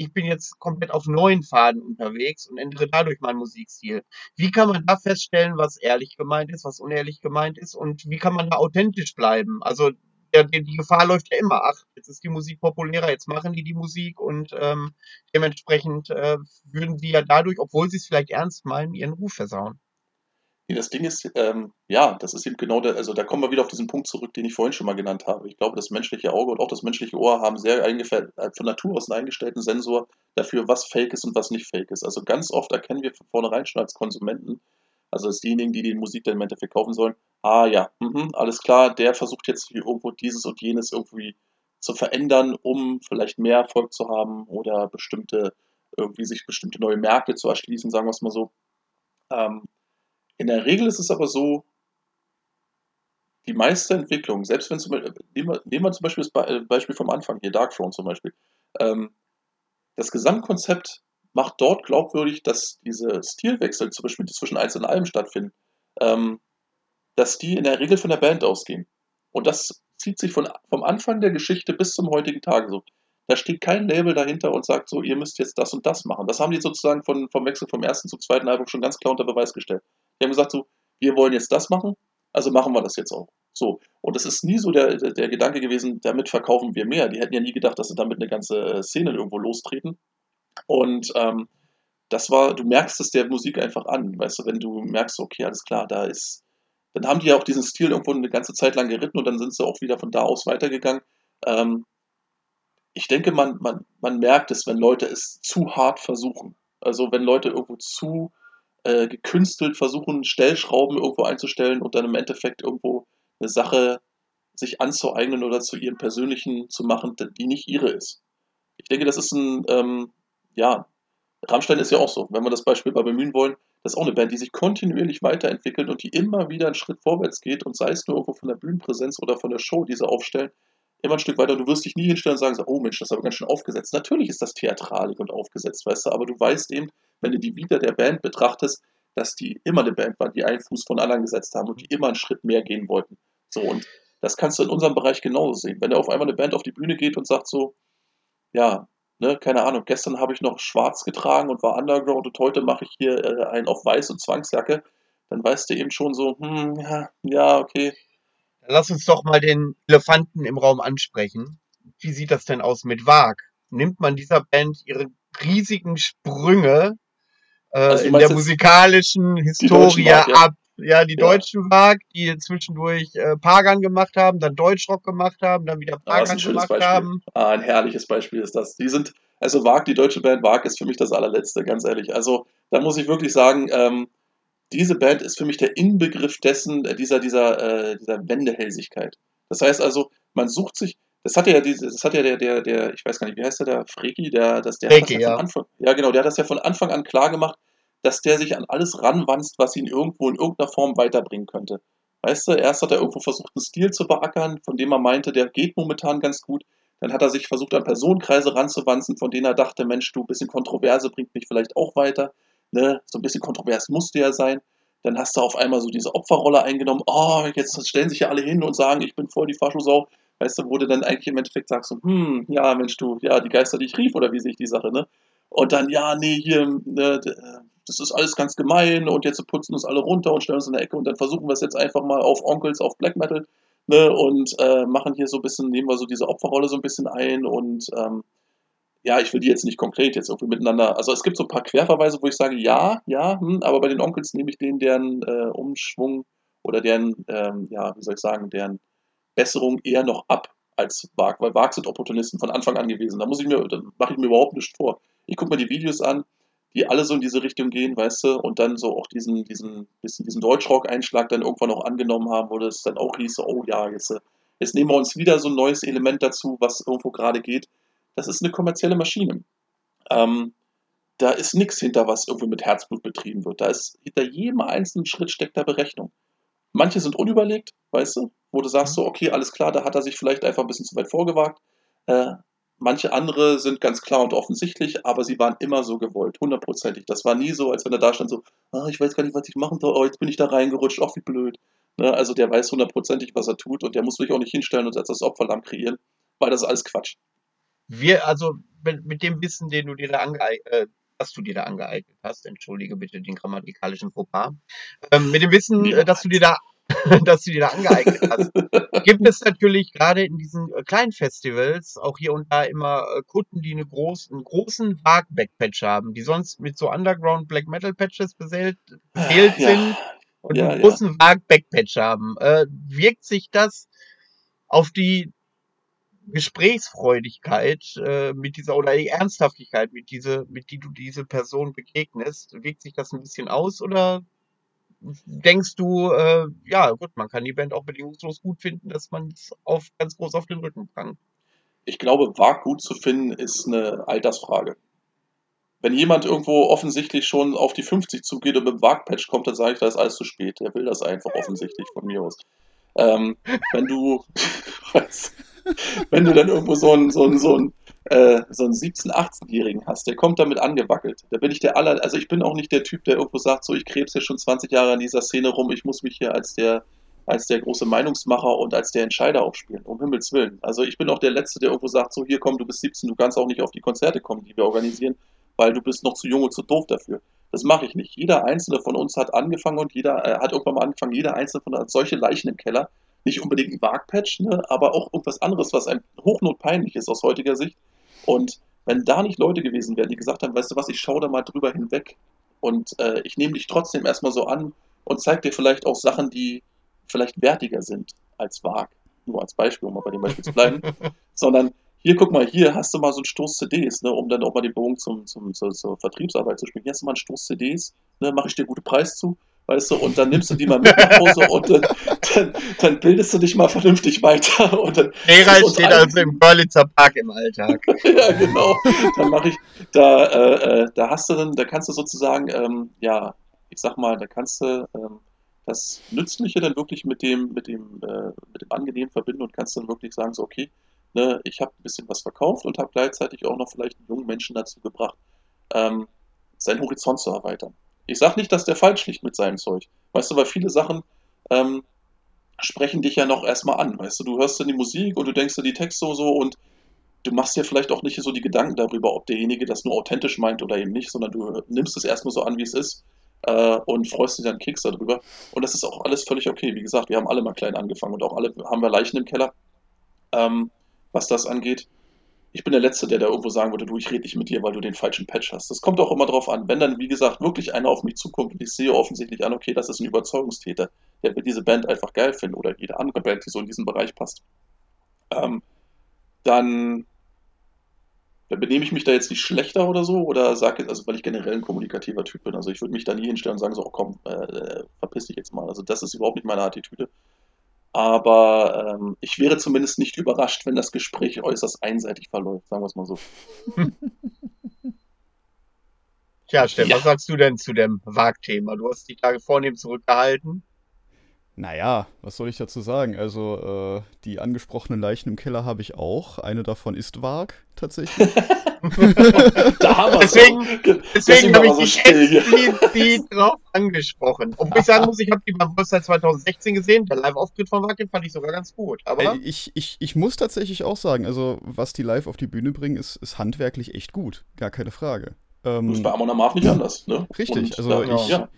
Ich bin jetzt komplett auf neuen Faden unterwegs und ändere dadurch meinen Musikstil. Wie kann man da feststellen, was ehrlich gemeint ist, was unehrlich gemeint ist und wie kann man da authentisch bleiben? Also der, der, die Gefahr läuft ja immer. Ach, jetzt ist die Musik populärer, jetzt machen die die Musik und ähm, dementsprechend äh, würden sie ja dadurch, obwohl sie es vielleicht ernst meinen, ihren Ruf versauen. Nee, das Ding ist, ähm, ja, das ist eben genau der, also da kommen wir wieder auf diesen Punkt zurück, den ich vorhin schon mal genannt habe. Ich glaube, das menschliche Auge und auch das menschliche Ohr haben sehr äh, von Natur aus einen eingestellten Sensor dafür, was fake ist und was nicht fake ist. Also ganz oft erkennen wir von vornherein schon als Konsumenten, also als diejenigen, die die Musik dann im Endeffekt kaufen sollen, ah ja, mhm, alles klar, der versucht jetzt hier irgendwo dieses und jenes irgendwie zu verändern, um vielleicht mehr Erfolg zu haben oder bestimmte, irgendwie sich bestimmte neue Märkte zu erschließen, sagen wir es mal so. Ähm, in der Regel ist es aber so, die meiste Entwicklung, selbst wenn zum Beispiel, nehmen wir, zum Beispiel das äh, Beispiel vom Anfang, hier Dark Throne zum Beispiel, ähm, das Gesamtkonzept macht dort glaubwürdig, dass diese Stilwechsel zum Beispiel, die zwischen einzelnen Alben stattfinden, ähm, dass die in der Regel von der Band ausgehen. Und das zieht sich von, vom Anfang der Geschichte bis zum heutigen Tage so. Da steht kein Label dahinter und sagt so, ihr müsst jetzt das und das machen. Das haben die sozusagen von, vom Wechsel vom ersten zum zweiten Album schon ganz klar unter Beweis gestellt. Die haben gesagt so, wir wollen jetzt das machen, also machen wir das jetzt auch. So. Und es ist nie so der, der, Gedanke gewesen, damit verkaufen wir mehr. Die hätten ja nie gedacht, dass sie damit eine ganze Szene irgendwo lostreten. Und ähm, das war, du merkst es der Musik einfach an, weißt du, wenn du merkst, okay, alles klar, da ist, dann haben die ja auch diesen Stil irgendwo eine ganze Zeit lang geritten und dann sind sie auch wieder von da aus weitergegangen. Ähm, ich denke, man, man, man merkt es, wenn Leute es zu hart versuchen. Also wenn Leute irgendwo zu äh, gekünstelt versuchen, Stellschrauben irgendwo einzustellen und dann im Endeffekt irgendwo eine Sache sich anzueignen oder zu ihrem persönlichen zu machen, die nicht ihre ist. Ich denke, das ist ein, ähm, ja, Rammstein ist ja auch so, wenn wir das Beispiel mal bemühen wollen, das ist auch eine Band, die sich kontinuierlich weiterentwickelt und die immer wieder einen Schritt vorwärts geht und sei es nur irgendwo von der Bühnenpräsenz oder von der Show, die sie aufstellen, immer ein Stück weiter. Du wirst dich nie hinstellen und sagen, so, oh Mensch, das ist aber ganz schön aufgesetzt. Natürlich ist das theatralik und aufgesetzt, weißt du, aber du weißt eben, wenn du die Vita der Band betrachtest, dass die immer eine Band war, die einen Fuß von anderen gesetzt haben und die immer einen Schritt mehr gehen wollten. So, und das kannst du in unserem Bereich genauso sehen. Wenn da auf einmal eine Band auf die Bühne geht und sagt so, ja, ne, keine Ahnung, gestern habe ich noch schwarz getragen und war Underground und heute mache ich hier äh, einen auf weiß und Zwangsjacke, dann weißt du eben schon so, hm, ja, ja, okay. Lass uns doch mal den Elefanten im Raum ansprechen. Wie sieht das denn aus mit Wag? Nimmt man dieser Band ihre riesigen Sprünge äh, Also in der musikalischen Historie Wag, ja? ab? Ja, die Ja. deutschen Wag, die zwischendurch äh, Pagan gemacht haben, dann Deutschrock gemacht haben, dann wieder Ah, Pagan ein schönes gemacht Beispiel. haben. Ah, ein herrliches Beispiel ist das. Die sind, also Wag, die deutsche Band Wag ist für mich das allerletzte, ganz ehrlich. Also da muss ich wirklich sagen, ähm, diese Band ist für mich der Inbegriff dessen, äh, dieser, dieser, äh, dieser Wendehälsigkeit. Das heißt also, man sucht sich, das hat ja diese, das hat ja der, der, der, ich weiß gar nicht, wie heißt der, der Freki, der, das, der hat das Freki, ja ja. von Anfang, ja genau, der hat das ja von Anfang an klar gemacht, dass der sich an alles ranwanzt, was ihn irgendwo in irgendeiner Form weiterbringen könnte. Weißt du, erst hat er irgendwo versucht, einen Stil zu beackern, von dem er meinte, der geht momentan ganz gut. Dann hat er sich versucht, an Personenkreise ranzuwanzen, von denen er dachte, Mensch, du, ein bisschen Kontroverse bringt mich vielleicht auch weiter. Ne? So ein bisschen kontrovers musste er sein. Dann hast du auf einmal so diese Opferrolle eingenommen. Oh, jetzt stellen sich ja alle hin und sagen, ich bin voll die Faschosau. Weißt du, wo du dann eigentlich im Endeffekt sagst, so, hm, ja, Mensch, du, ja, die Geister, die ich rief, oder wie sehe ich die Sache, ne? Und dann, ja, nee, hier, ne, das ist alles ganz gemein und jetzt putzen uns alle runter und stellen uns in der Ecke und dann versuchen wir es jetzt einfach mal auf Onkels, auf Black Metal, ne, und äh, machen hier so ein bisschen, nehmen wir so diese Opferrolle so ein bisschen ein und ähm, ja, ich will die jetzt nicht konkret jetzt irgendwie miteinander, also es gibt so ein paar Querverweise, wo ich sage, ja, ja, hm, aber bei den Onkels nehme ich denen deren äh, Umschwung oder deren, ähm, ja, wie soll ich sagen, deren Besserung eher noch ab, als Wag, weil Wag sind Opportunisten von Anfang an gewesen. Da muss ich mir, da mache ich mir überhaupt nichts vor. Ich gucke mir die Videos an, die alle so in diese Richtung gehen, weißt du, und dann so auch diesen, diesen, bisschen diesen Deutschrock-Einschlag dann irgendwann auch angenommen haben, wo das dann auch hieß, oh ja, jetzt, äh, jetzt nehmen wir uns wieder so ein neues Element dazu, was irgendwo gerade geht. Das ist eine kommerzielle Maschine. Ähm, da ist nichts hinter, was irgendwie mit Herzblut betrieben wird. Da ist hinter jedem einzelnen Schritt steckt da Berechnung. Manche sind unüberlegt, weißt du, wo du sagst so, okay, alles klar, da hat er sich vielleicht einfach ein bisschen zu weit vorgewagt. Äh, manche andere sind ganz klar und offensichtlich, aber sie waren immer so gewollt, hundertprozentig. Das war nie so, als wenn er da stand so, ah, ich weiß gar nicht, was ich machen soll, oh, jetzt bin ich da reingerutscht, ach, wie blöd. Ne? Also der weiß hundertprozentig, was er tut und der muss sich auch nicht hinstellen und als das Opferlamm kreieren, weil das ist alles Quatsch. Wir, also mit, mit dem Wissen, den du dir da angeeignet, äh, was du dir da angeeignet hast, entschuldige bitte den grammatikalischen Fauxpas, ähm, mit dem Wissen, äh, dass du dir da dass du dir da angeeignet hast. Gibt es natürlich gerade in diesen äh, kleinen Festivals auch hier und da immer äh, Kunden, die eine groß, einen großen Wag-Backpatch haben, die sonst mit so Underground Black Metal Patches beseelt, beseelt Ja, sind und ja, einen großen Wag-Backpatch haben. Äh, wirkt sich das auf die Gesprächsfreudigkeit äh, mit dieser oder die Ernsthaftigkeit, mit diese, mit die du diese Person begegnest, wirkt sich das ein bisschen aus oder denkst du, äh, ja gut, man kann die Band auch bedingungslos gut finden, dass man es auf ganz groß auf den Rücken prangt. Ich glaube, Wag gut zu finden ist eine Altersfrage. Wenn jemand irgendwo offensichtlich schon auf die 50 zugeht und mit dem Wag-Patch kommt, dann sage ich, da ist alles zu spät. Der will das einfach offensichtlich von mir aus. Ähm, wenn du, wenn du dann irgendwo so einen, so einen, so einen, äh, so einen 17-, 18-Jährigen hast, der kommt damit angewackelt. Da bin ich der aller, also ich bin auch nicht der Typ, der irgendwo sagt, so ich krebs ja schon 20 Jahre an dieser Szene rum, ich muss mich hier als der, als der große Meinungsmacher und als der Entscheider aufspielen, um Himmels Willen. Also ich bin auch der Letzte, der irgendwo sagt, so hier komm, du bist 17, du kannst auch nicht auf die Konzerte kommen, die wir organisieren, weil du bist noch zu jung und zu doof dafür. Das mache ich nicht. Jeder einzelne von uns hat angefangen und jeder äh, hat irgendwann mal angefangen, jeder einzelne von uns hat solche Leichen im Keller. Nicht unbedingt ein Wagpatch, ne, aber auch irgendwas anderes, was einem hochnotpeinlich ist aus heutiger Sicht. Und wenn da nicht Leute gewesen wären, die gesagt haben, weißt du was, ich schaue da mal drüber hinweg und äh, ich nehme dich trotzdem erstmal so an und zeige dir vielleicht auch Sachen, die vielleicht wertiger sind als Wag. Nur als Beispiel, um mal bei dem Beispiel zu bleiben. Sondern hier, guck mal, hier hast du mal so einen Stoß CDs, ne, um dann auch mal den Bogen zum, zum, zur, zur Vertriebsarbeit zu spielen. Hier hast du mal einen Stoß CDs, ne, mache ich dir guten Preis zu, weißt du, und dann nimmst du die mal mit nach Hause und dann, dann, dann bildest du dich mal vernünftig weiter. Und dann, Gerald und steht also im Görlitzer Park im Alltag. ja, genau. Dann mache ich, da, äh, äh, da hast du dann, da kannst du sozusagen, ähm, ja, ich sag mal, da kannst du ähm, das Nützliche dann wirklich mit dem, mit dem, äh, mit dem Angenehmen verbinden und kannst dann wirklich sagen, so, okay, ne, ich habe ein bisschen was verkauft und habe gleichzeitig auch noch vielleicht einen jungen Menschen dazu gebracht, ähm, seinen Horizont zu erweitern. Ich sage nicht, dass der falsch liegt mit seinem Zeug. Weißt du, weil viele Sachen ähm, sprechen dich ja noch erstmal an. Weißt du, du hörst dann die Musik und du denkst dir die Texte so, so und du machst dir vielleicht auch nicht so die Gedanken darüber, ob derjenige das nur authentisch meint oder eben nicht, sondern du nimmst es erstmal so an, wie es ist äh, und freust dich dann Keks darüber. Und das ist auch alles völlig okay. Wie gesagt, wir haben alle mal klein angefangen und auch alle haben wir Leichen im Keller, ähm, was das angeht. Ich bin der Letzte, der da irgendwo sagen würde, du, ich rede nicht mit dir, weil du den falschen Patch hast. Das kommt auch immer drauf an. Wenn dann, wie gesagt, wirklich einer auf mich zukommt und ich sehe offensichtlich an, okay, das ist ein Überzeugungstäter, der wird diese Band einfach geil finden oder jede andere Band, die so in diesen Bereich passt, ähm, dann, dann benehme ich mich da jetzt nicht schlechter oder so oder sage jetzt, also weil ich generell ein kommunikativer Typ bin. Also ich würde mich da nie hinstellen und sagen so, oh komm, äh, verpiss dich jetzt mal. Also das ist überhaupt nicht meine Attitüde. Aber ähm, ich wäre zumindest nicht überrascht, wenn das Gespräch äußerst einseitig verläuft, sagen wir es mal so. Tja, Steff, Ja. was sagst du denn zu dem Wag-Thema? Du hast dich da vornehm zurückgehalten. Naja, was soll ich dazu sagen? Also, äh, die angesprochenen Leichen im Keller habe ich auch. Eine davon ist Wag, tatsächlich. Da haben wir Deswegen- Deswegen, habe ich so dich explizit drauf angesprochen. Obwohl ich sagen muss, ich habe die beim Vollzeit 2016 gesehen. Der Live-Auftritt von Wag, den fand ich sogar ganz gut. Aber Äh, ich, ich, ich muss tatsächlich auch sagen, also, was die live auf die Bühne bringen, ist, ist handwerklich echt gut. Gar keine Frage. Ähm, Das ist bei Amon Amarth nicht anders. Ne? Richtig, Und, also ja, ich- ja.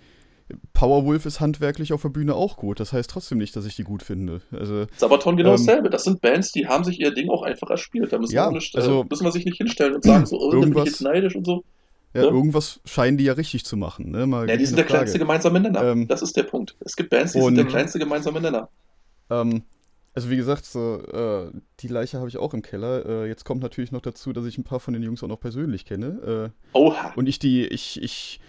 Powerwolf ist handwerklich auf der Bühne auch gut. Das heißt trotzdem nicht, dass ich die gut finde. Also, Sabaton genau Ähm, dasselbe. Das sind Bands, die haben sich ihr Ding auch einfach erspielt. Da müssen, Ja, wir, nicht, also- äh, müssen wir sich nicht hinstellen und sagen, so, oh, da bin ich Irgendwas- jetzt neidisch und so. ja, Ja. irgendwas scheinen die ja richtig zu machen. Ne? Mal Ja, die sind der Frage. kleinste gemeinsame Nenner. Ähm, das ist der Punkt. Es gibt Bands, die sind und- der kleinste gemeinsame Nenner. Ähm, Also wie gesagt, so, äh, die Leiche habe ich auch im Keller. Äh, jetzt kommt natürlich noch dazu, dass ich ein paar von den Jungs auch noch persönlich kenne. Äh, Oha. und ich die, ich, ich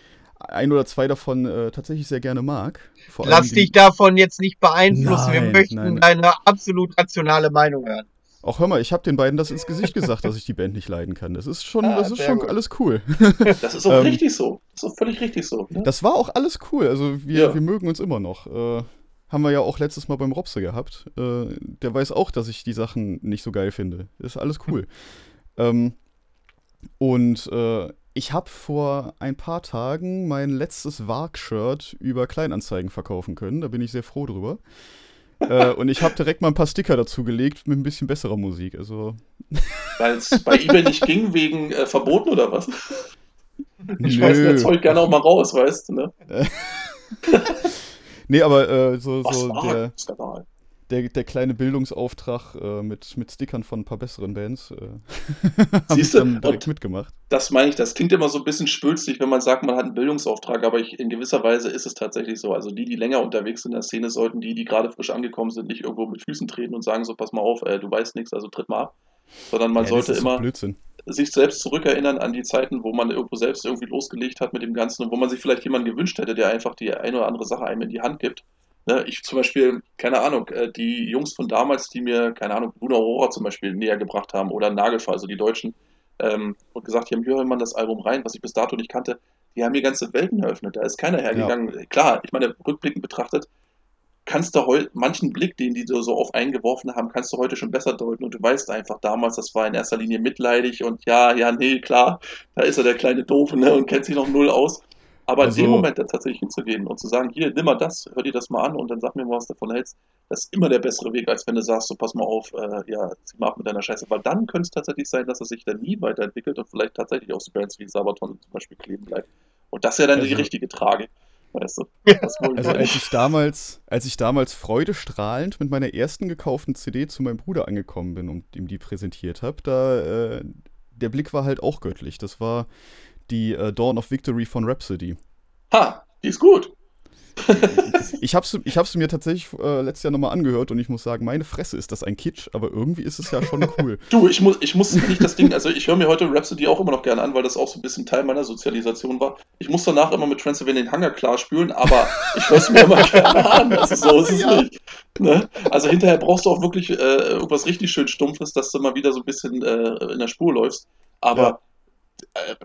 ein oder zwei davon äh, tatsächlich sehr gerne mag. Vor allem Lass die- dich davon jetzt nicht beeinflussen. Wir Nein, möchten nein. deine absolut rationale Meinung hören. Auch hör mal, ich habe den beiden das ins Gesicht gesagt, dass ich die Band nicht leiden kann. Das ist schon, Ah, das ist schon gut. alles cool. Das ist auch Ähm, richtig so. Das ist auch völlig richtig so. Ne? Das war auch alles cool. Also wir, Ja. wir mögen uns immer noch. Äh, haben wir ja auch letztes Mal beim Robse gehabt. Äh, der weiß auch, dass ich die Sachen nicht so geil finde. Ist alles cool. ähm, und äh, ich habe vor ein paar Tagen mein letztes Varg-Shirt über Kleinanzeigen verkaufen können. Da bin ich sehr froh drüber. äh, und ich habe direkt mal ein paar Sticker dazu gelegt mit ein bisschen besserer Musik. Also Weil es bei eBay nicht ging wegen äh, Verboten oder was? Ich schmeiß Nö. das Zeug gerne auch mal raus, weißt du, ne? Nee, aber äh, so, so der. Der, der kleine Bildungsauftrag äh, mit, mit Stickern von ein paar besseren Bands äh, Siehste, dann direkt mitgemacht. Das meine ich, das klingt immer so ein bisschen spülzig, wenn man sagt, man hat einen Bildungsauftrag, aber ich, in gewisser Weise ist es tatsächlich so. Also die, die länger unterwegs sind in der Szene, sollten die, die gerade frisch angekommen sind, nicht irgendwo mit Füßen treten und sagen so, pass mal auf, äh, du weißt nichts, also tritt mal ab. Sondern man Ja, sollte immer Blödsinn. sich selbst zurückerinnern an die Zeiten, wo man irgendwo selbst irgendwie losgelegt hat mit dem Ganzen und wo man sich vielleicht jemanden gewünscht hätte, der einfach die eine oder andere Sache einem in die Hand gibt. Ne, ich zum Beispiel, keine Ahnung, äh, die Jungs von damals, die mir, keine Ahnung, Bruno Aurora zum Beispiel näher gebracht haben oder Nagelfall, also die Deutschen, ähm, und gesagt haben, hier hör mal das Album rein, was ich bis dato nicht kannte, die haben mir ganze Welten eröffnet. Da ist keiner hergegangen. Klar, ich meine, rückblickend betrachtet, kannst du heute, manchen Blick, den die so auf eingeworfen haben, kannst du heute schon besser deuten und du weißt einfach damals, das war in erster Linie mitleidig und ja, ja, nee, klar, da ist er der kleine Doofe ne, und kennt sich noch null aus. Aber Also- in dem Moment da tatsächlich hinzugehen und zu sagen, hier, nimm mal das, hör dir das mal an und dann sag mir mal, was du davon hältst, das ist immer der bessere Weg, als wenn du sagst, so pass mal auf, äh, ja, zieh mal ab mit deiner Scheiße. Weil dann könnte es tatsächlich sein, dass er sich dann nie weiterentwickelt und vielleicht tatsächlich auch so Bands wie Sabaton zum Beispiel kleben bleibt. Und das ist ja dann die Also- richtige Trage. Weißt du? Also als ich damals, als ich damals freudestrahlend mit meiner ersten gekauften CD zu meinem Bruder angekommen bin und ihm die präsentiert habe, da äh, der Blick war halt auch göttlich. Das war die äh, Dawn of Victory von Rhapsody. Ha, die ist gut. Ich habe ich hab's mir tatsächlich äh, letztes Jahr nochmal angehört und ich muss sagen, meine Fresse ist das ein Kitsch, aber irgendwie ist es ja schon cool. Du, ich muss, ich muss nicht das Ding, also ich höre mir heute Rhapsody auch immer noch gerne an, weil das auch so ein bisschen Teil meiner Sozialisation war. Ich muss danach immer mit Transylvanian Hunger klar spülen, aber ich höre es mir immer gerne an. Also so ist es Ja. nicht. Ne? Also hinterher brauchst du auch wirklich äh, irgendwas richtig schön Stumpfes, dass du mal wieder so ein bisschen äh, in der Spur läufst. Aber äh,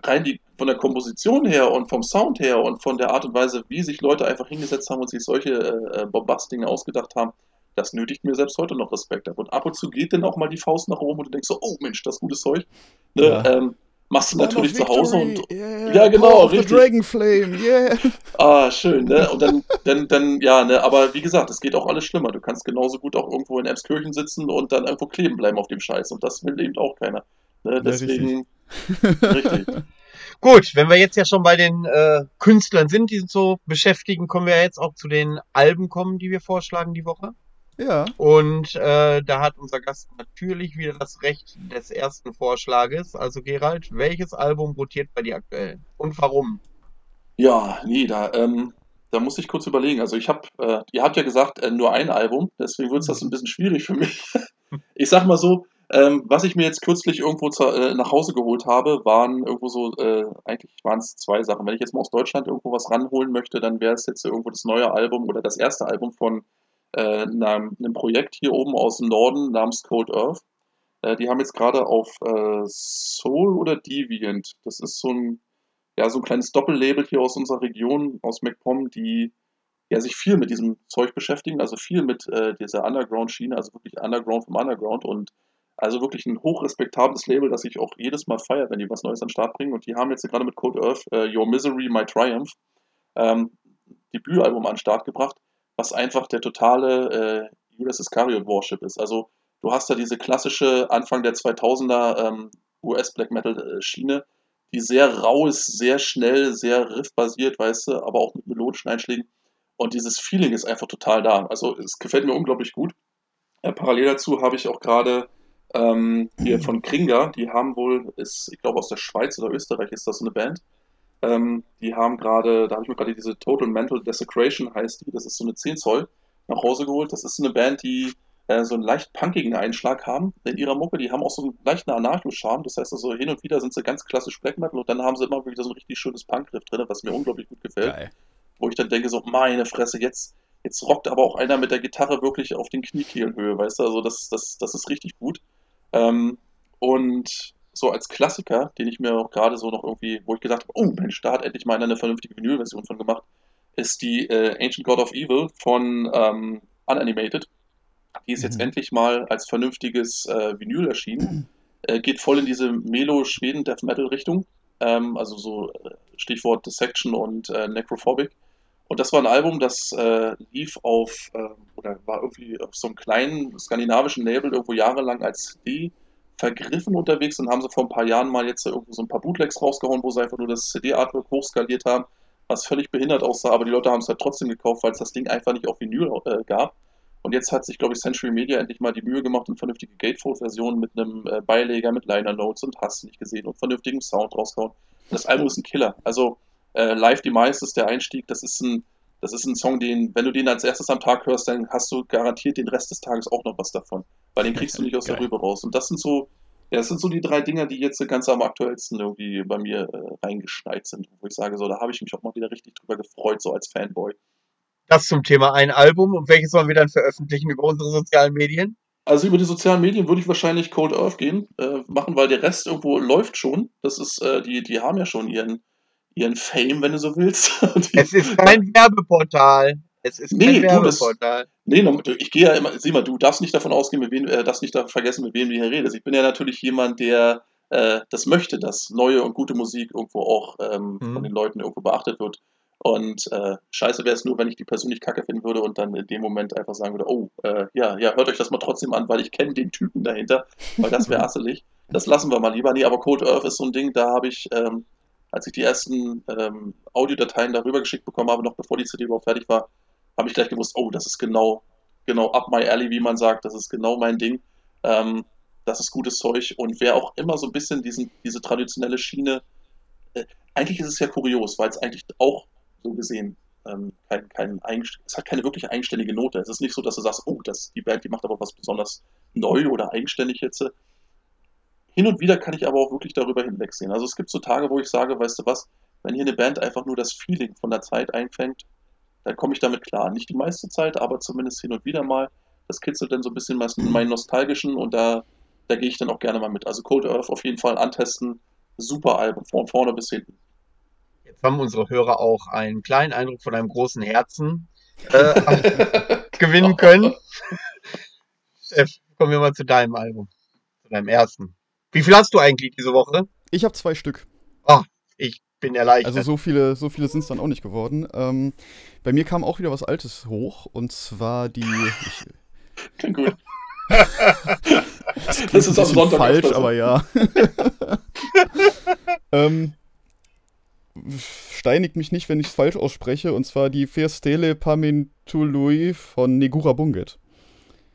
rein die, von der Komposition her und vom Sound her und von der Art und Weise, wie sich Leute einfach hingesetzt haben und sich solche äh, Bombast-Dinge ausgedacht haben, das nötigt mir selbst heute noch Respekt ab. Und ab und zu geht dann auch mal die Faust nach oben und du denkst so, oh Mensch, das ist gutes Zeug. Ne? Ja. Ähm, machst du natürlich zu Hause und yeah, Ja, genau, richtig. Dragon Flame, yeah. ah, schön, ne? Und dann, dann, dann, ja, ne, aber wie gesagt, es geht auch alles schlimmer. Du kannst genauso gut auch irgendwo in Emskirchen sitzen und dann irgendwo kleben bleiben auf dem Scheiß. Und das will eben auch keiner. Ne? Deswegen, richtig. Gut, wenn wir jetzt ja schon bei den äh, Künstlern sind, die uns so beschäftigen, können wir ja jetzt auch zu den Alben kommen, die wir vorschlagen die Woche. Ja, Und äh, da hat unser Gast natürlich wieder das Recht des ersten Vorschlages. Also Gerald, welches Album rotiert bei dir aktuell? Und warum? Ja, nee, da, ähm, da muss ich kurz überlegen. Also ich habe, äh, ihr habt ja gesagt, äh, nur ein Album, deswegen wird es das ein bisschen schwierig für mich. Ich sag mal so, ähm, was ich mir jetzt kürzlich irgendwo zu, äh, nach Hause geholt habe, waren irgendwo so, äh, eigentlich waren es zwei Sachen. Wenn ich jetzt mal aus Deutschland irgendwo was ranholen möchte, dann wäre es jetzt irgendwo das neue Album oder das erste Album von äh, einem, einem Projekt hier oben aus dem Norden namens Cold Earth. Äh, die haben jetzt gerade auf äh, Soul oder Deviant, das ist so ein ja, so ein kleines Doppellabel hier aus unserer Region, aus MacPom, die ja, sich viel mit diesem Zeug beschäftigen, also viel mit äh, dieser Underground-Schiene, also wirklich Underground vom Underground und also wirklich ein hochrespektables Label, das ich auch jedes Mal feiere, wenn die was Neues an den Start bringen. Und die haben jetzt gerade mit Code Earth äh, Your Misery, My Triumph ähm, Debütalbum an den Start gebracht, was einfach der totale äh, Judas Iscariot Worship ist. Also du hast da diese klassische Anfang der 2000er ähm, US Black Metal äh, Schiene, die sehr rau ist, sehr schnell, sehr riffbasiert, weißt du, aber auch mit melodischen Einschlägen. Und dieses Feeling ist einfach total da. Also es gefällt mir unglaublich gut. Äh, parallel dazu habe ich auch gerade ähm, hier von Kringa, die haben wohl, ist, ich glaube aus der Schweiz oder Österreich ist das so eine Band. Ähm, die haben gerade, da habe ich mir gerade diese Total Mental Desecration heißt die, das ist so eine 10 Zoll, nach Hause geholt. Das ist so eine Band, die äh, so einen leicht punkigen Einschlag haben in ihrer Mucke. Die haben auch so einen leichten Anarcho-Charme. Das heißt also, hin und wieder sind sie ganz klassisch Black Metal und dann haben sie immer wieder so ein richtig schönes Punkgriff drin, was mir unglaublich gut gefällt. Geil. Wo ich dann denke, so, meine Fresse, jetzt, jetzt rockt aber auch einer mit der Gitarre wirklich auf den Kniekehlenhöhe, weißt du? Also, das, das, das ist richtig gut. Ähm, und so als Klassiker, den ich mir auch gerade so noch irgendwie, wo ich gedacht habe, oh Mensch, da hat endlich mal einer eine vernünftige Vinyl-Version von gemacht, ist die äh, Ancient God of Evil von ähm, Unanimated. Die ist jetzt Mhm. endlich mal als vernünftiges äh, Vinyl erschienen. Äh, geht voll in diese Melo-Schweden-Death-Metal-Richtung. Ähm, also so äh, Stichwort Dissection und äh, Necrophobic. Und das war ein Album, das äh, lief auf, äh, oder war irgendwie auf so einem kleinen skandinavischen Label irgendwo jahrelang als CD vergriffen unterwegs und haben sie vor ein paar Jahren mal jetzt irgendwo so ein paar Bootlegs rausgehauen, wo sie einfach nur das CD-Artwork hochskaliert haben, was völlig behindert aussah, aber die Leute haben es halt trotzdem gekauft, weil es das Ding einfach nicht auf Vinyl äh, gab. Und jetzt hat sich, glaube ich, Century Media endlich mal die Mühe gemacht und vernünftige Gatefold-Version mit einem äh, Beileger, mit Liner Notes und hast nicht gesehen und vernünftigem Sound rausgehauen. Das Album ist ein Killer. Also äh, Live Demise ist der Einstieg. Das ist ein, das ist ein Song, den, wenn du den als erstes am Tag hörst, dann hast du garantiert den Rest des Tages auch noch was davon. Weil den kriegst du nicht aus der. Rübe raus. Und das sind so, ja, das sind so die drei Dinger, die jetzt ganz am aktuellsten irgendwie bei mir äh, reingeschneit sind. Wo ich sage, so, da habe ich mich auch mal wieder richtig drüber gefreut, so als Fanboy. Das zum Thema ein Album. Und welches sollen wir dann veröffentlichen über unsere sozialen Medien? Also über die sozialen Medien würde ich wahrscheinlich Cold Earth gehen, äh, machen, weil der Rest irgendwo läuft schon. Das ist, äh, die, die haben ja schon ihren, ihren Fame, wenn du so willst. Es ist kein Werbeportal. Es ist Nee, kein du, das- Werbeportal. nee, ich gehe ja immer, sieh mal, du darfst nicht davon ausgehen, mit wem, äh, darfst nicht vergessen, mit wem du hier redest. Ich bin ja natürlich jemand, der äh, das möchte, dass neue und gute Musik irgendwo auch ähm, Mhm. von den Leuten irgendwo beachtet wird. Und äh, scheiße wäre es nur, wenn ich die persönlich kacke finden würde und dann in dem Moment einfach sagen würde, oh, äh, ja, ja, hört euch das mal trotzdem an, weil ich kenne den Typen dahinter, weil das wäre asselig. Das lassen wir mal lieber. Nee, aber Cold Earth ist so ein Ding, da habe ich, ähm, als ich die ersten ähm, Audiodateien darüber geschickt bekommen habe, noch bevor die CD überhaupt fertig war, habe ich gleich gewusst, oh, das ist genau, genau up my alley, wie man sagt, das ist genau mein Ding. Ähm, das ist gutes Zeug und wer auch immer so ein bisschen diesen, diese traditionelle Schiene, äh, eigentlich ist es ja kurios, weil es eigentlich auch so gesehen ähm, kein, kein es hat keine wirklich eigenständige Note. Es ist nicht so, dass du sagst, oh, das, die Band, die macht aber was besonders neu oder eigenständig jetzt. Hin und wieder kann ich aber auch wirklich darüber hinwegsehen. Also es gibt so Tage, wo ich sage, weißt du was, wenn hier eine Band einfach nur das Feeling von der Zeit einfängt, dann komme ich damit klar. Nicht die meiste Zeit, aber zumindest hin und wieder mal. Das kitzelt dann so ein bisschen meinen nostalgischen und da, da gehe ich dann auch gerne mal mit. Also Cold Earth auf jeden Fall antesten. Super Album, von vorne bis hinten. Jetzt haben unsere Hörer auch einen kleinen Eindruck von einem großen Herzen äh, gewinnen können. Steff, kommen wir mal zu deinem Album. Zu deinem ersten. Wie viel hast du eigentlich diese Woche? Ich habe zwei Stück. Ich bin erleichtert. Also so viele, so viele sind es dann auch nicht geworden. Ähm, bei mir kam auch wieder was Altes hoch und zwar die. Ich, Klingt gut. das, Das ist am Sonntag falsch, öfter so. aber ja. ähm, steinigt mich nicht, wenn ich es falsch ausspreche. Und zwar die Festele Pamintului von Negura Bunget.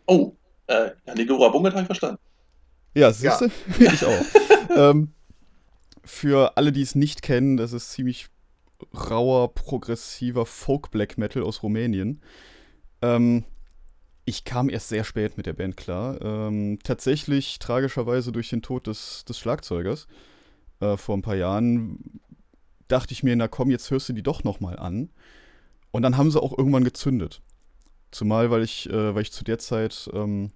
Oh, äh, ja, Negura Bunget habe ich verstanden. Ja, siehst du? ich auch. ähm, für alle, die es nicht kennen, das ist ziemlich rauer, progressiver Folk-Black Metal aus Rumänien. Ähm, ich kam erst sehr spät mit der Band klar. Ähm, tatsächlich tragischerweise durch den Tod des, des Schlagzeugers äh, vor ein paar Jahren dachte ich mir, na komm, jetzt hörst du die doch nochmal an. Und dann haben sie auch irgendwann gezündet. Zumal, weil ich, äh, weil ich zu der Zeit ähm,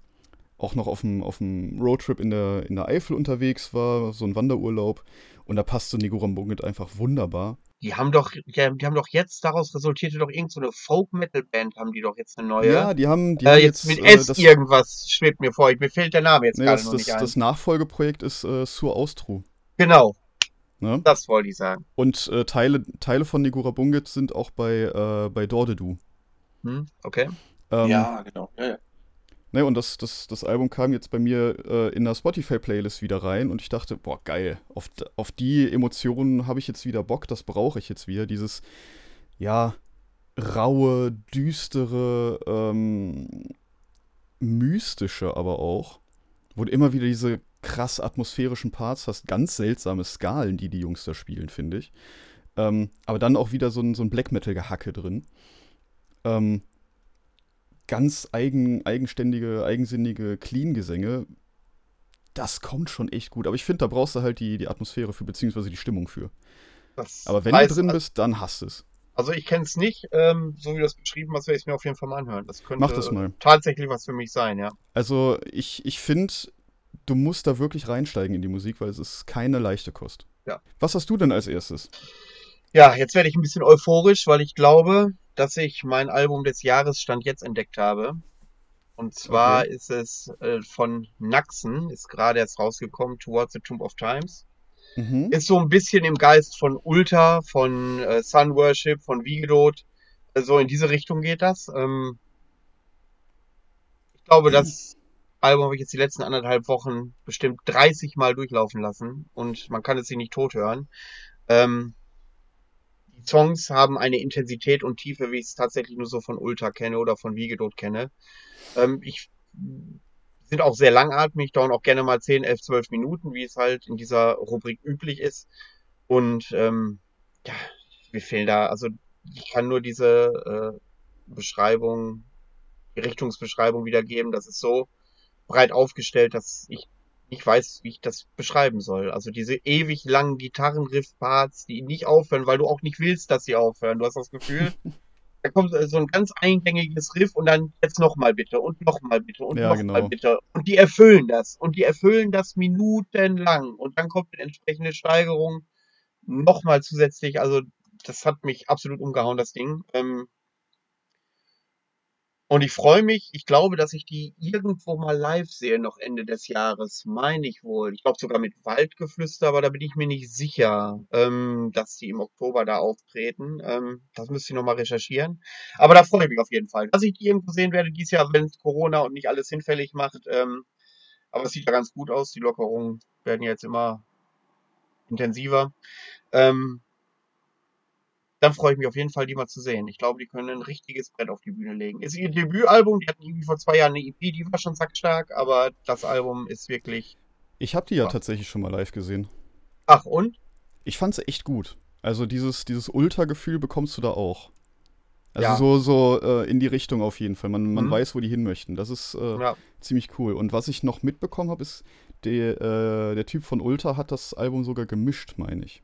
auch noch auf dem, auf dem Roadtrip in der, in der Eifel unterwegs war, so ein Wanderurlaub. Und da passte Niguram Bunget einfach wunderbar. Die haben doch, die, die haben doch jetzt, daraus resultierte doch irgend so eine Folk-Metal-Band, haben die doch jetzt eine neue. Ja, die haben, die äh, haben jetzt, mit äh, S irgendwas schwebt mir vor. Mir fehlt der Name jetzt nee, gerade das, noch das, nicht ein. das Nachfolgeprojekt ist äh, Sur Austru. genau, Ne? das wollte ich sagen. Und äh, Teile, Teile von Negura Bunget sind auch bei, äh, bei Dordedu. Hm, okay. Ähm, ja, genau. Ja, ja. Ne, und das, das, das Album kam jetzt bei mir äh, in der Spotify-Playlist wieder rein und ich dachte, boah, geil, auf, auf die Emotionen habe ich jetzt wieder Bock, das brauche ich jetzt wieder. Dieses, ja, raue, düstere, ähm, mystische aber auch, wo du immer wieder diese krass atmosphärischen Parts hast, ganz seltsame Skalen, die die Jungs da spielen, finde ich. Ähm, aber dann auch wieder so ein, so ein Black Metal-Gehacke drin. Ähm, ganz eigen, eigenständige, eigensinnige Clean-Gesänge. Das kommt schon echt gut. Aber ich finde, da brauchst du halt die, die Atmosphäre für, beziehungsweise die Stimmung für. Das Aber wenn weiß- du drin bist, dann hast es. Also ich kenne es nicht, ähm, so wie du das beschrieben hast, werde ich es mir auf jeden Fall mal anhören. Das könnte Mach das mal. tatsächlich was für mich sein, ja. Also ich, ich finde, du musst da wirklich reinsteigen in die Musik, weil es ist keine leichte Kost. Ja. Was hast du denn als erstes? Ja, jetzt werde ich ein bisschen euphorisch, weil ich glaube, dass ich mein Album des Jahres Stand jetzt entdeckt habe. Und zwar Okay. ist es äh, von Naxen, ist gerade erst rausgekommen, Towards the Tomb of Times. Mhm. Ist so ein bisschen im Geist von Ulta, von äh, Sun Worship, von Vigedot. Äh, So in diese Richtung geht das. Ähm, ich glaube, das Album habe ich jetzt die letzten anderthalb Wochen bestimmt 30 Mal durchlaufen lassen und man kann es sich nicht tot hören. Ähm, Songs haben eine Intensität und Tiefe, wie ich es tatsächlich nur so von Ulta kenne oder von Vigedot kenne. Ähm, ich sind auch sehr langatmig, dauern auch gerne mal 10, 11, 12 Minuten, wie es halt in dieser Rubrik üblich ist. Und ähm, ja, mir fehlen da, also ich kann nur diese äh, Beschreibung, die Richtungsbeschreibung wiedergeben. Das ist so breit aufgestellt, dass ich nicht weiß, wie ich das beschreiben soll. Also diese ewig langen Gitarrenriff-Parts, die nicht aufhören, weil du auch nicht willst, dass sie aufhören. Du hast das Gefühl, da kommt so ein ganz eingängiges Riff und dann jetzt nochmal bitte und nochmal bitte und Ja, nochmal genau. bitte. Und die erfüllen das. Und die erfüllen das minutenlang. Und dann kommt eine entsprechende Steigerung nochmal zusätzlich. Also das hat mich absolut umgehauen, das Ding. Ähm, und ich freue mich, ich glaube, dass ich die irgendwo mal live sehe, noch Ende des Jahres, meine ich wohl. Ich glaube sogar mit Waldgeflüster, aber da bin ich mir nicht sicher, ähm, dass die im Oktober da auftreten. Ähm, das müsste ich nochmal recherchieren. Aber da freue ich mich auf jeden Fall. Dass ich die irgendwo sehen werde dieses Jahr, wenn Corona und nicht alles hinfällig macht. Ähm, aber es sieht ja ganz gut aus. Die Lockerungen werden jetzt immer intensiver. Ähm, dann freue ich mich auf jeden Fall, die mal zu sehen. Ich glaube, die können ein richtiges Brett auf die Bühne legen. Ist ihr Debütalbum, die hatten irgendwie vor zwei Jahren eine EP, die war schon sackstark, aber das Album ist wirklich. Ich habe die ja tatsächlich schon mal live gesehen. Ach und? Ich fand sie echt gut. Also dieses, dieses Ultra-Gefühl bekommst du da auch. Also Ja. so, so äh, in die Richtung auf jeden Fall. Man, man Mhm. weiß, wo die hin möchten. Das ist äh, Ja. ziemlich cool. Und was ich noch mitbekommen habe, ist, der, äh, der Typ von Ultra hat das Album sogar gemischt, meine ich.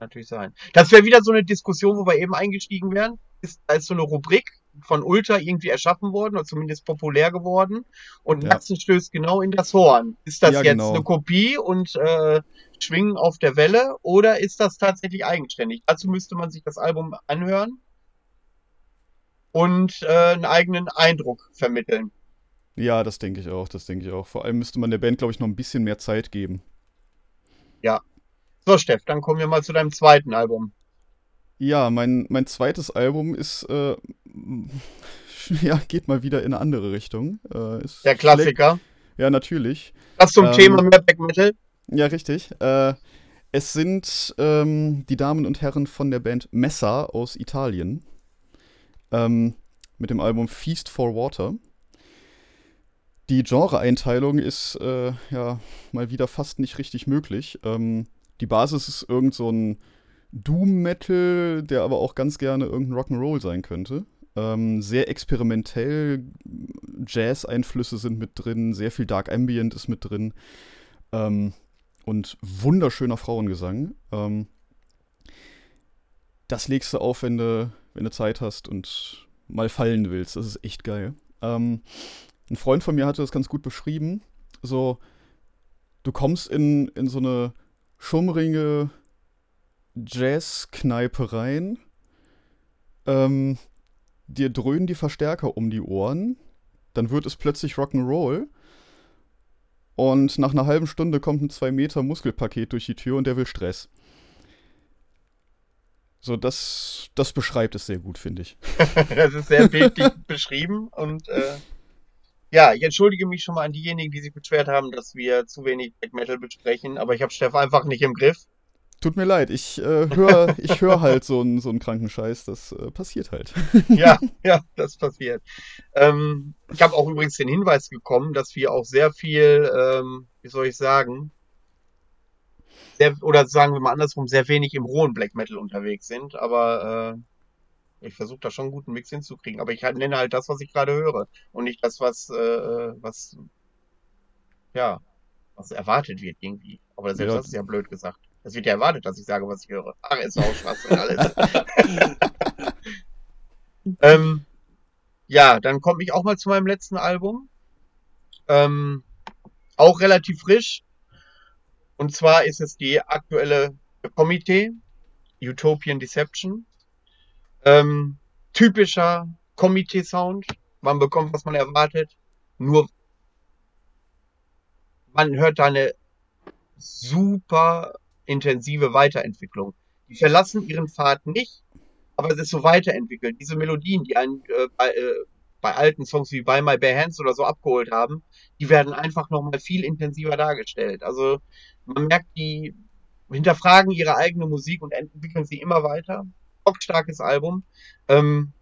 Natürlich sein. Das wäre wieder so eine Diskussion, wo wir eben eingestiegen wären. Ist, da ist so eine Rubrik von Ultra irgendwie erschaffen worden oder zumindest populär geworden und Ja. Naxen stößt genau in das Horn. Ist das Ja, jetzt genau. eine Kopie und äh, Schwingen auf der Welle oder ist das tatsächlich eigenständig? Dazu müsste man sich das Album anhören und äh, einen eigenen Eindruck vermitteln. Ja, das denke ich auch, das denke ich auch. Vor allem müsste man der Band, glaube ich, noch ein bisschen mehr Zeit geben. So, Steff, dann kommen wir mal zu deinem zweiten Album. Ja, mein, mein zweites Album ist, äh, ja, geht mal wieder in eine andere Richtung. Äh, Der Klassiker. Ja, natürlich. Was zum Ähm, Thema mehr Black Metal? Ja, richtig. Äh, es sind ähm, die Damen und Herren von der Band Messa aus Italien. Ähm, mit dem Album Feast for Water. Die Genre-Einteilung ist äh, ja mal wieder fast nicht richtig möglich. Ähm, die Basis ist irgend so ein Doom-Metal, der aber auch ganz gerne irgendein Rock'n'Roll sein könnte. Ähm, sehr experimentell, Jazz-Einflüsse sind mit drin, sehr viel Dark Ambient ist mit drin. Ähm, und wunderschöner Frauengesang. Ähm, das legst du auf, wenn du, wenn du Zeit hast und mal fallen willst. Das ist echt geil. Ähm, ein Freund von mir hatte das ganz gut beschrieben. So, du kommst in, in so eine schummrige Jazzkneipe rein. Ähm, dir dröhnen die Verstärker um die Ohren. Dann wird es plötzlich Rock'n'Roll. Und nach einer halben Stunde kommt ein 2 Meter Muskelpaket durch die Tür und der will Stress. So, das, das beschreibt es sehr gut, finde ich. Das ist sehr bildlich beschrieben und äh, ja, ich entschuldige mich schon mal an diejenigen, die sich beschwert haben, dass wir zu wenig Black Metal besprechen, aber ich habe Steff einfach nicht im Griff. Tut mir leid, ich äh, höre ich hör halt so einen so einen kranken Scheiß, das äh, passiert halt. Ja, ja, das passiert. Ähm, ich habe auch übrigens den Hinweis bekommen, dass wir auch sehr viel, ähm, wie soll ich sagen, sehr, oder sagen wir mal andersrum, sehr wenig im rohen Black Metal unterwegs sind, aber äh, Ich versuche da schon einen guten Mix hinzukriegen, aber ich halt, nenne halt das, was ich gerade höre und nicht das, was, äh, was, ja, was erwartet wird irgendwie. Aber selbst Ja. das ist ja blöd gesagt. Es wird ja erwartet, dass ich sage, was ich höre. Ach, ist auch Schwachsinn alles. ähm, ja, dann komme ich auch mal zu meinem letzten Album. Ähm, auch relativ frisch. Und zwar ist es die aktuelle Komitee, Utopian Deception. Ähm, typischer Komitee-Sound. Man bekommt, was man erwartet. Nur man hört da eine super intensive Weiterentwicklung. Die verlassen ihren Pfad nicht, aber es ist so weiterentwickelt. Diese Melodien, die einen äh, bei, äh, bei alten Songs wie By My Bare Hands oder so abgeholt haben, die werden einfach nochmal viel intensiver dargestellt. Also man merkt, die hinterfragen ihre eigene Musik und entwickeln sie immer weiter. Bockstarkes Album. Ähm,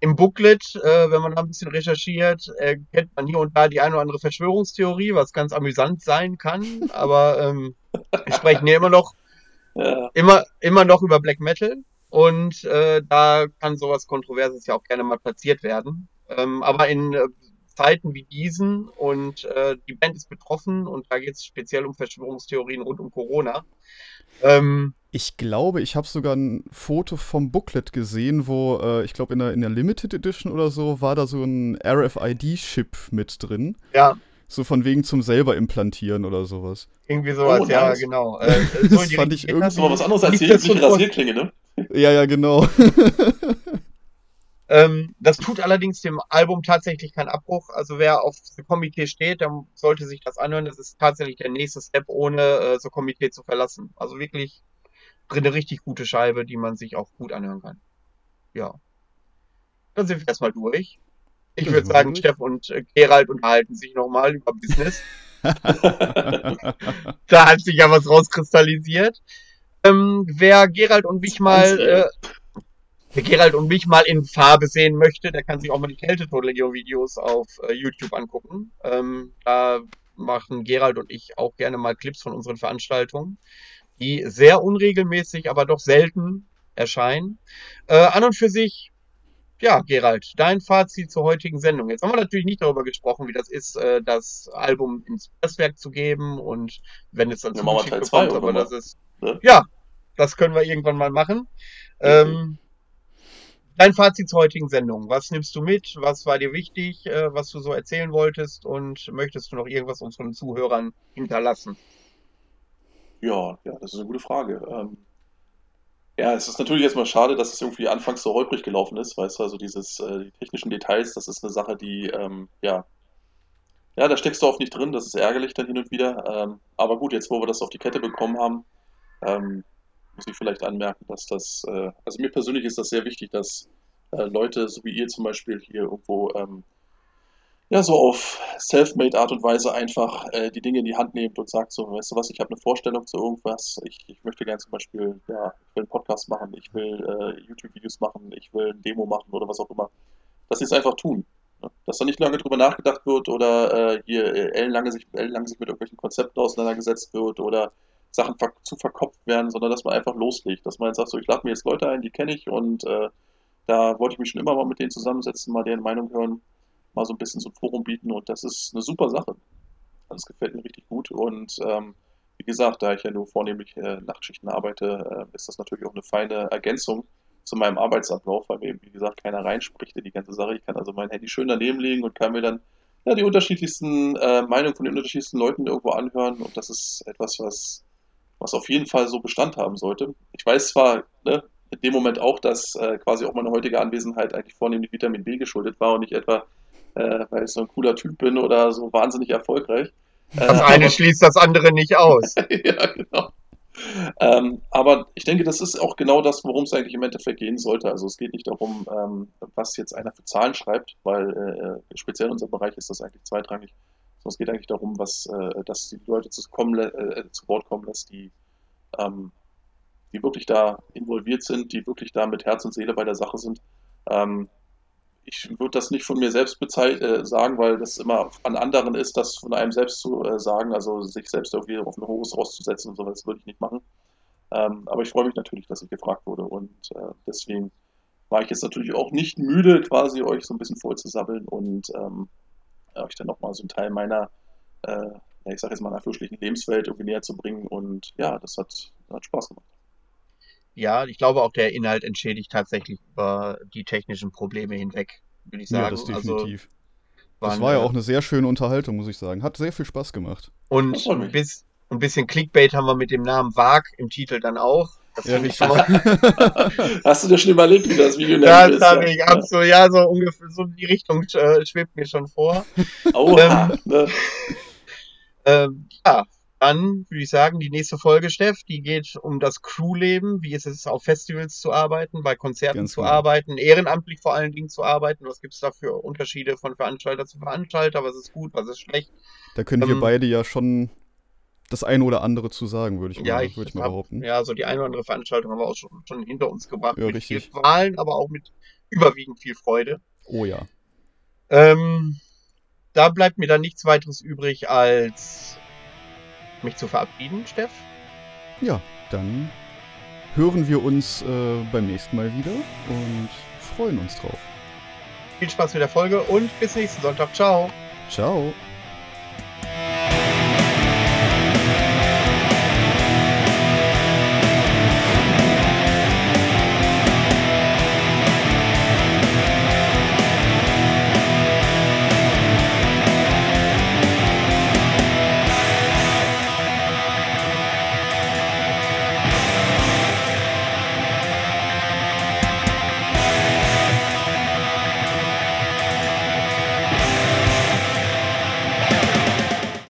Im Booklet, äh, wenn man da ein bisschen recherchiert, äh, kennt man hier und da die eine oder andere Verschwörungstheorie, was ganz amüsant sein kann, aber ähm, wir sprechen hier immer noch Ja, immer, immer noch über Black Metal und äh, da kann sowas Kontroverses ja auch gerne mal platziert werden. Ähm, aber in äh, Zeiten wie diesen und äh, die Band ist betroffen und da geht es speziell um Verschwörungstheorien rund um Corona. Ähm, Ich glaube, ich habe sogar ein Foto vom Booklet gesehen, wo, äh, ich glaube, in der, in der Limited Edition oder so war da so ein RFID-Chip mit drin. ja, So von wegen zum selber implantieren oder sowas. irgendwie sowas, Oh, ja, nice. genau. Äh, so Das fand ich irgendwie- das ist aber was anderes als die übliche Rasierklinge, ne? Ja, ja, genau. Ähm, das tut allerdings dem Album tatsächlich keinen Abbruch. Also wer auf The Komitee steht, der sollte sich das anhören. Das ist tatsächlich der nächste Step, ohne äh, The Komitee zu verlassen. Also wirklich eine richtig gute Scheibe, die man sich auch gut anhören kann. Ja. Dann sind wir erstmal durch. Ich würde sagen, durch. Steff und äh, Gerald unterhalten sich nochmal über Business. da hat sich ja was rauskristallisiert. Ähm, wer Gerald und mich mal, äh, wer Gerald und mich mal in Farbe sehen möchte, der kann sich auch mal die Kältetod-Legion-Videos auf äh, YouTube angucken. Ähm, da machen Gerald und ich auch gerne mal Clips von unseren Veranstaltungen, die sehr unregelmäßig, aber doch selten erscheinen. Äh, an und für sich, ja, Gerald, dein Fazit zur heutigen Sendung. Jetzt haben wir natürlich nicht darüber gesprochen, wie das ist, äh, das Album ins Presswerk zu geben und wenn es dann Ja, zugeschickt Teil bekommt, aber das ist, ne? ja, das können wir irgendwann mal machen. Ähm, dein Fazit zur heutigen Sendung. Was nimmst du mit? Was war dir wichtig, äh, was du so erzählen wolltest? Und möchtest du noch irgendwas unseren Zuhörern hinterlassen? Ja, ja, das ist eine gute Frage. Ähm, ja, es ist natürlich erstmal schade, dass es irgendwie anfangs so holprig gelaufen ist, weißt du, also dieses, äh, die technischen Details, das ist eine Sache, die, ähm, ja, ja, da steckst du oft nicht drin, das ist ärgerlich dann hin und wieder. Ähm, aber gut, jetzt wo wir das auf die Kette bekommen haben, ähm, muss ich vielleicht anmerken, dass das, äh, also mir persönlich ist das sehr wichtig, dass äh, Leute, so wie ihr zum Beispiel hier irgendwo, ähm, ja, so auf self-made Art und Weise einfach äh, die Dinge in die Hand nehmt und sagt so, weißt du was, ich habe eine Vorstellung zu irgendwas, ich, ich möchte gerne zum Beispiel, ja, ich will einen Podcast machen, ich will äh, YouTube-Videos machen, ich will ein Demo machen oder was auch immer, dass sie es einfach tun. Ne? Dass da nicht lange drüber nachgedacht wird oder äh, hier äh, ellenlange sich, ellenlang sich mit irgendwelchen Konzepten auseinandergesetzt wird oder Sachen ver zu verkopft werden, sondern dass man einfach loslegt, dass man jetzt sagt, so ich lade mir jetzt Leute ein, die kenne ich und äh, da wollte ich mich schon immer mal mit denen zusammensetzen, mal deren Meinung hören, mal so ein bisschen so ein Forum bieten und das ist eine super Sache. Das gefällt mir richtig gut und ähm, wie gesagt, da ich ja nur vornehmlich äh, Nachtschichten arbeite, äh, ist das natürlich auch eine feine Ergänzung zu meinem Arbeitsablauf, weil mir eben, wie gesagt, keiner reinspricht in die ganze Sache. Ich kann also mein Handy schön daneben legen und kann mir dann ja, die unterschiedlichsten äh, Meinungen von den unterschiedlichsten Leuten irgendwo anhören und das ist etwas, was, was auf jeden Fall so Bestand haben sollte. Ich weiß zwar, ne, in dem Moment auch, dass äh, quasi auch meine heutige Anwesenheit eigentlich vornehmlich Vitamin B geschuldet war und nicht etwa, äh, weil ich so ein cooler Typ bin oder so wahnsinnig erfolgreich. Das Äh, eine aber- schließt das andere nicht aus. ja, genau. Ähm, aber ich denke, das ist auch genau das, worum es eigentlich im Endeffekt gehen sollte. Also es geht nicht darum, ähm, was jetzt einer für Zahlen schreibt, weil äh, speziell in unserem Bereich ist das eigentlich zweitrangig. Sondern es geht eigentlich darum, was, äh, dass die Leute zu, kommen, äh, zu Wort kommen lässt, die, ähm, die wirklich da involviert sind, die wirklich da mit Herz und Seele bei der Sache sind. Ich würde das nicht von mir selbst äh, sagen, weil das immer an anderen ist, das von einem selbst zu äh, sagen, also sich selbst irgendwie auf ein hohes rauszusetzen und sowas würde ich nicht machen. Ähm, aber ich freue mich natürlich, dass ich gefragt wurde und äh, deswegen war ich jetzt natürlich auch nicht müde, quasi euch so ein bisschen voll zu sabbeln und ähm, euch dann nochmal so einen Teil meiner, äh, ich sag jetzt mal, einer fürstlichen Lebenswelt irgendwie näher zu bringen. Und ja, das hat, hat Spaß gemacht. Ja, ich glaube auch der Inhalt entschädigt tatsächlich über die technischen Probleme hinweg, würde ich sagen. Ja, das Also, definitiv. das waren, war ja auch eine sehr schöne Unterhaltung, muss ich sagen. Hat sehr viel Spaß gemacht. Und Das ein bis, ein bisschen Clickbait haben wir mit dem Namen Wag im Titel dann auch. Das Ja, ich schon mal. Hast du dir schon überlegt, wie das Video nennen Das willst? habe ich absolut, ja, so ungefähr, so die Richtung äh, schwebt mir schon vor. Oha, ne? Ähm, ja, dann würde ich sagen, die nächste Folge, Steff, die geht um das Crewleben. Wie ist es, auf Festivals zu arbeiten, bei Konzerten Ganz zu genau. arbeiten, ehrenamtlich vor allen Dingen zu arbeiten? Was gibt es da für Unterschiede von Veranstalter zu Veranstalter? Was ist gut, was ist schlecht? Da können wir Ähm, beide ja schon das eine oder andere zu sagen, würde ich, Ja, mal, ich würde ich mal hab, behaupten. ja, so die eine oder andere Veranstaltung haben wir auch schon, schon hinter uns gebracht. Ja, mit richtig. viel Qualen, aber auch mit überwiegend viel Freude. Oh ja. Ähm, da bleibt mir dann nichts weiteres übrig, als mich zu verabschieden, Steff. Ja, dann hören wir uns äh, beim nächsten Mal wieder und freuen uns drauf. Viel Spaß mit der Folge und bis nächsten Sonntag. Ciao. Ciao.